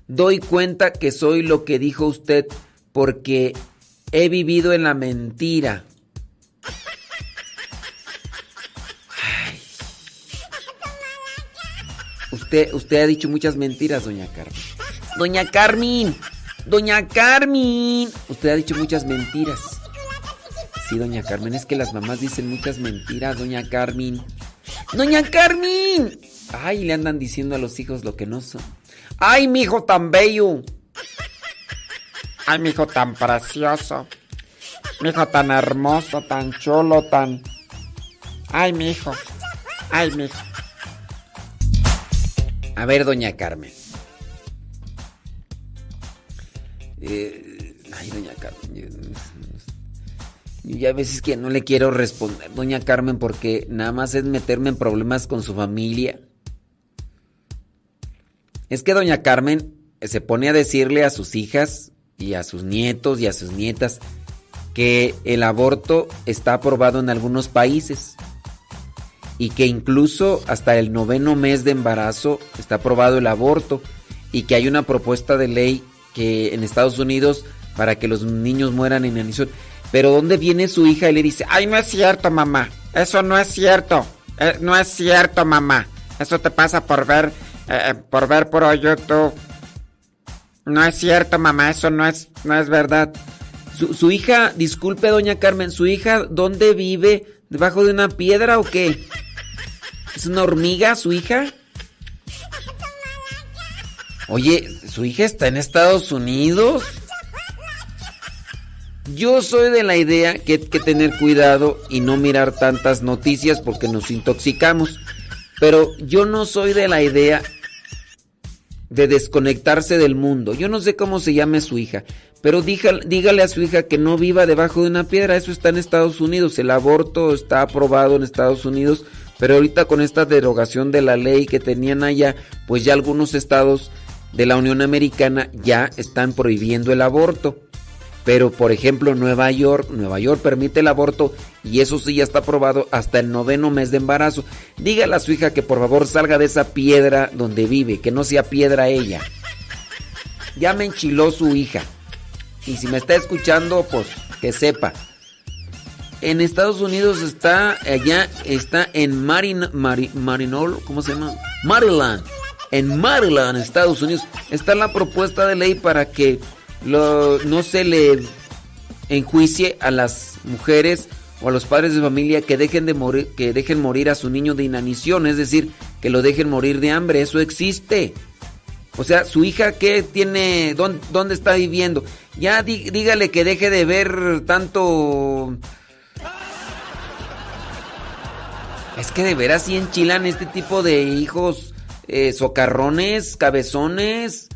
doy cuenta que soy lo que dijo usted porque he vivido en la mentira. Usted, usted ha dicho muchas mentiras, doña Carmen. Doña Carmen, doña Carmen. Usted ha dicho muchas mentiras. Sí, doña Carmen, es que las mamás dicen muchas mentiras, doña Carmen. Doña Carmen. Ay, le andan diciendo a los hijos lo que no son. Ay, mi hijo tan bello. Ay, mi hijo tan precioso. Mi hijo tan hermoso, tan chulo, tan. Ay, mi hijo. Ay, mi hijo. A ver, doña Carmen. Eh, ay, doña Carmen. Ya a veces que no le quiero responder, doña Carmen, porque nada más es meterme en problemas con su familia. Es que doña Carmen se pone a decirle a sus hijas y a sus nietos y a sus nietas que el aborto está aprobado en algunos países y que incluso hasta el noveno mes de embarazo está aprobado el aborto y que hay una propuesta de ley que en Estados Unidos para que los niños mueran en inanición. Pero ¿dónde viene su hija y le dice, Ay, no es cierto, mamá. Eso no es cierto. Eh, no es cierto, mamá. Eso te pasa por ver, eh, por ver por YouTube. No es cierto, mamá. Eso no es, no es verdad. su, su hija, disculpe doña Carmen, su hija, ¿dónde vive? ¿Debajo de una piedra o qué? ¿Es una hormiga su hija? Oye, ¿su hija está en Estados Unidos? Yo soy de la idea que hay que tener cuidado y no mirar tantas noticias porque nos intoxicamos. Pero yo no soy de la idea de desconectarse del mundo. Yo no sé cómo se llame su hija, pero dígale, dígale a su hija que no viva debajo de una piedra. Eso está en Estados Unidos. El aborto está aprobado en Estados Unidos, pero ahorita con esta derogación de la ley que tenían allá, pues ya algunos estados de la Unión Americana ya están prohibiendo el aborto. Pero por ejemplo Nueva York, Nueva York permite el aborto y eso sí ya está aprobado hasta el noveno mes de embarazo. Dígale a su hija que por favor salga de esa piedra donde vive, que no sea piedra ella. Ya me enchiló su hija. Y si me está escuchando, pues que sepa. En Estados Unidos está, allá está en Marin, Mari- Marinol, ¿cómo se llama? Maryland. En Maryland, Estados Unidos, está la propuesta de ley para que lo- no se le enjuicie a las mujeres o a los padres de familia que dejen de morir, que dejen morir a su niño de inanición, es decir, que lo dejen morir de hambre, eso existe. O sea, su hija qué tiene, dónde, dónde está viviendo. Ya dí- dígale que deje de ver tanto Es que de veras sí enchilan este tipo de hijos eh, socarrones, cabezones.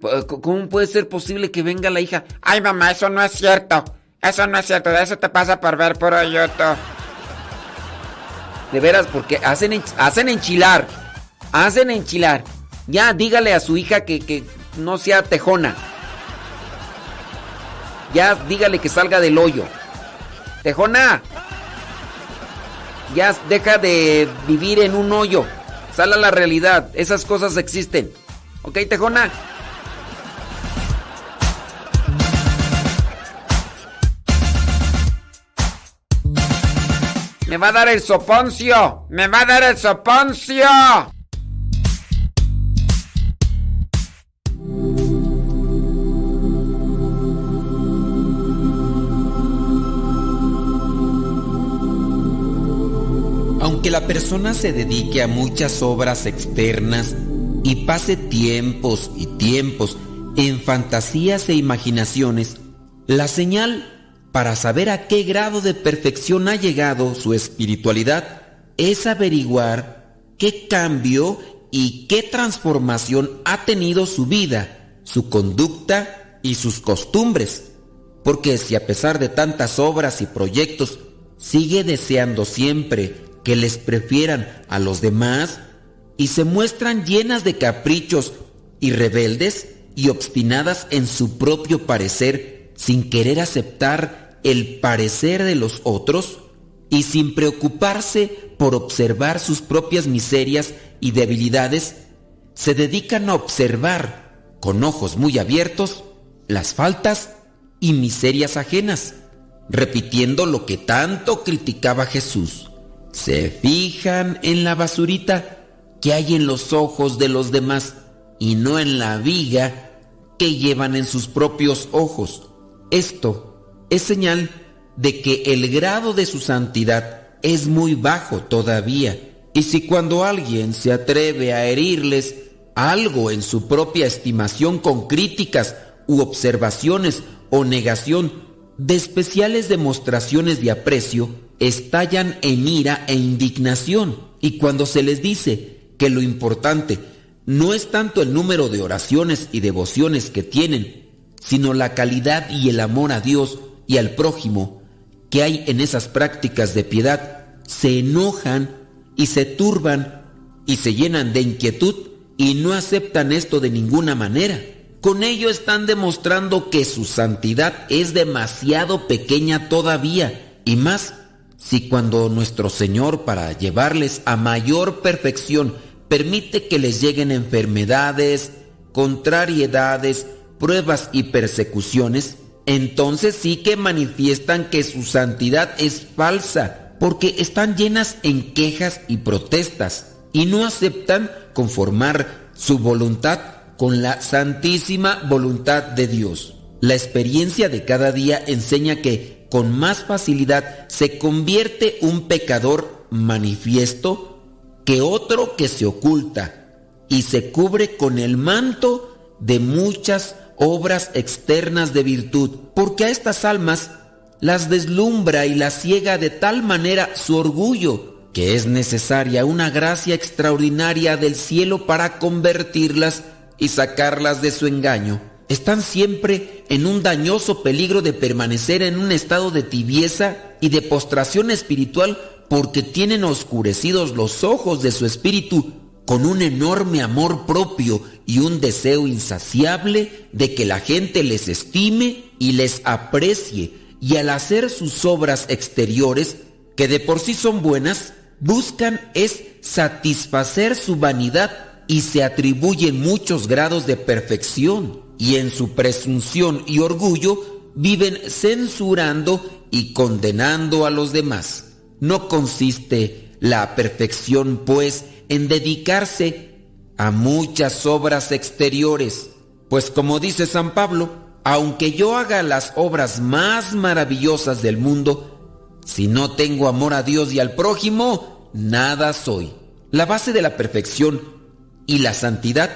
¿Cómo puede ser posible que venga la hija? Ay, mamá, eso no es cierto. Eso no es cierto. De eso te pasa por ver puro YouTube. De veras, porque hacen, hacen enchilar. Hacen enchilar. Ya, dígale a su hija que, que no sea tejona. Ya, dígale que salga del hoyo. Tejona. Ya, deja de vivir en un hoyo. Sal a la realidad. Esas cosas existen. ¿Ok, Tejona? Me va a dar el soponcio. Me va a dar el soponcio. Aunque la persona se dedique a muchas obras externas y pase tiempos y tiempos en fantasías e imaginaciones, la señal para saber a qué grado de perfección ha llegado su espiritualidad es averiguar qué cambio y qué transformación ha tenido su vida, su conducta y sus costumbres. Porque si a pesar de tantas obras y proyectos sigue deseando siempre que les prefieran a los demás y se muestran llenas de caprichos y rebeldes y obstinadas en su propio parecer sin querer aceptar el parecer de los otros y sin preocuparse por observar sus propias miserias y debilidades, se dedican a observar con ojos muy abiertos las faltas y miserias ajenas, repitiendo lo que tanto criticaba Jesús. Se fijan en la basurita que hay en los ojos de los demás y no en la viga que llevan en sus propios ojos. Esto es señal de que el grado de su santidad es muy bajo todavía. Y si cuando alguien se atreve a herirles algo en su propia estimación con críticas u observaciones o negación de especiales demostraciones de aprecio, estallan en ira e indignación. Y cuando se les dice que lo importante no es tanto el número de oraciones y devociones que tienen, sino la calidad y el amor a Dios y al prójimo que hay en esas prácticas de piedad, se enojan y se turban y se llenan de inquietud y no aceptan esto de ninguna manera. Con ello están demostrando que su santidad es demasiado pequeña todavía y más si cuando nuestro Señor para llevarles a mayor perfección permite que les lleguen enfermedades, contrariedades, pruebas y persecuciones, entonces sí que manifiestan que su santidad es falsa, porque están llenas en quejas y protestas, y no aceptan conformar su voluntad con la santísima voluntad de Dios. La experiencia de cada día enseña que con más facilidad se convierte un pecador manifiesto que otro que se oculta, y se cubre con el manto de muchas obras externas de virtud, porque a estas almas las deslumbra y las ciega de tal manera su orgullo, que es necesaria una gracia extraordinaria del cielo para convertirlas y sacarlas de su engaño. Están siempre en un dañoso peligro de permanecer en un estado de tibieza y de postración espiritual porque tienen oscurecidos los ojos de su espíritu con un enorme amor propio y un deseo insaciable de que la gente les estime y les aprecie, y al hacer sus obras exteriores, que de por sí son buenas, buscan es satisfacer su vanidad y se atribuyen muchos grados de perfección, y en su presunción y orgullo viven censurando y condenando a los demás. No consiste la perfección, pues, en dedicarse a muchas obras exteriores, pues como dice San Pablo, aunque yo haga las obras más maravillosas del mundo, si no tengo amor a Dios y al prójimo, nada soy. La base de la perfección y la santidad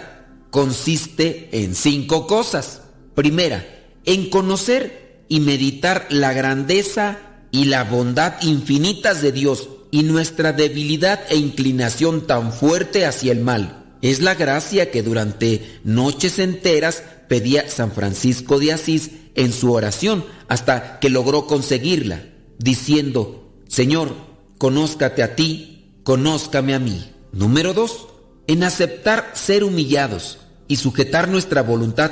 consiste en cinco cosas. Primera, en conocer y meditar la grandeza y la bondad infinitas de Dios y nuestra debilidad e inclinación tan fuerte hacia el mal. Es la gracia que durante noches enteras pedía San Francisco de Asís en su oración hasta que logró conseguirla, diciendo, Señor, conózcate a ti, conózcame a mí. Número dos, en aceptar ser humillados y sujetar nuestra voluntad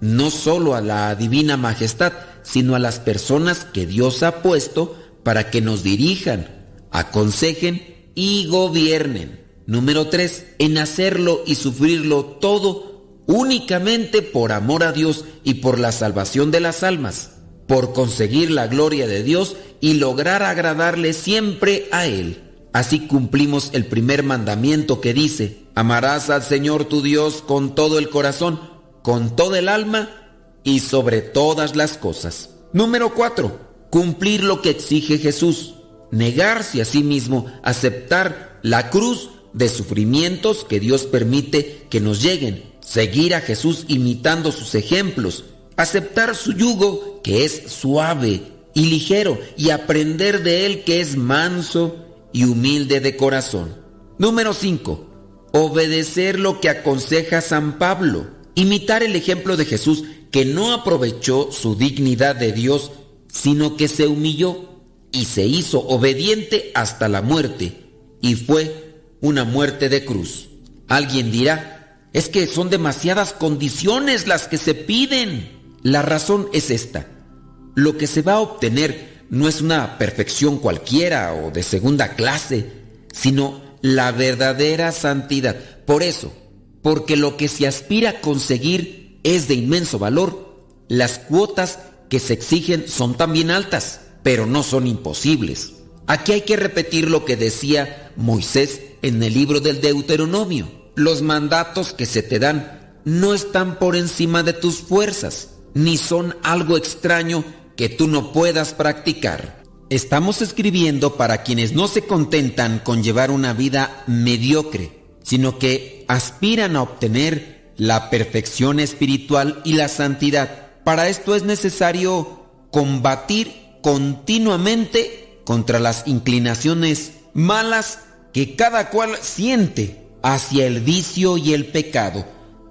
no solo a la divina majestad, sino a las personas que Dios ha puesto para que nos dirijan, aconsejen y gobiernen. Número 3. En hacerlo y sufrirlo todo únicamente por amor a Dios y por la salvación de las almas, por conseguir la gloria de Dios y lograr agradarle siempre a Él. Así cumplimos el primer mandamiento que dice, amarás al Señor tu Dios con todo el corazón, con toda el alma y sobre todas las cosas. Número 4. Cumplir lo que exige Jesús negarse a sí mismo, aceptar la cruz de sufrimientos que Dios permite que nos lleguen, seguir a Jesús imitando sus ejemplos, aceptar su yugo que es suave y ligero y aprender de él que es manso y humilde de corazón. Número 5. Obedecer lo que aconseja San Pablo, imitar el ejemplo de Jesús que no aprovechó su dignidad de Dios, sino que se humilló y se hizo obediente hasta la muerte, y fue una muerte de cruz. Alguien dirá, es que son demasiadas condiciones las que se piden. La razón es esta. Lo que se va a obtener no es una perfección cualquiera o de segunda clase, sino la verdadera santidad. Por eso, porque lo que se aspira a conseguir es de inmenso valor, las cuotas que se exigen son también altas pero no son imposibles. Aquí hay que repetir lo que decía Moisés en el libro del Deuteronomio. Los mandatos que se te dan no están por encima de tus fuerzas, ni son algo extraño que tú no puedas practicar. Estamos escribiendo para quienes no se contentan con llevar una vida mediocre, sino que aspiran a obtener la perfección espiritual y la santidad. Para esto es necesario combatir continuamente contra las inclinaciones malas que cada cual siente hacia el vicio y el pecado,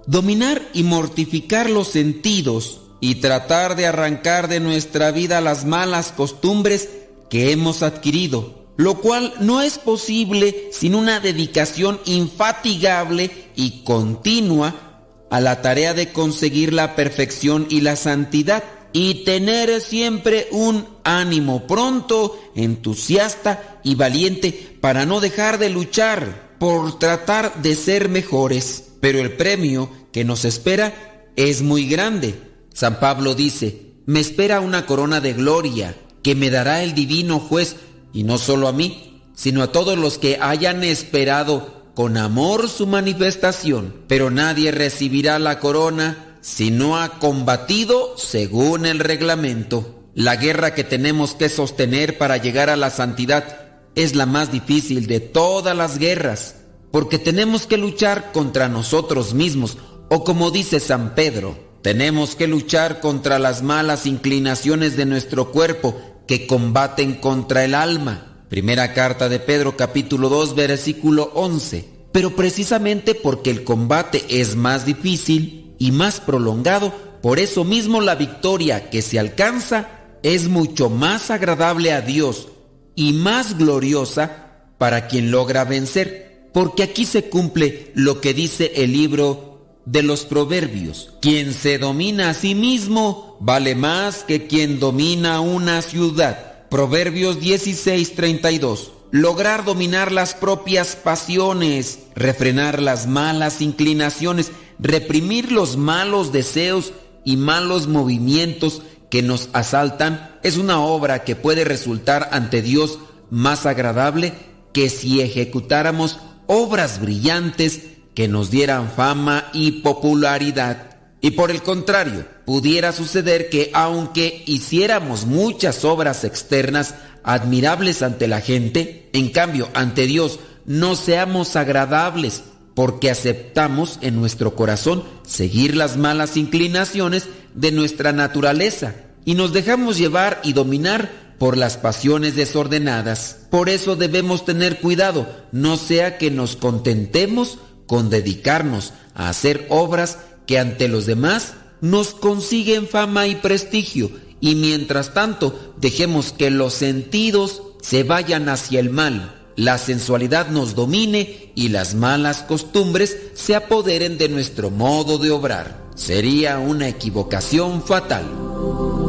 dominar y mortificar los sentidos y tratar de arrancar de nuestra vida las malas costumbres que hemos adquirido, lo cual no es posible sin una dedicación infatigable y continua a la tarea de conseguir la perfección y la santidad y tener siempre un ánimo pronto, entusiasta y valiente para no dejar de luchar por tratar de ser mejores. Pero el premio que nos espera es muy grande. San Pablo dice, me espera una corona de gloria que me dará el divino juez, y no solo a mí, sino a todos los que hayan esperado con amor su manifestación. Pero nadie recibirá la corona si no ha combatido según el reglamento. La guerra que tenemos que sostener para llegar a la santidad es la más difícil de todas las guerras, porque tenemos que luchar contra nosotros mismos, o como dice San Pedro, tenemos que luchar contra las malas inclinaciones de nuestro cuerpo que combaten contra el alma. Primera carta de Pedro capítulo 2 versículo 11. Pero precisamente porque el combate es más difícil y más prolongado, por eso mismo la victoria que se alcanza es mucho más agradable a Dios y más gloriosa para quien logra vencer, porque aquí se cumple lo que dice el libro de los proverbios. Quien se domina a sí mismo vale más que quien domina una ciudad. Proverbios 16:32. Lograr dominar las propias pasiones, refrenar las malas inclinaciones, reprimir los malos deseos y malos movimientos que nos asaltan es una obra que puede resultar ante Dios más agradable que si ejecutáramos obras brillantes que nos dieran fama y popularidad. Y por el contrario, pudiera suceder que aunque hiciéramos muchas obras externas admirables ante la gente, en cambio ante Dios no seamos agradables porque aceptamos en nuestro corazón seguir las malas inclinaciones de nuestra naturaleza y nos dejamos llevar y dominar por las pasiones desordenadas. Por eso debemos tener cuidado, no sea que nos contentemos con dedicarnos a hacer obras que ante los demás nos consiguen fama y prestigio y mientras tanto dejemos que los sentidos se vayan hacia el mal, la sensualidad nos domine y las malas costumbres se apoderen de nuestro modo de obrar. Sería una equivocación fatal.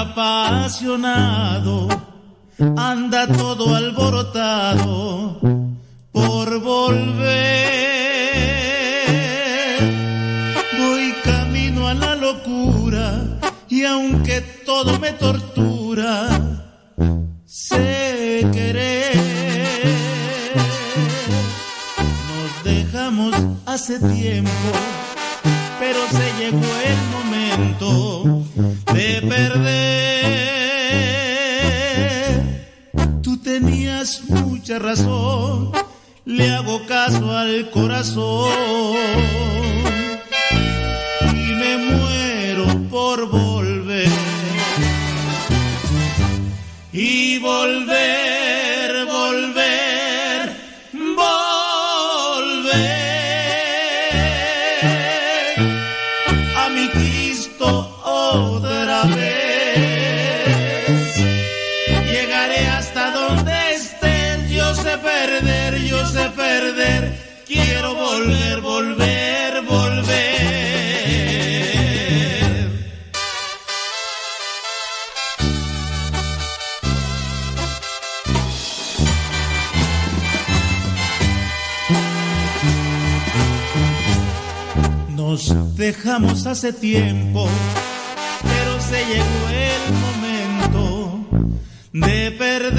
Apasionado anda todo alborotado por volver. Voy camino a la locura y aunque todo me tortura, sé querer. Nos dejamos hace tiempo, pero se llegó el momento de perder. Tú tenías mucha razón, le hago caso al corazón y me muero por volver. Y volver, a mi Cristo otra vez. Llegaré hasta donde estés, yo sé perder, yo sé perder. Quiero volver, volver, dejamos hace tiempo, pero se llegó el momento de perder.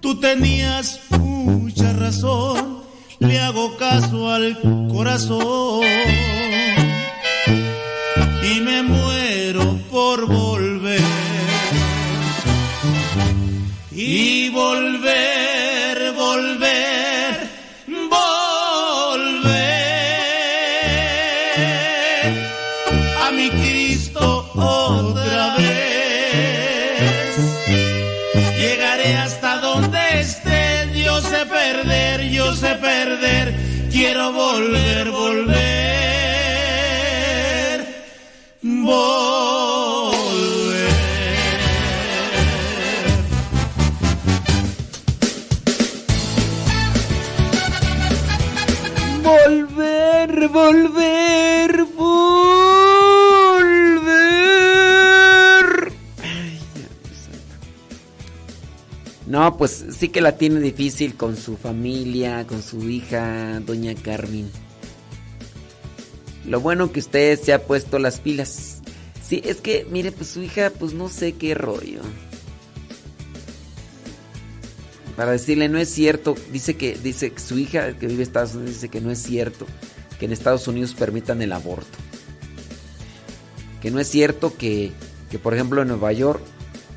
Tú tenías mucha razón, le hago caso al corazón y me muero por volver. Y volver, volver, volver, volver. Volver, volver, No, pues sí que la tiene difícil con su familia, con su hija, doña Carmen. Lo bueno que usted se ha puesto las pilas. Sí, es que, mire, pues su hija, pues no sé qué rollo. Para decirle, no es cierto, dice que, dice que su hija que vive en Estados Unidos dice que no es cierto que en Estados Unidos permitan el aborto. Que no es cierto que, que por ejemplo, en Nueva York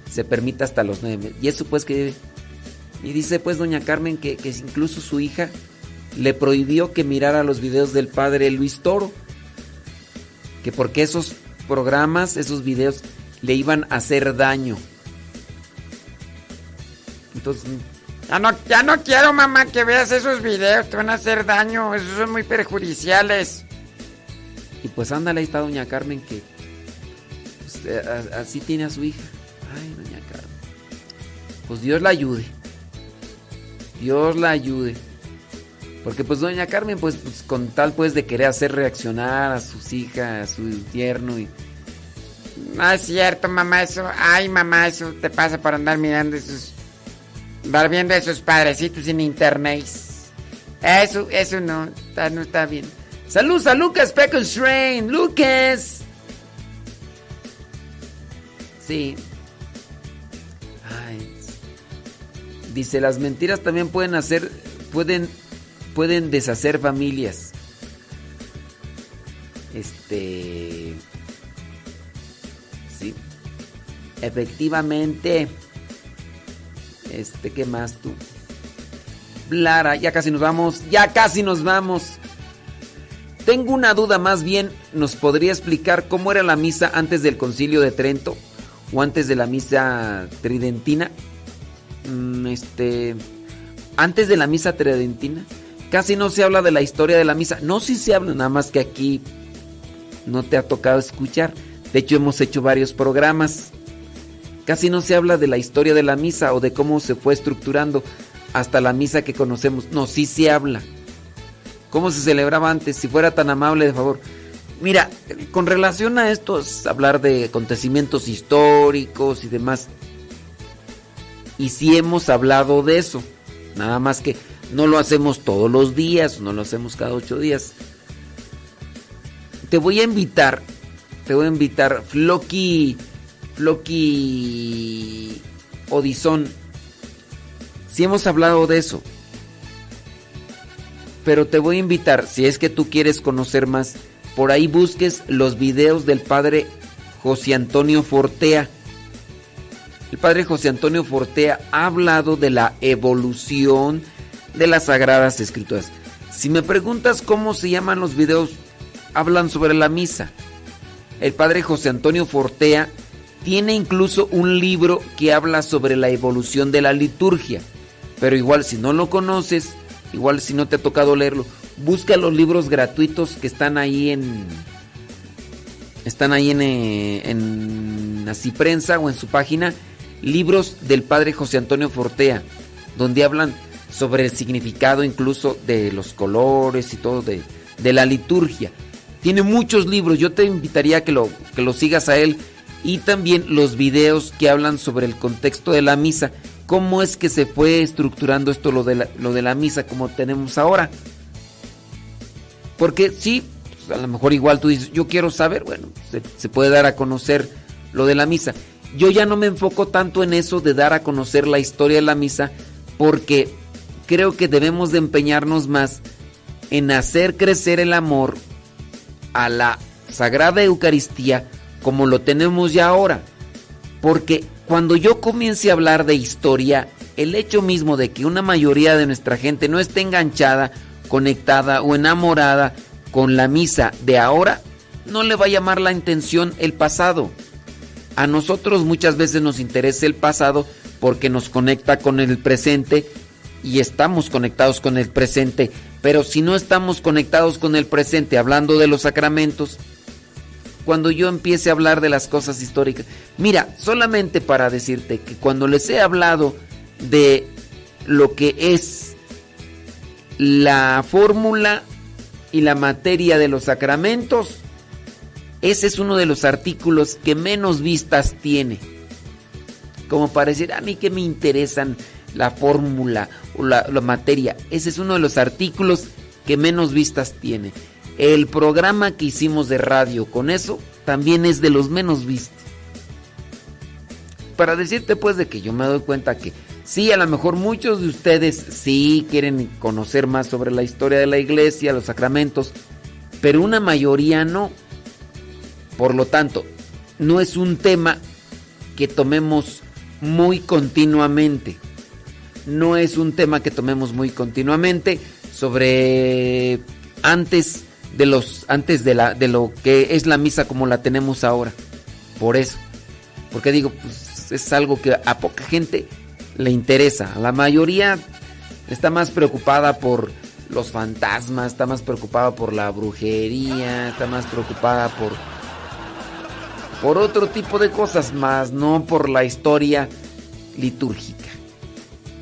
se permita hasta los nueve. Y eso pues que... Y dice pues doña Carmen que, que incluso su hija le prohibió que mirara los videos del padre Luis Toro. Que porque esos programas, esos videos, le iban a hacer daño. Entonces, Ya no, ya no quiero, mamá, que veas esos videos. Te van a hacer daño. Esos son muy perjudiciales. y pues ándale, ahí está doña Carmen que pues, eh, a- así tiene a su hija. Ay, doña Carmen. Pues Dios la ayude. Dios la ayude. Porque pues doña Carmen, pues, pues, con tal pues de querer hacer reaccionar a sus hijas, a su tierno y... No es cierto, mamá, eso. Ay, mamá, eso te pasa por andar mirando esos. Andar viendo esos padrecitos en internet. Eso, eso no, está- no está bien. Saludos a Lucas Peckles Train, Lucas. Sí. Dice, las mentiras también pueden hacer, pueden, pueden deshacer familias. Este... Sí. Efectivamente. Este, ¿qué más tú? Lara, ya casi nos vamos, ya casi nos vamos. Tengo una duda más bien, ¿nos podría explicar cómo era la misa antes del concilio de Trento o antes de la misa tridentina? Mm, este, antes de la misa tridentina, casi no se habla de la historia de la misa. No, sí se habla, nada más que aquí no te ha tocado escuchar. De hecho, hemos hecho varios programas. Casi no se habla de la historia de la misa o de cómo se fue estructurando hasta la misa que conocemos. No, sí se habla. ¿Cómo se celebraba antes? Si fuera tan amable, de favor. Mira, con relación a esto, es hablar de acontecimientos históricos y demás. Y sí hemos hablado de eso. Nada más que no lo hacemos todos los días, no lo hacemos cada ocho días. Te voy a invitar, te voy a invitar, Floki, Floki Odizón. Sí hemos hablado de eso. Pero te voy a invitar, si es que tú quieres conocer más, por ahí busques los videos del padre José Antonio Fortea. El padre José Antonio Fortea ha hablado de la evolución de las sagradas escrituras. Si me preguntas cómo se llaman los videos, hablan sobre la misa. El padre José Antonio Fortea tiene incluso un libro que habla sobre la evolución de la liturgia. Pero igual si no lo conoces, igual si no te ha tocado leerlo, busca los libros gratuitos que están ahí en están ahí en, eh, en Así Prensa o en su página, libros del padre José Antonio Fortea, donde hablan sobre el significado incluso de los colores y todo de, de la liturgia. Tiene muchos libros, yo te invitaría a que lo, que lo sigas a él y también los videos que hablan sobre el contexto de la misa, cómo es que se fue estructurando esto lo de la, lo de la misa como tenemos ahora. Porque sí, pues, a lo mejor igual tú dices, yo quiero saber, bueno, se, se puede dar a conocer lo de la misa. Yo ya no me enfoco tanto en eso de dar a conocer la historia de la misa, porque creo que debemos de empeñarnos más en hacer crecer el amor a la Sagrada Eucaristía como lo tenemos ya ahora. Porque cuando yo comience a hablar de historia, el hecho mismo de que una mayoría de nuestra gente no esté enganchada, conectada o enamorada con la misa de ahora, no le va a llamar la atención el pasado. A nosotros muchas veces nos interesa el pasado porque nos conecta con el presente y estamos conectados con el presente. Pero si no estamos conectados con el presente hablando de los sacramentos, cuando yo empiece a hablar de las cosas históricas, mira, solamente para decirte que cuando les he hablado de lo que es la fórmula y la materia de los sacramentos, ese es uno de los artículos que menos vistas tiene. Como para decir, a mí que me interesan la fórmula o la, materia. Ese es uno de los artículos que menos vistas tiene. El programa que hicimos de radio con eso también es de los menos vistos. Para decirte pues de que yo me doy cuenta que sí, a lo mejor muchos de ustedes sí quieren conocer más sobre la historia de la iglesia, los sacramentos, pero una mayoría no. Por lo tanto, no es un tema que tomemos muy continuamente. No es un tema que tomemos muy continuamente sobre antes de los antes de la de lo que es la misa como la tenemos ahora. Por eso. Porque digo, pues es algo que a poca gente le interesa. La mayoría está más preocupada por los fantasmas, está más preocupada por la brujería, está más preocupada por por otro tipo de cosas más, no por la historia litúrgica.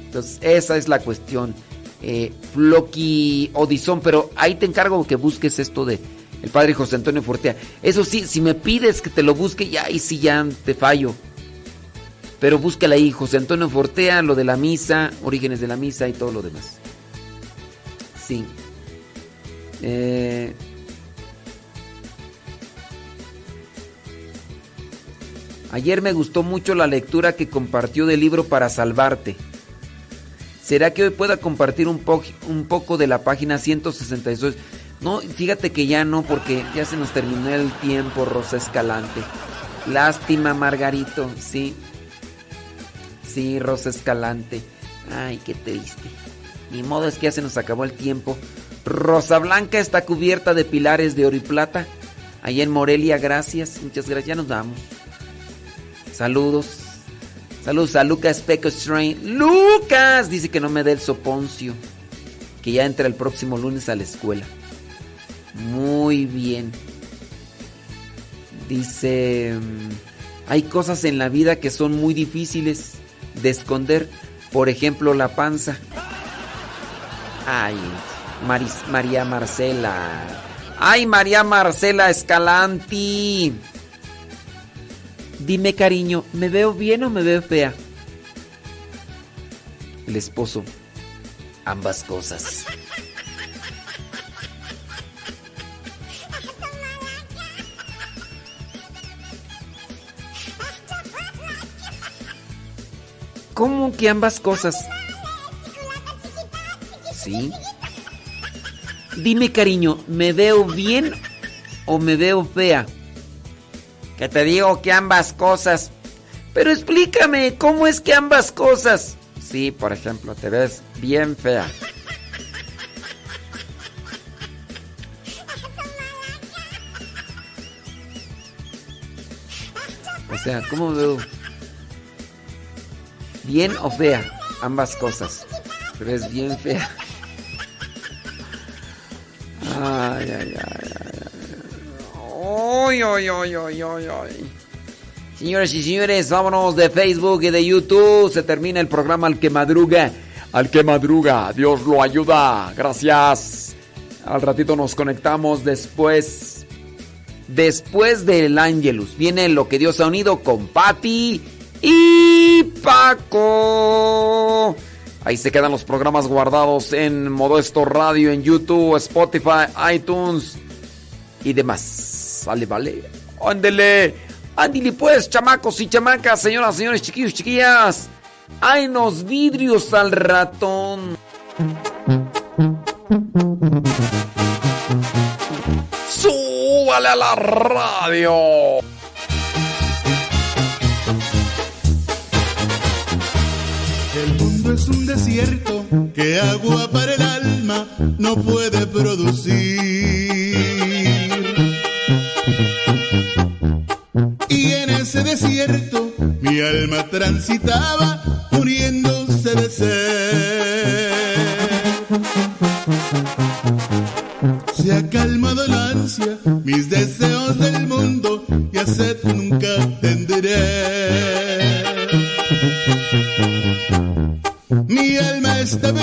Entonces, esa es la cuestión. Eh, Floki Odisón, pero ahí te encargo que busques esto de el padre José Antonio Fortea. Eso sí, si me pides que te lo busque, ya ahí sí ya te fallo. Pero búscala ahí, José Antonio Fortea, lo de la misa, orígenes de la misa y todo lo demás. Sí. Eh, Ayer me gustó mucho la lectura que compartió del libro Para Salvarte. ¿Será que hoy pueda compartir un, po un poco de la página 162? No, fíjate que ya no, porque ya se nos terminó el tiempo, Rosa Escalante. Lástima, Margarito, sí. Sí, Rosa Escalante. Ay, qué triste. Ni modo es que ya se nos acabó el tiempo. Rosa Blanca está cubierta de pilares de oro y plata. Allá en Morelia, gracias. Muchas gracias. Ya nos vamos. Saludos. Saludos a Lucas Peco Strain. Lucas dice que no me dé el soponcio. Que ya entra el próximo lunes a la escuela. Muy bien. Dice, mm, hay cosas en la vida que son muy difíciles de esconder. Por ejemplo, la panza. Ay, Maris- María Marcela. Ay, María Marcela Escalanti. Dime, cariño, ¿me veo bien o me veo fea? El esposo. Ambas cosas. ¿Cómo que ambas cosas? Sí. Dime, cariño, ¿me veo bien o me veo fea? Que te digo que ambas cosas. Pero explícame, ¿cómo es que ambas cosas? Sí, por ejemplo, te ves bien fea. O sea, ¿cómo veo? Bien o fea, ambas cosas. Te ves bien fea. Ay, ay, ay, ay. Ay, ay, ay, ay, ay. Señores y señores, vámonos de Facebook y de YouTube. Se termina el programa Al que madruga. Al que madruga, Dios lo ayuda. Gracias. Al ratito nos conectamos después. Después del Angelus. Viene lo que Dios ha unido con Patti y Paco. Ahí se quedan los programas guardados en Modesto Radio, en YouTube, Spotify, iTunes y demás. Vale, vale. Ándele. Ándele pues, chamacos y chamacas, señoras, señores, chiquillos, chiquillas. Ay, nos vidrios al ratón. ¡Súbale a la radio! El mundo es un desierto que agua para el alma no puede producir. Desierto mi alma transitaba muriéndose de sed. Se ha calmado la ansia, mis deseos del mundo y a sed nunca tendré. Mi alma está bebiendo